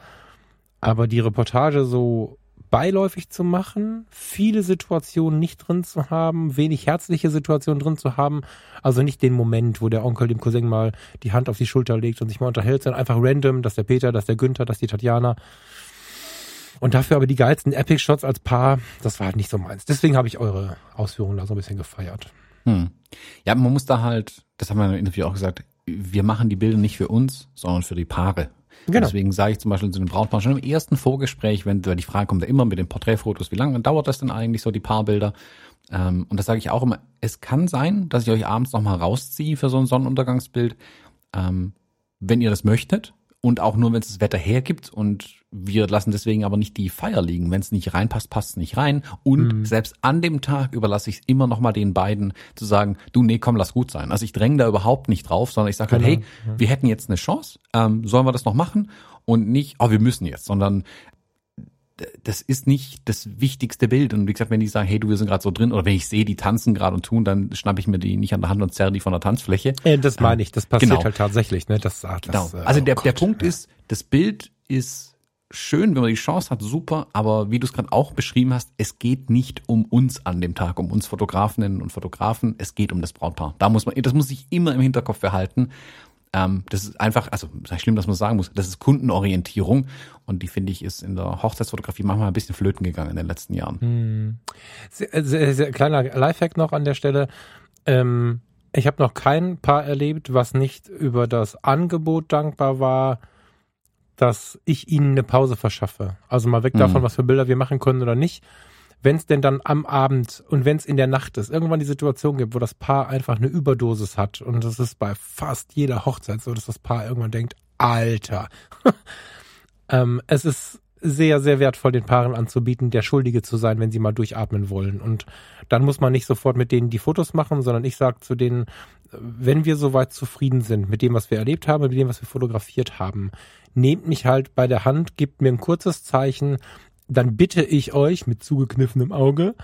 Aber die Reportage so beiläufig zu machen, viele Situationen nicht drin zu haben, wenig herzliche Situationen drin zu haben, also nicht den Moment, wo der Onkel dem Cousin mal die Hand auf die Schulter legt und sich mal unterhält, sondern einfach random, dass der Peter, dass der Günther, dass die Tatjana und dafür aber die geilsten Epic Shots als Paar, das war halt nicht so meins. Deswegen habe ich eure Ausführungen da so ein bisschen gefeiert. Hm. Ja, man muss da halt, das haben wir im Interview auch gesagt, wir machen die Bilder nicht für uns, sondern für die Paare. Genau. Deswegen sage ich zum Beispiel zu den Brautpaaren schon im ersten Vorgespräch, wenn die Frage kommt, ja immer mit den Porträtfotos, wie lange dauert das denn eigentlich so, die Paarbilder? Ähm, und das sage ich auch immer, es kann sein, dass ich euch abends nochmal rausziehe für so ein Sonnenuntergangsbild, ähm, wenn ihr das möchtet und auch nur, wenn es das Wetter hergibt und wir lassen deswegen aber nicht die Feier liegen. Wenn es nicht reinpasst, passt es nicht rein. Und mhm. selbst an dem Tag überlasse ich es immer noch mal den beiden zu sagen, du, nee, komm, lass gut sein. Also ich dränge da überhaupt nicht drauf, sondern ich sage halt, genau. hey, wir hätten jetzt eine Chance, ähm, sollen wir das noch machen? Und nicht, oh, wir müssen jetzt, sondern das ist nicht das wichtigste Bild. Und wie gesagt, wenn die sagen, hey, du, wir sind gerade so drin, oder wenn ich sehe, die tanzen gerade und tun, dann schnappe ich mir die nicht an der Hand und zerre die von der Tanzfläche. Äh, das meine ich, das passiert genau. halt tatsächlich. Ne? Das, ah, das, genau. Also oh der, Gott, der Punkt ja. ist, das Bild ist schön, wenn man die Chance hat, super, aber wie du es gerade auch beschrieben hast, es geht nicht um uns an dem Tag, um uns Fotografinnen und Fotografen, es geht um das Brautpaar. Da muss man, das muss sich immer im Hinterkopf behalten. Ähm, das ist einfach, also ist schlimm, dass man sagen muss, das ist Kundenorientierung und die finde ich ist in der Hochzeitsfotografie manchmal ein bisschen flöten gegangen in den letzten Jahren. Hm. Sehr, sehr, sehr kleiner Lifehack noch an der Stelle. Ähm, Ich habe noch kein Paar erlebt, was nicht über das Angebot dankbar war, dass ich ihnen eine Pause verschaffe. Also mal weg mhm. davon, was für Bilder wir machen können oder nicht. Wenn es denn dann am Abend und wenn es in der Nacht ist, irgendwann die Situation gibt, wo das Paar einfach eine Überdosis hat und das ist bei fast jeder Hochzeit so, dass das Paar irgendwann denkt, Alter, (laughs) ähm, es ist sehr, sehr wertvoll, den Paaren anzubieten, der Schuldige zu sein, wenn sie mal durchatmen wollen. Und dann muss man nicht sofort mit denen die Fotos machen, sondern ich sage zu denen, wenn wir soweit zufrieden sind mit dem, was wir erlebt haben, mit dem, was wir fotografiert haben, nehmt mich halt bei der Hand, gebt mir ein kurzes Zeichen, dann bitte ich euch mit zugekniffenem Auge,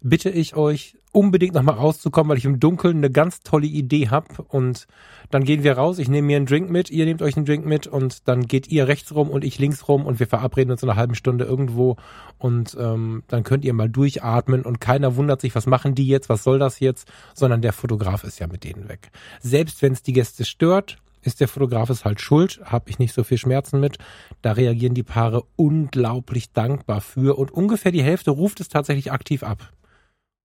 bitte ich euch unbedingt nochmal rauszukommen, weil ich im Dunkeln eine ganz tolle Idee habe und dann gehen wir raus, ich nehme mir einen Drink mit, ihr nehmt euch einen Drink mit. Und dann geht ihr rechts rum und ich links rum. Und wir verabreden uns in einer halben Stunde irgendwo. Und ähm, dann könnt ihr mal durchatmen. Und keiner wundert sich, was machen die jetzt, was soll das jetzt, sondern der Fotograf ist ja mit denen weg. Selbst wenn es die Gäste stört, ist der Fotograf es halt schuld, habe ich nicht so viel Schmerzen mit. Da reagieren die Paare unglaublich dankbar für und ungefähr die Hälfte ruft es tatsächlich aktiv ab.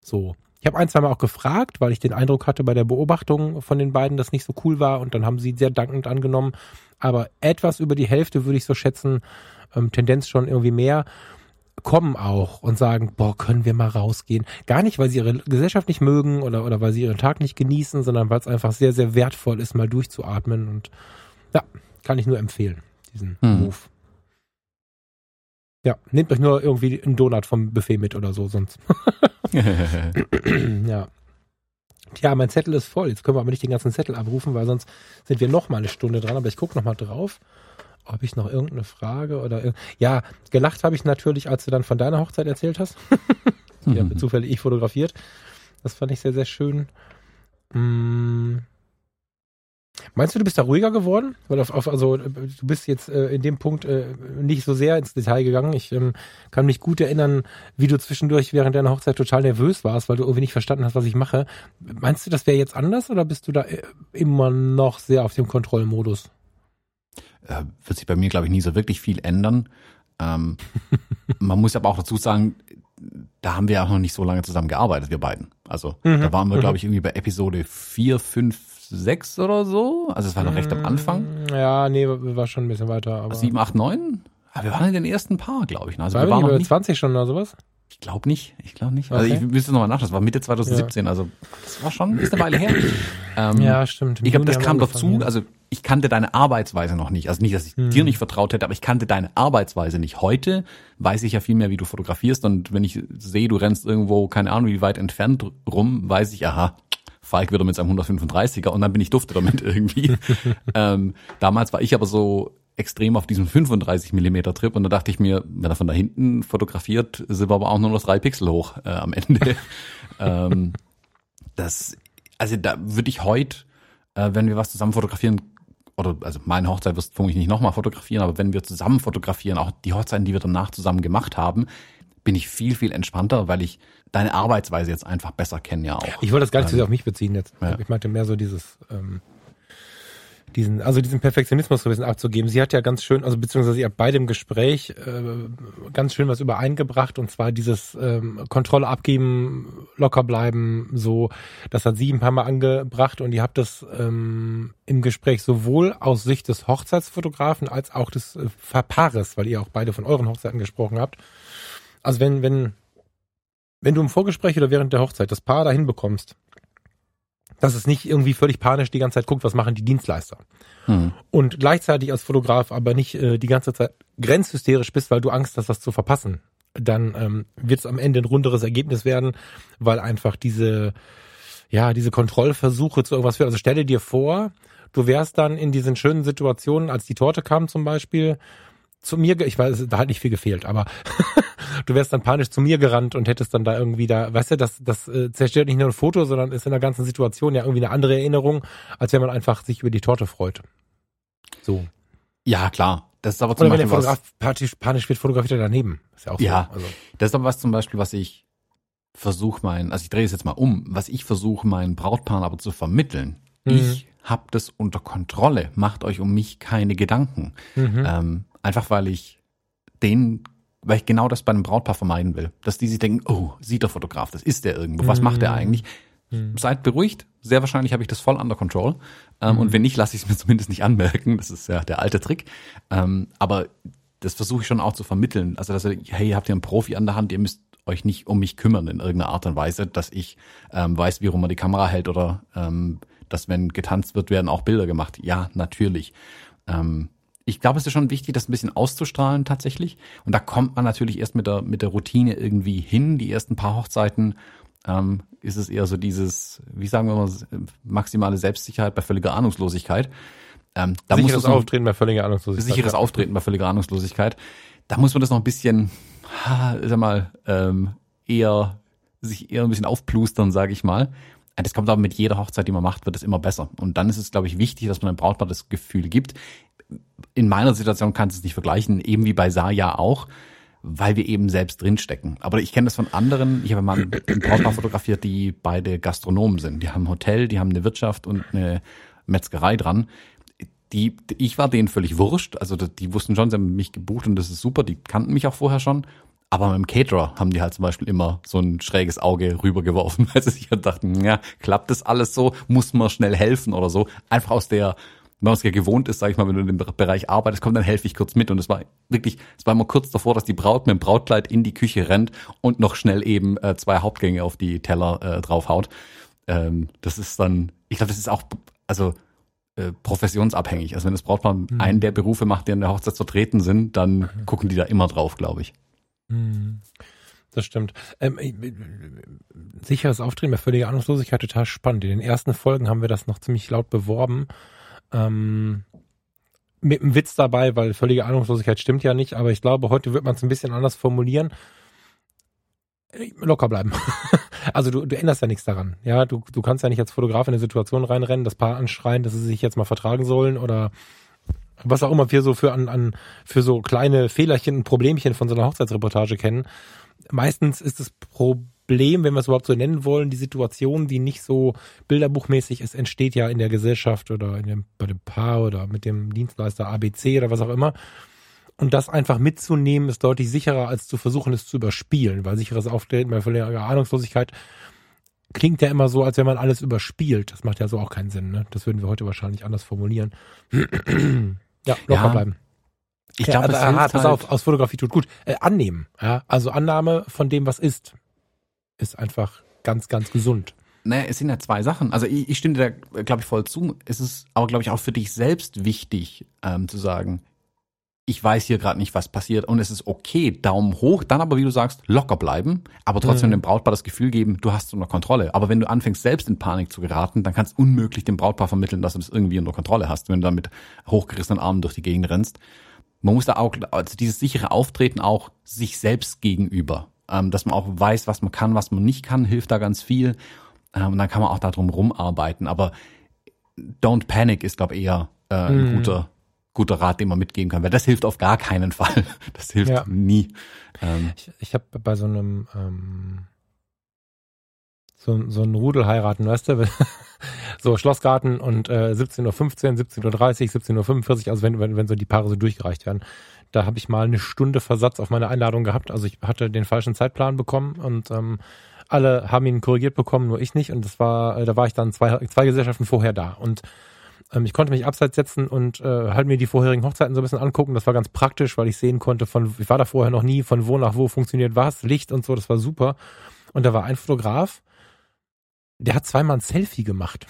So. Ich habe ein, zwei Mal auch gefragt, weil ich den Eindruck hatte bei der Beobachtung von den beiden, dass nicht so cool war und dann haben sie sehr dankend angenommen. Aber etwas über die Hälfte würde ich so schätzen, ähm, Tendenz schon irgendwie mehr kommen auch und sagen, boah, können wir mal rausgehen. Gar nicht, weil sie ihre Gesellschaft nicht mögen oder, oder weil sie ihren Tag nicht genießen, sondern weil es einfach sehr, sehr wertvoll ist, mal durchzuatmen. Und ja, kann ich nur empfehlen, diesen hm. Move. Ja, nehmt euch nur irgendwie einen Donut vom Buffet mit oder so, sonst. (laughs) ja. Tja, mein Zettel ist voll. Jetzt können wir aber nicht den ganzen Zettel abrufen, weil sonst sind wir noch mal eine Stunde dran. Aber ich gucke noch mal drauf. Habe ich noch irgendeine Frage oder ja, gelacht habe ich natürlich, als du dann von deiner Hochzeit erzählt hast. (laughs) Die mhm. (laughs) zufällig ich fotografiert. Das fand ich sehr, sehr schön. Hm. Meinst du, du bist da ruhiger geworden? Weil auf, auf, also du bist jetzt äh, in dem Punkt äh, nicht so sehr ins Detail gegangen. Ich ähm, kann mich gut erinnern, wie du zwischendurch während deiner Hochzeit total nervös warst, weil du irgendwie nicht verstanden hast, was ich mache. Meinst du, das wäre jetzt anders oder bist du da äh, immer noch sehr auf dem Kontrollmodus? Äh, wird sich bei mir, glaube ich, nie so wirklich viel ändern. Ähm, (laughs) man muss aber auch dazu sagen, da haben wir auch noch nicht so lange zusammen gearbeitet, wir beiden. Also mhm. da waren wir, glaube mhm. ich, irgendwie bei Episode 4, 5, 6 oder so. Also es war noch recht am Anfang. Ja, nee, war schon ein bisschen weiter. Aber 7, 8, 9? Aber wir waren in den ersten Paar, glaube ich. Ne? Also war wir waren nicht 20 schon oder sowas? Ich glaube nicht. Ich glaube nicht. Also okay. ich müsste nochmal nach. Das war Mitte 2017. Ja. Also das war schon ist eine Weile her. (clears throat) Ähm, ja, stimmt. ich glaube, das kam dazu. Also ich kannte deine Arbeitsweise noch nicht. Also nicht, dass ich hm. dir nicht vertraut hätte, aber ich kannte deine Arbeitsweise nicht. Heute weiß ich ja viel mehr, wie du fotografierst. Und wenn ich sehe, du rennst irgendwo, keine Ahnung, wie weit entfernt rum, weiß ich, aha, Falk wieder mit seinem 135er und dann bin ich dufte damit (laughs) irgendwie. (laughs) ähm, damals war ich aber so extrem auf diesem 35 Millimeter Trip und da dachte ich mir, wenn er von da hinten fotografiert, sind wir aber auch nur noch drei Pixel hoch äh, am Ende. (laughs) ähm, das, also da würde ich heute, äh, wenn wir was zusammen fotografieren, oder also meine Hochzeit wirst ich nicht nochmal fotografieren, aber wenn wir zusammen fotografieren, auch die Hochzeiten, die wir danach zusammen gemacht haben, bin ich viel, viel entspannter, weil ich deine Arbeitsweise jetzt einfach besser kenne ja auch. Ich wollte das gar nicht ähm, so sehr auf mich beziehen jetzt. Ja. Ich meinte mehr so dieses, ähm, diesen, also diesen Perfektionismus so ein bisschen abzugeben. Sie hat ja ganz schön, also beziehungsweise ihr habt beide im Gespräch äh, ganz schön was übereingebracht und zwar dieses ähm, Kontrolle abgeben, locker bleiben, so, das hat sie ein paar Mal angebracht und ihr habt das ähm, im Gespräch sowohl aus Sicht des Hochzeitsfotografen als auch des äh, Paares, weil ihr auch beide von euren Hochzeiten gesprochen habt. Also wenn, wenn, wenn du im Vorgespräch oder während der Hochzeit das Paar dahin bekommst, dass es nicht irgendwie völlig panisch die ganze Zeit guckt, was machen die Dienstleister. Hm. Und gleichzeitig als Fotograf aber nicht äh, die ganze Zeit grenzhysterisch bist, weil du Angst hast, was zu verpassen. Dann ähm, wird es am Ende ein runderes Ergebnis werden, weil einfach diese, ja, diese Kontrollversuche zu irgendwas führen. Also stelle dir vor, du wärst dann in diesen schönen Situationen, als die Torte kam zum Beispiel, zu mir, ich weiß, da hat nicht viel gefehlt, aber (laughs) du wärst dann panisch zu mir gerannt und hättest dann da irgendwie da, weißt du, das, das äh, zerstört nicht nur ein Foto, sondern ist in der ganzen Situation ja irgendwie eine andere Erinnerung, als wenn man einfach sich über die Torte freut. So. Ja, klar. Das ist aber zum Oder Beispiel wenn der Fotograf panisch, panisch wird, fotografiert er daneben. Ist ja auch ja, so. Also. Das ist aber was zum Beispiel, was ich versuche mein, also ich drehe es jetzt mal um, was ich versuche meinen Brautpaaren aber zu vermitteln. Mhm. Ich hab das unter Kontrolle. Macht euch um mich keine Gedanken. Mhm. Ähm, Einfach weil ich den, weil ich genau das bei einem Brautpaar vermeiden will. Dass die sich denken, oh, sieht der Fotograf, das ist der irgendwo, was macht der mhm. eigentlich? hm. seid beruhigt. Sehr wahrscheinlich habe ich das voll under control. Ähm, mhm. Und wenn nicht, lasse ich es mir (laughs) zumindest nicht anmerken. Das ist ja der alte Trick. Ähm, aber das versuche ich schon auch zu vermitteln. Also, dass ihr, hey, habt ihr einen Profi an der Hand, ihr müsst euch nicht um mich kümmern in irgendeiner Art und Weise, dass ich ähm, weiß, wie rum man die Kamera hält oder ähm, dass wenn getanzt wird, werden auch Bilder gemacht. Ja, natürlich. Ähm, ich glaube, es ist schon wichtig, das ein bisschen auszustrahlen tatsächlich. Und da kommt man natürlich erst mit der, mit der Routine irgendwie hin. Die ersten paar Hochzeiten ähm, ist es eher so dieses, wie sagen wir mal, maximale Selbstsicherheit bei völliger Ahnungslosigkeit. Ähm, da sicheres muss Auftreten bei völliger Ahnungslosigkeit. Sicheres ja. Auftreten bei völliger Ahnungslosigkeit. Da muss man das noch ein bisschen, ha, sag mal, ähm, eher sich eher ein bisschen aufplustern, sage ich mal. Das kommt aber mit jeder Hochzeit, die man macht, wird es immer besser. Und dann ist es, glaube ich, wichtig, dass man dem Brautpaar das Gefühl gibt. In meiner Situation kannst du es nicht vergleichen, eben wie bei Saja auch, weil wir eben selbst drinstecken. Aber ich kenne das von anderen. Ich habe mal ein Brautpaar fotografiert, die beide Gastronomen sind. Die haben ein Hotel, die haben eine Wirtschaft und eine Metzgerei dran die, ich war denen völlig wurscht. Also die wussten schon, sie haben mich gebucht und das ist super. Die kannten mich auch vorher schon. Aber mit dem Caterer haben die halt zum Beispiel immer so ein schräges Auge rübergeworfen, (laughs) weil sie sich halt dachten, ja, klappt das alles so? Muss man schnell helfen oder so? Einfach aus der, wenn man es ja gewohnt ist, sag ich mal, wenn du in dem Bereich arbeitest, komm, dann helfe ich kurz mit. Und es war wirklich, es war immer kurz davor, dass die Braut mit dem Brautkleid in die Küche rennt und noch schnell eben äh, zwei Hauptgänge auf die Teller äh, draufhaut. Ähm, das ist dann, ich glaube, das ist auch, also äh, professionsabhängig. Also wenn das Brautpaar mhm. einen der Berufe macht, die an der Hochzeit vertreten sind, dann mhm. gucken die da immer drauf, glaube ich. Mhm. Das stimmt. Ähm, äh, sicheres Auftreten bei völliger Ahnungslosigkeit total spannend. In den ersten Folgen haben wir das noch ziemlich laut beworben. Ähm, mit einem Witz dabei, weil völlige Ahnungslosigkeit stimmt ja nicht, aber ich glaube, heute wird man es ein bisschen anders formulieren locker bleiben. (laughs) also du, du änderst ja nichts daran. Ja, du, du kannst ja nicht als Fotograf in eine Situation reinrennen, das Paar anschreien, dass sie sich jetzt mal vertragen sollen oder was auch immer wir so für an, an für so kleine Fehlerchen und Problemchen von so einer Hochzeitsreportage kennen. Meistens ist das Problem, wenn wir es überhaupt so nennen wollen, die Situation, die nicht so bilderbuchmäßig ist, entsteht ja in der Gesellschaft oder in dem, bei dem Paar oder mit dem Dienstleister ABC oder was auch immer. Und das einfach mitzunehmen, ist deutlich sicherer, als zu versuchen, es zu überspielen, weil sicheres Auftreten bei völliger Ahnungslosigkeit klingt ja immer so, als wenn man alles überspielt. Das macht ja so auch keinen Sinn. Ne? Das würden wir heute wahrscheinlich anders formulieren. (clears throat) ja, locker ja. bleiben. Ich glaube, ja, also, pass halt auf, aus Fotografie tut gut. Äh, annehmen, ja, also Annahme von dem, was ist, ist einfach ganz, ganz gesund. Naja, es sind ja zwei Sachen. Also ich, ich stimme dir da, glaube ich, voll zu. Es ist aber, glaube ich, auch für dich selbst wichtig, ähm, zu sagen, ich weiß hier gerade nicht, was passiert und es ist okay, Daumen hoch, dann aber, wie du sagst, locker bleiben, aber trotzdem mhm. dem Brautpaar das Gefühl geben, du hast es unter Kontrolle. Aber wenn du anfängst, selbst in Panik zu geraten, dann kannst du unmöglich dem Brautpaar vermitteln, dass du das irgendwie unter Kontrolle hast, wenn du dann mit hochgerissenen Armen durch die Gegend rennst. Man muss da auch, also dieses sichere Auftreten auch sich selbst gegenüber, ähm, dass man auch weiß, was man kann, was man nicht kann, hilft da ganz viel. Ähm, und dann kann man auch darum rumarbeiten. Aber don't panic ist, glaube ich, eher äh, ein mhm. guter guter Rat, den man mitgeben kann, weil das hilft auf gar keinen Fall. (laughs) Das hilft ja. nie. Ähm, ich ich habe bei so einem ähm, so, so ein Rudel heiraten, weißt du? (laughs) so Schlossgarten und äh, 17.15 Uhr, 17.30 Uhr, 17.45 Uhr, also wenn, wenn, wenn so die Paare so durchgereicht werden. Da habe ich mal eine Stunde Versatz auf meine Einladung gehabt. Also ich hatte den falschen Zeitplan bekommen und ähm, alle haben ihn korrigiert bekommen, nur ich nicht. Und das war, äh, da war ich dann zwei, zwei Gesellschaften vorher da. Und ähm, ich konnte mich abseits setzen und äh, halt mir die vorherigen Hochzeiten so ein bisschen angucken. Das war ganz praktisch, weil ich sehen konnte, von ich war da vorher noch nie, von wo nach wo funktioniert was, Licht und so, das war super. Und da war ein Fotograf, der hat zweimal ein Selfie gemacht.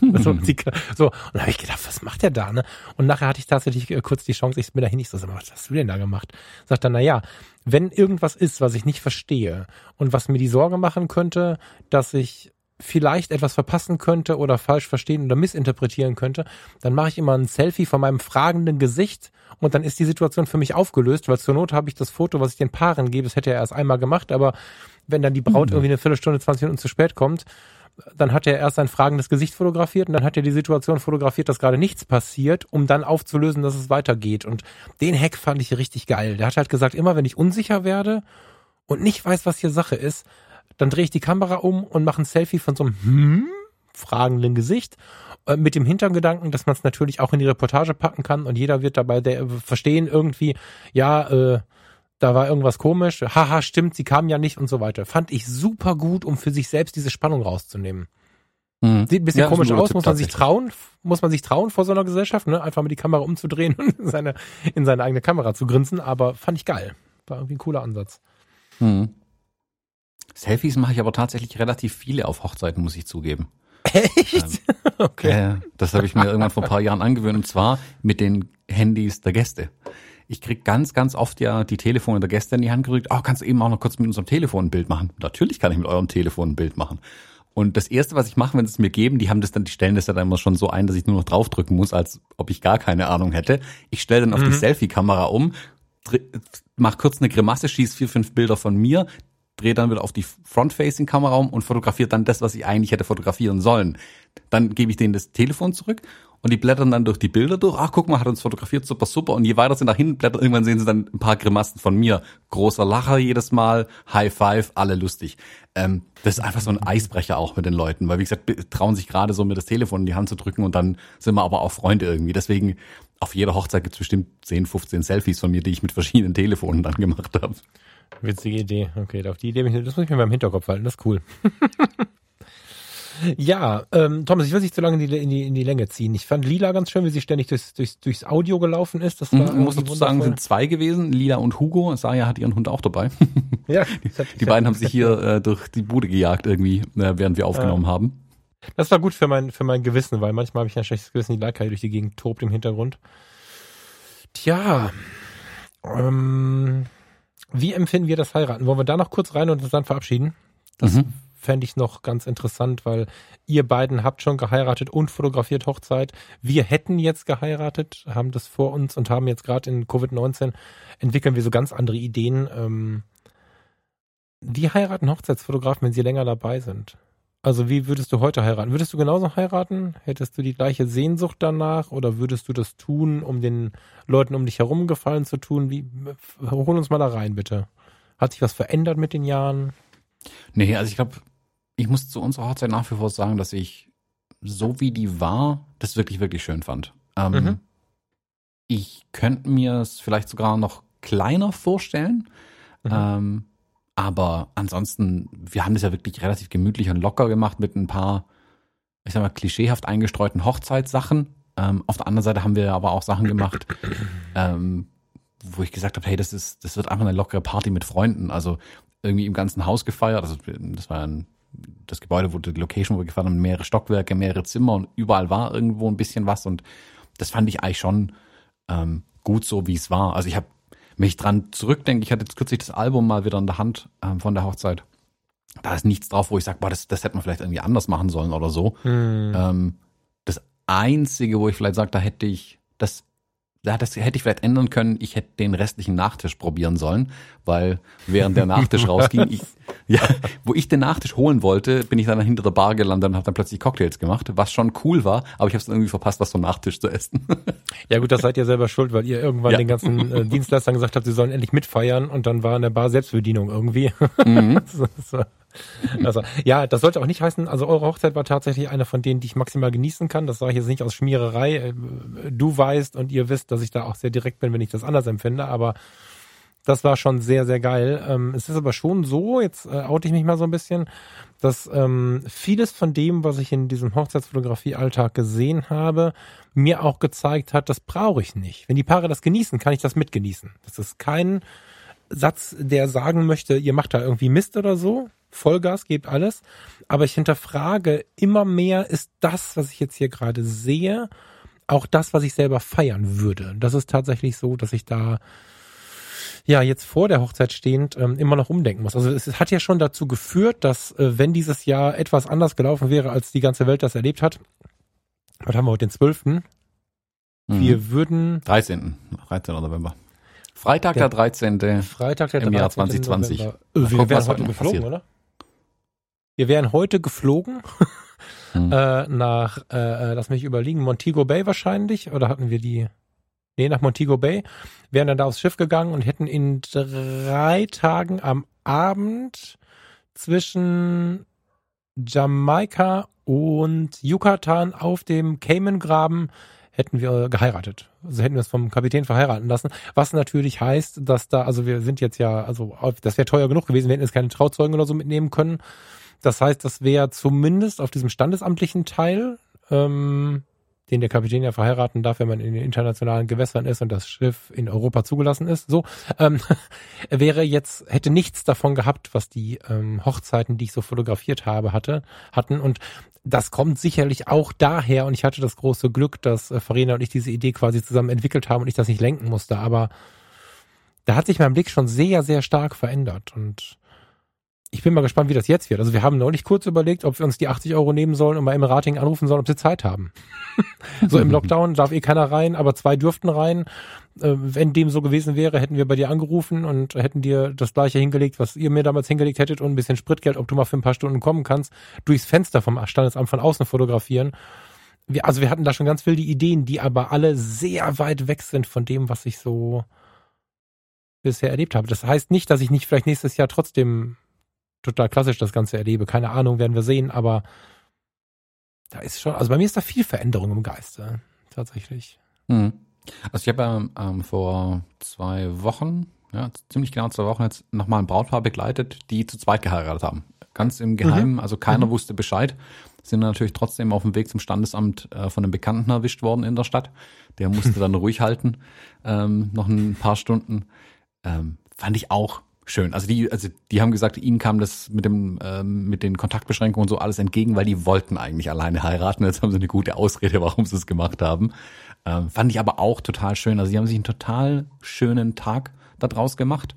(laughs) so, (laughs) so, und da habe ich gedacht, was macht der da, ne? Und nachher hatte ich tatsächlich äh, kurz die Chance, ich bin da hin, ich so, sag mal, was hast du denn da gemacht? Sagt er, na ja, wenn irgendwas ist, was ich nicht verstehe und was mir die Sorge machen könnte, dass ich vielleicht etwas verpassen könnte oder falsch verstehen oder missinterpretieren könnte, dann mache ich immer ein Selfie von meinem fragenden Gesicht und dann ist die Situation für mich aufgelöst, weil zur Not habe ich das Foto, was ich den Paaren gebe, das hätte er erst einmal gemacht, aber wenn dann die Braut mhm. irgendwie eine Viertelstunde, 20 Minuten zu spät kommt, dann hat er erst sein fragendes Gesicht fotografiert und dann hat er die Situation fotografiert, dass gerade nichts passiert, um dann aufzulösen, dass es weitergeht. Und den Hack fand ich richtig geil. Der hat halt gesagt, immer wenn ich unsicher werde und nicht weiß, was hier Sache ist, dann drehe ich die Kamera um und mache ein Selfie von so einem hm, fragenden Gesicht äh, mit dem Hintergedanken, dass man es natürlich auch in die Reportage packen kann und jeder wird dabei der, verstehen irgendwie, ja, äh, da war irgendwas komisch, haha, stimmt, sie kam ja nicht und so weiter. Fand ich super gut, um für sich selbst diese Spannung rauszunehmen. Mhm. Sieht ein bisschen ja, komisch ein aus, muss man sich trauen, muss man sich trauen vor so einer Gesellschaft, ne? Einfach mal die Kamera umzudrehen (laughs) und in seine, in seine eigene Kamera zu grinsen, aber fand ich geil. War irgendwie ein cooler Ansatz. Mhm. Selfies mache ich aber tatsächlich relativ viele auf Hochzeiten, muss ich zugeben. Echt? Ähm, (laughs) okay. Äh, das habe ich mir irgendwann vor ein paar Jahren angewöhnt und zwar mit den Handys der Gäste. Ich krieg ganz, ganz oft ja die Telefone der Gäste in die Hand gerückt. Oh, kannst du eben auch noch kurz mit unserem Telefon ein Bild machen? Natürlich kann ich mit eurem Telefon ein Bild machen. Und das erste, was ich mache, wenn sie es mir geben, die haben das dann, die stellen das ja dann immer schon so ein, dass ich nur noch draufdrücken muss, als ob ich gar keine Ahnung hätte. Ich stelle dann auf mhm. die Selfie-Kamera um, mach kurz eine Grimasse, schieß vier, fünf Bilder von mir, drehe dann wieder auf die Front-Facing-Kamera um und fotografiere dann das, was ich eigentlich hätte fotografieren sollen. Dann gebe ich denen das Telefon zurück und die blättern dann durch die Bilder durch. Ach, guck mal, hat uns fotografiert, super, super. Und je weiter sie nach hinten blättern, irgendwann sehen sie dann ein paar Grimassen von mir. Großer Lacher jedes Mal, High Five, alle lustig. Ähm, das ist einfach so ein Eisbrecher auch mit den Leuten, weil wie gesagt, trauen sich gerade so mir das Telefon in die Hand zu drücken und dann sind wir aber auch Freunde irgendwie. Deswegen auf jeder Hochzeit gibt es bestimmt 10, 15 Selfies von mir, die ich mit verschiedenen Telefonen dann gemacht habe. Witzige Idee. Okay, auf die Idee, das muss ich mir beim Hinterkopf halten, das ist cool. (laughs) ja, ähm, Thomas, ich will nicht zu lange in die, in, die, in die Länge ziehen. Ich fand Lila ganz schön, wie sie ständig durchs, durchs, durchs Audio gelaufen ist. Das war mhm, muss dazu sagen, sind zwei gewesen, Lila und Hugo. Saya hat ihren Hund auch dabei. (laughs) Ja, die, die beiden haben sich hier äh, durch die Bude gejagt irgendwie, äh, während wir aufgenommen äh, haben. Das war gut für mein, für mein Gewissen, weil manchmal habe ich ein schlechtes Gewissen, die Leica durch die Gegend tobt im Hintergrund. Tja, ähm, wie empfinden wir das Heiraten? Wollen wir da noch kurz rein und uns dann verabschieden? Das mhm. Fände ich noch ganz interessant, weil ihr beiden habt schon geheiratet und fotografiert Hochzeit. Wir hätten jetzt geheiratet, haben das vor uns und haben jetzt gerade in Covid-19 entwickeln wir so ganz andere Ideen. Ähm, wie heiraten Hochzeitsfotografen, wenn sie länger dabei sind? Also wie würdest du heute heiraten? Würdest du genauso heiraten? Hättest du die gleiche Sehnsucht danach oder würdest du das tun, um den Leuten um dich herum Gefallen zu tun? Wie, hol uns mal da rein, bitte. Hat sich was verändert mit den Jahren? Nee, also ich glaube, ich muss zu unserer Hochzeit nach wie vor sagen, dass ich so wie die war, das wirklich, wirklich schön fand. Ähm, mhm. Ich könnte mir es vielleicht sogar noch kleiner vorstellen. Mhm. Ähm, aber ansonsten, wir haben das ja wirklich relativ gemütlich und locker gemacht mit ein paar, ich sag mal, klischeehaft eingestreuten Hochzeitssachen. Ähm, auf der anderen Seite haben wir aber auch Sachen gemacht, (laughs) ähm, wo ich gesagt habe, hey, das ist, das wird einfach eine lockere Party mit Freunden. Also irgendwie im ganzen Haus gefeiert. Also das war ein, das Gebäude, wo die Location, wo wir gefahren haben, mehrere Stockwerke, mehrere Zimmer und überall war irgendwo ein bisschen was und das fand ich eigentlich schon ähm, gut so, wie es war. Also ich habe wenn ich dran zurückdenke, ich hatte jetzt kürzlich das Album mal wieder in der Hand ähm, von der Hochzeit. Da ist nichts drauf, wo ich sage, boah, das, das hätte man vielleicht irgendwie anders machen sollen oder so. Hm. Ähm, das Einzige, wo ich vielleicht sage, da hätte ich, das ja, das hätte ich vielleicht ändern können. Ich hätte den restlichen Nachtisch probieren sollen, weil während der Nachtisch (laughs) rausging, ich, ja, wo ich den Nachtisch holen wollte, bin ich dann hinter der Bar gelandet und habe dann plötzlich Cocktails gemacht, was schon cool war, aber ich habe es irgendwie verpasst, was vom Nachtisch zu essen. (laughs) Ja gut, das seid ihr selber schuld, weil ihr irgendwann ja. den ganzen äh, (laughs) Dienstleistern gesagt habt, sie sollen endlich mitfeiern und dann war in der Bar Selbstbedienung irgendwie. Mhm. Also, ja, das sollte auch nicht heißen, also eure Hochzeit war tatsächlich eine von denen, die ich maximal genießen kann. Das sage ich jetzt nicht aus Schmiererei. Äh, du weißt und ihr wisst, dass ich da auch sehr direkt bin, wenn ich das anders empfinde, aber das war schon sehr, sehr geil. Ähm, es ist aber schon so, jetzt äh, oute ich mich mal so ein bisschen, dass ähm, vieles von dem, was ich in diesem Hochzeitsfotografie-Alltag gesehen habe, mir auch gezeigt hat, das brauche ich nicht. Wenn die Paare das genießen, kann ich das mitgenießen. Das ist kein Satz, der sagen möchte, ihr macht da irgendwie Mist oder so. Vollgas, gebt alles. Aber ich hinterfrage immer mehr, ist das, was ich jetzt hier gerade sehe, auch das, was ich selber feiern würde. Das ist tatsächlich so, dass ich da ja jetzt vor der Hochzeit stehend ähm, immer noch umdenken muss. Also es hat ja schon dazu geführt, dass äh, wenn dieses Jahr etwas anders gelaufen wäre, als die ganze Welt das erlebt hat, was haben wir heute den 12. Mhm. Wir würden 13. 13. November. Freitag der, der 13. Freitag der im 13. Jahr 2020. November. Äh, wir wären heute geflogen, passiert. oder? Wir wären heute geflogen (laughs) hm. äh, nach, äh, äh, lass mich überlegen, Montego Bay wahrscheinlich. Oder hatten wir die? Nee, nach Montego Bay. Wären dann da aufs Schiff gegangen und hätten in drei Tagen am Abend zwischen Jamaika und Yucatan auf dem Cayman-Graben hätten wir geheiratet. Also hätten wir es vom Kapitän verheiraten lassen. Was natürlich heißt, dass da, also wir sind jetzt ja, also das wäre teuer genug gewesen, wir hätten jetzt keine Trauzeugen oder so mitnehmen können. Das heißt, das wäre zumindest auf diesem standesamtlichen Teil, ähm, den der Kapitän ja verheiraten darf, wenn man in den internationalen Gewässern ist und das Schiff in Europa zugelassen ist, so, ähm, (laughs) wäre jetzt, hätte nichts davon gehabt, was die ähm, Hochzeiten, die ich so fotografiert habe, hatte, hatten. Und das kommt sicherlich auch daher, und ich hatte das große Glück, dass äh, Farina und ich diese Idee quasi zusammen entwickelt haben und ich das nicht lenken musste, aber da hat sich mein Blick schon sehr, sehr stark verändert. Und ich bin mal gespannt, wie das jetzt wird. Also wir haben neulich kurz überlegt, ob wir uns die 80 Euro nehmen sollen und mal im Rating anrufen sollen, ob sie Zeit haben. (laughs) so im Lockdown darf eh keiner rein, aber zwei dürften rein. Äh, wenn dem so gewesen wäre, hätten wir bei dir angerufen und hätten dir das gleiche hingelegt, was ihr mir damals hingelegt hättet und ein bisschen Spritgeld, ob du mal für ein paar Stunden kommen kannst, durchs Fenster vom Standesamt von außen fotografieren. Wir, also wir hatten da schon ganz wilde Ideen, die aber alle sehr weit weg sind von dem, was ich so bisher erlebt habe. Das heißt nicht, dass ich nicht vielleicht nächstes Jahr trotzdem total klassisch das Ganze erlebe. Keine Ahnung, werden wir sehen, aber da ist schon, also bei mir ist da viel Veränderung im Geiste, tatsächlich. Mhm. Also ich habe ähm, vor zwei Wochen, ja, ziemlich genau zwei Wochen jetzt nochmal ein Brautpaar begleitet, die zu zweit geheiratet haben. Ganz im Geheimen, mhm. also keiner mhm. wusste Bescheid. Sind natürlich trotzdem auf dem Weg zum Standesamt äh, von einem Bekannten erwischt worden in der Stadt. Der musste (laughs) dann ruhig halten, ähm, noch ein paar Stunden. Ähm, fand ich auch schön. Also die, also die haben gesagt, ihnen kam das mit dem ähm, mit den Kontaktbeschränkungen und so alles entgegen, weil die wollten eigentlich alleine heiraten. Jetzt haben sie eine gute Ausrede, warum sie es gemacht haben. Ähm, fand ich aber auch total schön. Also sie haben sich einen total schönen Tag daraus gemacht.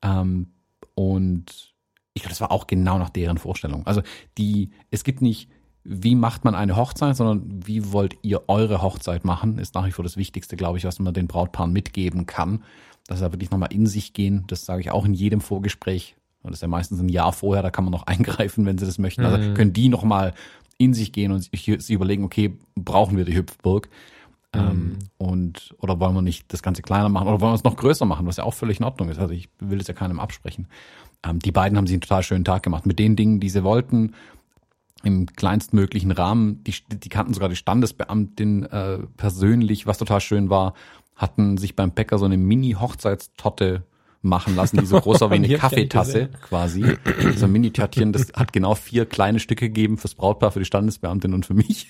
Ähm, und ich glaube, das war auch genau nach deren Vorstellung. Also die, es gibt nicht, wie macht man eine Hochzeit, sondern wie wollt ihr eure Hochzeit machen, ist nach wie vor das Wichtigste, glaube ich, was man den Brautpaaren mitgeben kann dass er wirklich nochmal in sich gehen. Das sage ich auch in jedem Vorgespräch. Und das ist ja meistens ein Jahr vorher, da kann man noch (laughs) eingreifen, wenn sie das möchten. Also mhm. können die nochmal in sich gehen und sich, überlegen, okay, brauchen wir die Hüpfburg? Mhm. Ähm, und oder wollen wir nicht das Ganze kleiner machen oder wollen wir es noch größer machen, was ja auch völlig in Ordnung ist. Also ich will es ja keinem absprechen. Ähm, die beiden haben sich einen total schönen Tag gemacht mit den Dingen, die sie wollten im kleinstmöglichen Rahmen. Die, die kannten sogar die Standesbeamtin äh, persönlich, was total schön war hatten sich beim Bäcker so eine Mini-Hochzeitstorte machen lassen, die so groß war wie (laughs) eine Kaffeetasse quasi. So ein Mini-Törtchen, das hat genau vier kleine Stücke gegeben fürs Brautpaar, für die Standesbeamtin und für mich.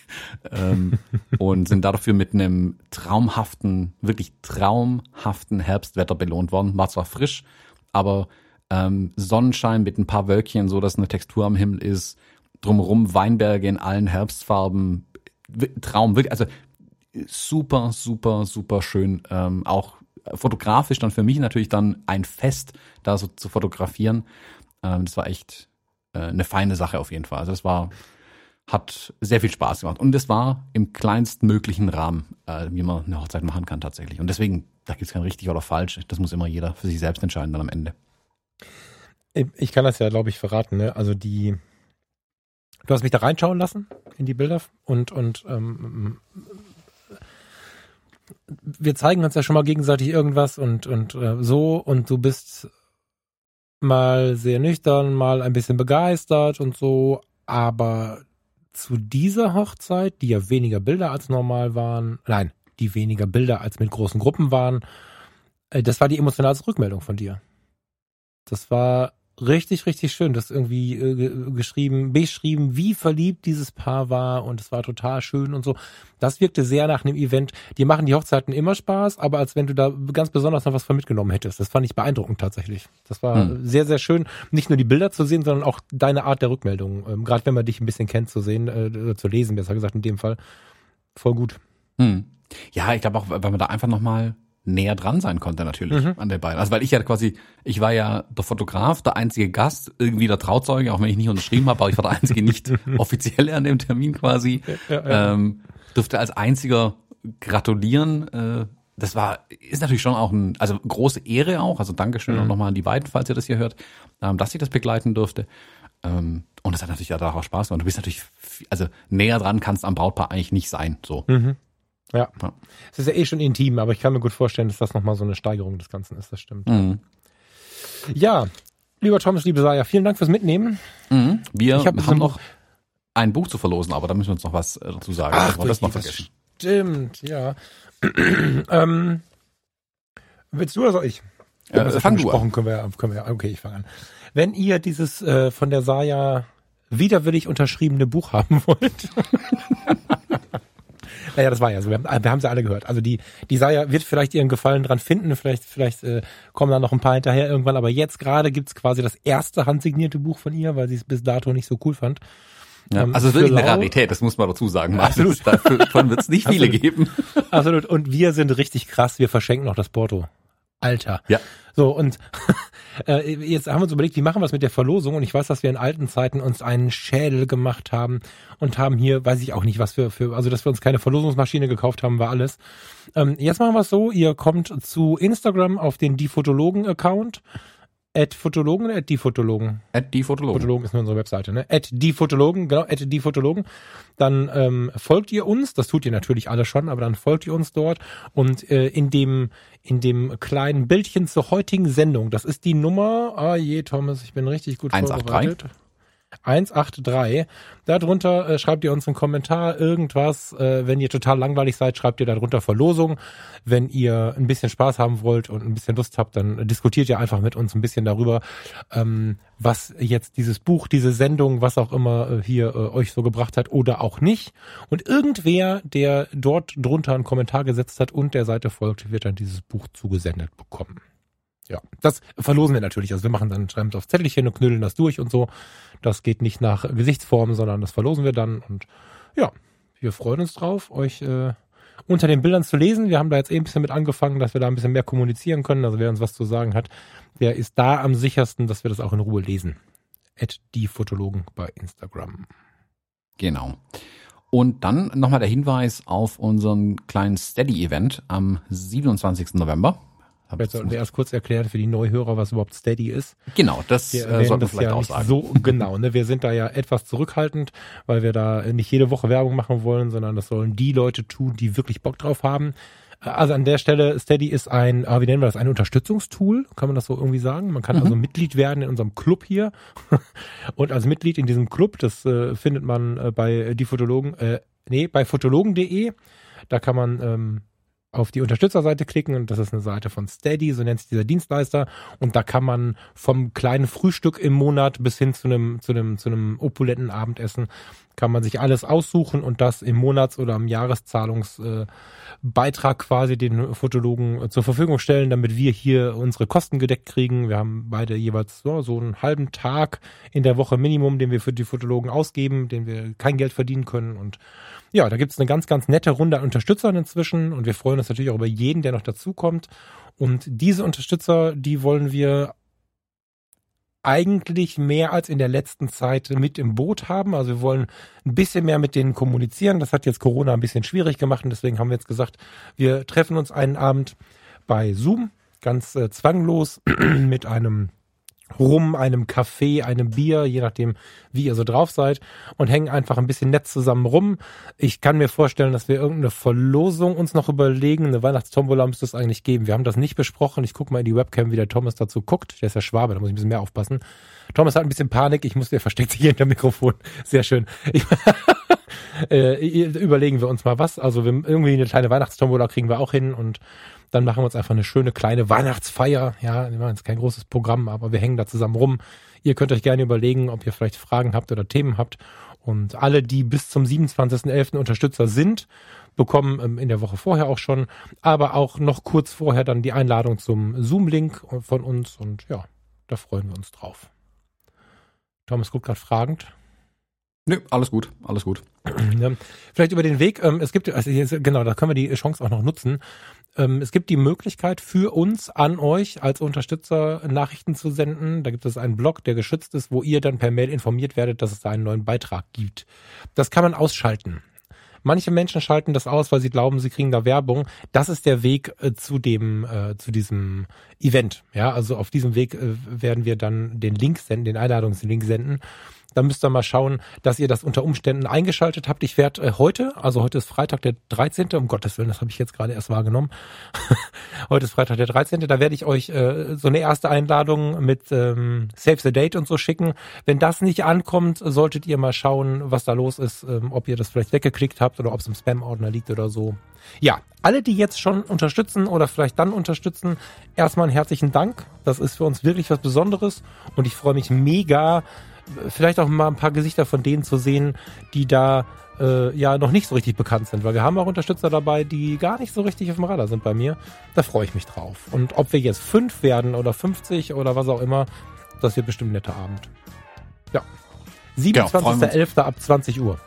Ähm, und sind dafür mit einem traumhaften, wirklich traumhaften Herbstwetter belohnt worden. War zwar frisch, aber ähm, Sonnenschein mit ein paar Wölkchen, so dass eine Textur am Himmel ist. Drumherum Weinberge in allen Herbstfarben. Traum, wirklich, also super, super, super schön. Ähm, auch fotografisch dann für mich natürlich dann ein Fest, da so zu fotografieren. Ähm, das war echt äh, eine feine Sache auf jeden Fall. Also das war, hat sehr viel Spaß gemacht. Und es war im kleinstmöglichen Rahmen, äh, wie man eine Hochzeit machen kann tatsächlich. Und deswegen, da gibt es kein richtig oder falsch. Das muss immer jeder für sich selbst entscheiden dann am Ende. Ich kann das ja, glaube ich, verraten. Ne? Also die, du hast mich da reinschauen lassen in die Bilder und und ähm, wir zeigen uns ja schon mal gegenseitig irgendwas und, und äh, so und du bist mal sehr nüchtern, mal ein bisschen begeistert und so, aber zu dieser Hochzeit, die ja weniger Bilder als normal waren, nein, die weniger Bilder als mit großen Gruppen waren, äh, das war die emotionalste Rückmeldung von dir. Das war richtig, richtig schön. Das irgendwie äh, geschrieben, beschrieben, wie verliebt dieses Paar war und es war total schön und so. Das wirkte sehr nach einem Event. Die machen die Hochzeiten immer Spaß, aber als wenn du da ganz besonders noch was von mitgenommen hättest. Das fand ich beeindruckend tatsächlich. Das war hm. sehr, sehr schön, nicht nur die Bilder zu sehen, sondern auch deine Art der Rückmeldung. Ähm, Gerade wenn man dich ein bisschen kennt, zu sehen, äh, zu lesen, besser gesagt in dem Fall. Voll gut. Hm. Ja, ich glaube auch, weil man da einfach nochmal näher dran sein konnte natürlich mhm. an der beiden. Also weil ich ja quasi, ich war ja der Fotograf, der einzige Gast, irgendwie der Trauzeuge, auch wenn ich nicht unterschrieben habe, aber ich war der einzige nicht (laughs) offizielle an dem Termin quasi. Ja, ja. Ähm, durfte als einziger gratulieren. Äh, das war, ist natürlich schon auch ein, also große Ehre auch. Also Dankeschön mhm. auch nochmal an die beiden, falls ihr das hier hört, ähm, dass ich das begleiten durfte. Ähm, und das hat natürlich auch Spaß gemacht. Du bist natürlich, also näher dran kannst am Brautpaar eigentlich nicht sein. So. Mhm. Ja. ja. Es ist ja eh schon intim, aber ich kann mir gut vorstellen, dass das nochmal so eine Steigerung des Ganzen ist. Das stimmt. Mhm. Ja, lieber Thomas, liebe Saya, vielen Dank fürs Mitnehmen. Mhm. Wir hab haben noch ein Buch zu verlosen, aber da müssen wir uns noch was äh, dazu sagen. Ach, das, das noch vergessen. Stimmt, ja. (clears throat) ähm, willst du oder soll ich? Äh, fang du an. Können wir, können wir, okay, ich fange an. Wenn ihr dieses äh, von der Saya widerwillig unterschriebene Buch haben wollt. (laughs) naja, das war ja so. Wir haben, wir haben sie alle gehört. Also die, die Saya wird vielleicht ihren Gefallen dran finden. Vielleicht, vielleicht äh, kommen da noch ein paar hinterher irgendwann. Aber jetzt gerade gibt's quasi das erste handsignierte Buch von ihr, weil sie es bis dato nicht so cool fand. Ja, ähm, also es ist wirklich eine Rarität, das muss man dazu sagen. Absolut. Davon wird es nicht viele Absolut. geben. Absolut. Und wir sind richtig krass. Wir verschenken noch das Porto. Alter. Ja. So, und (laughs) äh, jetzt haben wir uns überlegt, wie machen wir es mit der Verlosung? Und ich weiß, dass wir in alten Zeiten uns einen Schädel gemacht haben und haben hier, weiß ich auch nicht, was für, für also dass wir uns keine Verlosungsmaschine gekauft haben, war alles. Ähm, jetzt machen wir es so, ihr kommt zu Instagram auf den Die Fotologen-Account At Fotologen oder at die Fotologen? At die Fotologen. Fotologen ist nur unsere Webseite, ne? At die Fotologen, genau, at die Fotologen. Dann ähm, folgt ihr uns, das tut ihr natürlich alle schon, aber dann folgt ihr uns dort und äh, in dem in dem kleinen Bildchen zur heutigen Sendung, das ist die Nummer, ah je, Thomas, ich bin richtig gut 183. vorbereitet. 183. Darunter äh, schreibt ihr uns einen Kommentar, irgendwas. Äh, wenn ihr total langweilig seid, schreibt ihr darunter Verlosung. Wenn ihr ein bisschen Spaß haben wollt und ein bisschen Lust habt, dann diskutiert ihr einfach mit uns ein bisschen darüber, ähm, was jetzt dieses Buch, diese Sendung, was auch immer äh, hier äh, euch so gebracht hat oder auch nicht. Und irgendwer, der dort drunter einen Kommentar gesetzt hat und der Seite folgt, wird dann dieses Buch zugesendet bekommen. Ja, das verlosen wir natürlich. Also wir machen dann, schreiben es auf Zettelchen und knüllen das durch und so. Das geht nicht nach Gesichtsform, sondern das verlosen wir dann. Und ja, wir freuen uns drauf, euch äh, unter den Bildern zu lesen. Wir haben da jetzt eh ein bisschen mit angefangen, dass wir da ein bisschen mehr kommunizieren können. Also wer uns was zu sagen hat, der ist da am sichersten, dass wir das auch in Ruhe lesen. At die Fotologen bei Instagram. Genau. Und dann nochmal der Hinweis auf unseren kleinen Steady-Event am 27. November. Jetzt sollten wir erst kurz erklären für die Neuhörer, was überhaupt Steady ist. Genau, das wir äh, sollten wir vielleicht ja auch sagen. So (laughs) genau, ne? Wir sind da ja etwas zurückhaltend, weil wir da nicht jede Woche Werbung machen wollen, sondern das sollen die Leute tun, die wirklich Bock drauf haben. Also an der Stelle, Steady ist ein, ah, wie nennen wir das, ein Unterstützungstool, kann man das so irgendwie sagen? Man kann mhm. also Mitglied werden in unserem Club hier. (laughs) Und als Mitglied in diesem Club, das äh, findet man äh, bei die Fotologen, äh, nee, bei fotologen.de. Da kann man ähm, auf die Unterstützerseite klicken. Und das ist eine Seite von Steady, so nennt sich dieser Dienstleister. Und da kann man vom kleinen Frühstück im Monat bis hin zu einem zu einem zu einem opulenten Abendessen kann man sich alles aussuchen und das im Monats- oder im Jahreszahlungsbeitrag quasi den Fotologen äh, zur Verfügung stellen, damit wir hier unsere Kosten gedeckt kriegen. Wir haben beide jeweils so, so einen halben Tag in der Woche Minimum, den wir für die Fotologen ausgeben, den wir kein Geld verdienen können. Und ja, da gibt es eine ganz, ganz nette Runde an Unterstützern inzwischen und wir freuen uns natürlich auch über jeden, der noch dazukommt. Und diese Unterstützer, die wollen wir eigentlich mehr als in der letzten Zeit mit im Boot haben. Also wir wollen ein bisschen mehr mit denen kommunizieren. Das hat jetzt Corona ein bisschen schwierig gemacht und deswegen haben wir jetzt gesagt, wir treffen uns einen Abend bei Zoom, ganz äh, zwanglos (clears throat) mit einem Rum, einem Kaffee, einem Bier, je nachdem, wie ihr so drauf seid, und hängen einfach ein bisschen nett zusammen rum. Ich kann mir vorstellen, dass wir irgendeine Verlosung uns noch überlegen. Eine Weihnachtstombola müsste es eigentlich geben. Wir haben das nicht besprochen. Ich gucke mal in die Webcam, wie der Thomas dazu guckt. Der ist ja Schwabe, da muss ich ein bisschen mehr aufpassen. Thomas hat ein bisschen Panik. Ich muss, der versteckt sich hinter Mikrofon. Sehr schön. Ich, (laughs) äh, überlegen wir uns mal was. Also wir, irgendwie eine kleine Weihnachtstombola kriegen wir auch hin und dann machen wir uns einfach eine schöne kleine Weihnachtsfeier. Ja, wir machen jetzt kein großes Programm, aber wir hängen da zusammen rum. Ihr könnt euch gerne überlegen, ob ihr vielleicht Fragen habt oder Themen habt. Und alle, die bis zum 27.11. Unterstützer sind, bekommen ähm, in der Woche vorher auch schon, aber auch noch kurz vorher dann die Einladung zum Zoom-Link von uns. Und ja, da freuen wir uns drauf. Thomas guckt gerade fragend. Nö, alles gut, alles gut. (clears throat) Vielleicht über den Weg, ähm, es gibt, also jetzt, genau, da können wir die Chance auch noch nutzen. Ähm, es gibt die Möglichkeit für uns an euch als Unterstützer Nachrichten zu senden. Da gibt es einen Blog, der geschützt ist, wo ihr dann per Mail informiert werdet, dass es da einen neuen Beitrag gibt. Das kann man ausschalten. Manche Menschen schalten das aus, weil sie glauben, sie kriegen da Werbung. Das ist der Weg äh, zu dem, äh, zu diesem Event. Ja, also auf diesem Weg äh, werden wir dann den Link senden, den Einladungslink senden. Da müsst ihr mal schauen, dass ihr das unter Umständen eingeschaltet habt. Ich werde äh, heute, also heute ist Freitag der 13., um Gottes Willen, das habe ich jetzt gerade erst wahrgenommen. (laughs) Heute ist Freitag der 13. Da werde ich euch äh, so eine erste Einladung mit ähm, Save the Date und so schicken. Wenn das nicht ankommt, solltet ihr mal schauen, was da los ist, ähm, ob ihr das vielleicht weggeklickt habt oder ob es im Spam-Ordner liegt oder so. Ja, alle, die jetzt schon unterstützen oder vielleicht dann unterstützen, erstmal einen herzlichen Dank. Das ist für uns wirklich was Besonderes und ich freue mich mega, vielleicht auch mal ein paar Gesichter von denen zu sehen, die da äh, ja noch nicht so richtig bekannt sind, weil wir haben auch Unterstützer dabei, die gar nicht so richtig auf dem Radar sind bei mir. Da freue ich mich drauf. Und ob wir jetzt fünf werden oder 50 oder was auch immer, das wird bestimmt ein netter Abend. Ja. 27.11. Genau, ab 20 Uhr.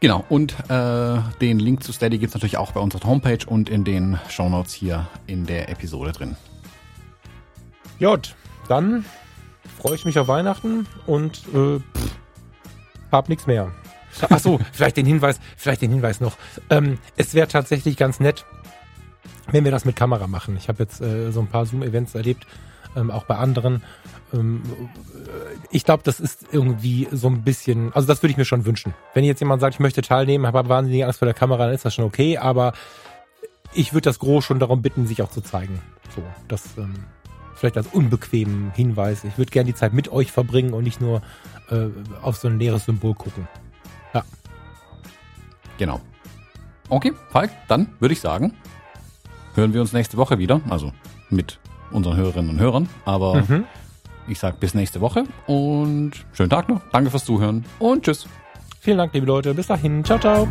Genau, und äh, den Link zu Steady gibt es natürlich auch bei unserer Homepage und in den Shownotes hier in der Episode drin. Jod, dann freue ich mich auf Weihnachten und äh, pff, hab nichts mehr. Ach so, vielleicht den Hinweis, vielleicht den Hinweis noch. Ähm, es wäre tatsächlich ganz nett, wenn wir das mit Kamera machen. Ich habe jetzt äh, so ein paar Zoom-Events erlebt, ähm, auch bei anderen. Ähm, ich glaube, das ist irgendwie so ein bisschen, also das würde ich mir schon wünschen. Wenn jetzt jemand sagt, ich möchte teilnehmen, habe aber wahnsinnig Angst vor der Kamera, dann ist das schon okay, aber ich würde das Groß schon darum bitten, sich auch zu zeigen. So, das ähm, vielleicht als unbequemen Hinweis. Ich würde gerne die Zeit mit euch verbringen und nicht nur äh, auf so ein leeres Symbol gucken. Ja. Genau. Okay, Falk, dann würde ich sagen, hören wir uns nächste Woche wieder. Also mit unseren Hörerinnen und Hörern. Aber mhm. ich sage bis nächste Woche und schönen Tag noch. Danke fürs Zuhören und tschüss. Vielen Dank, liebe Leute. Bis dahin. Ciao, ciao.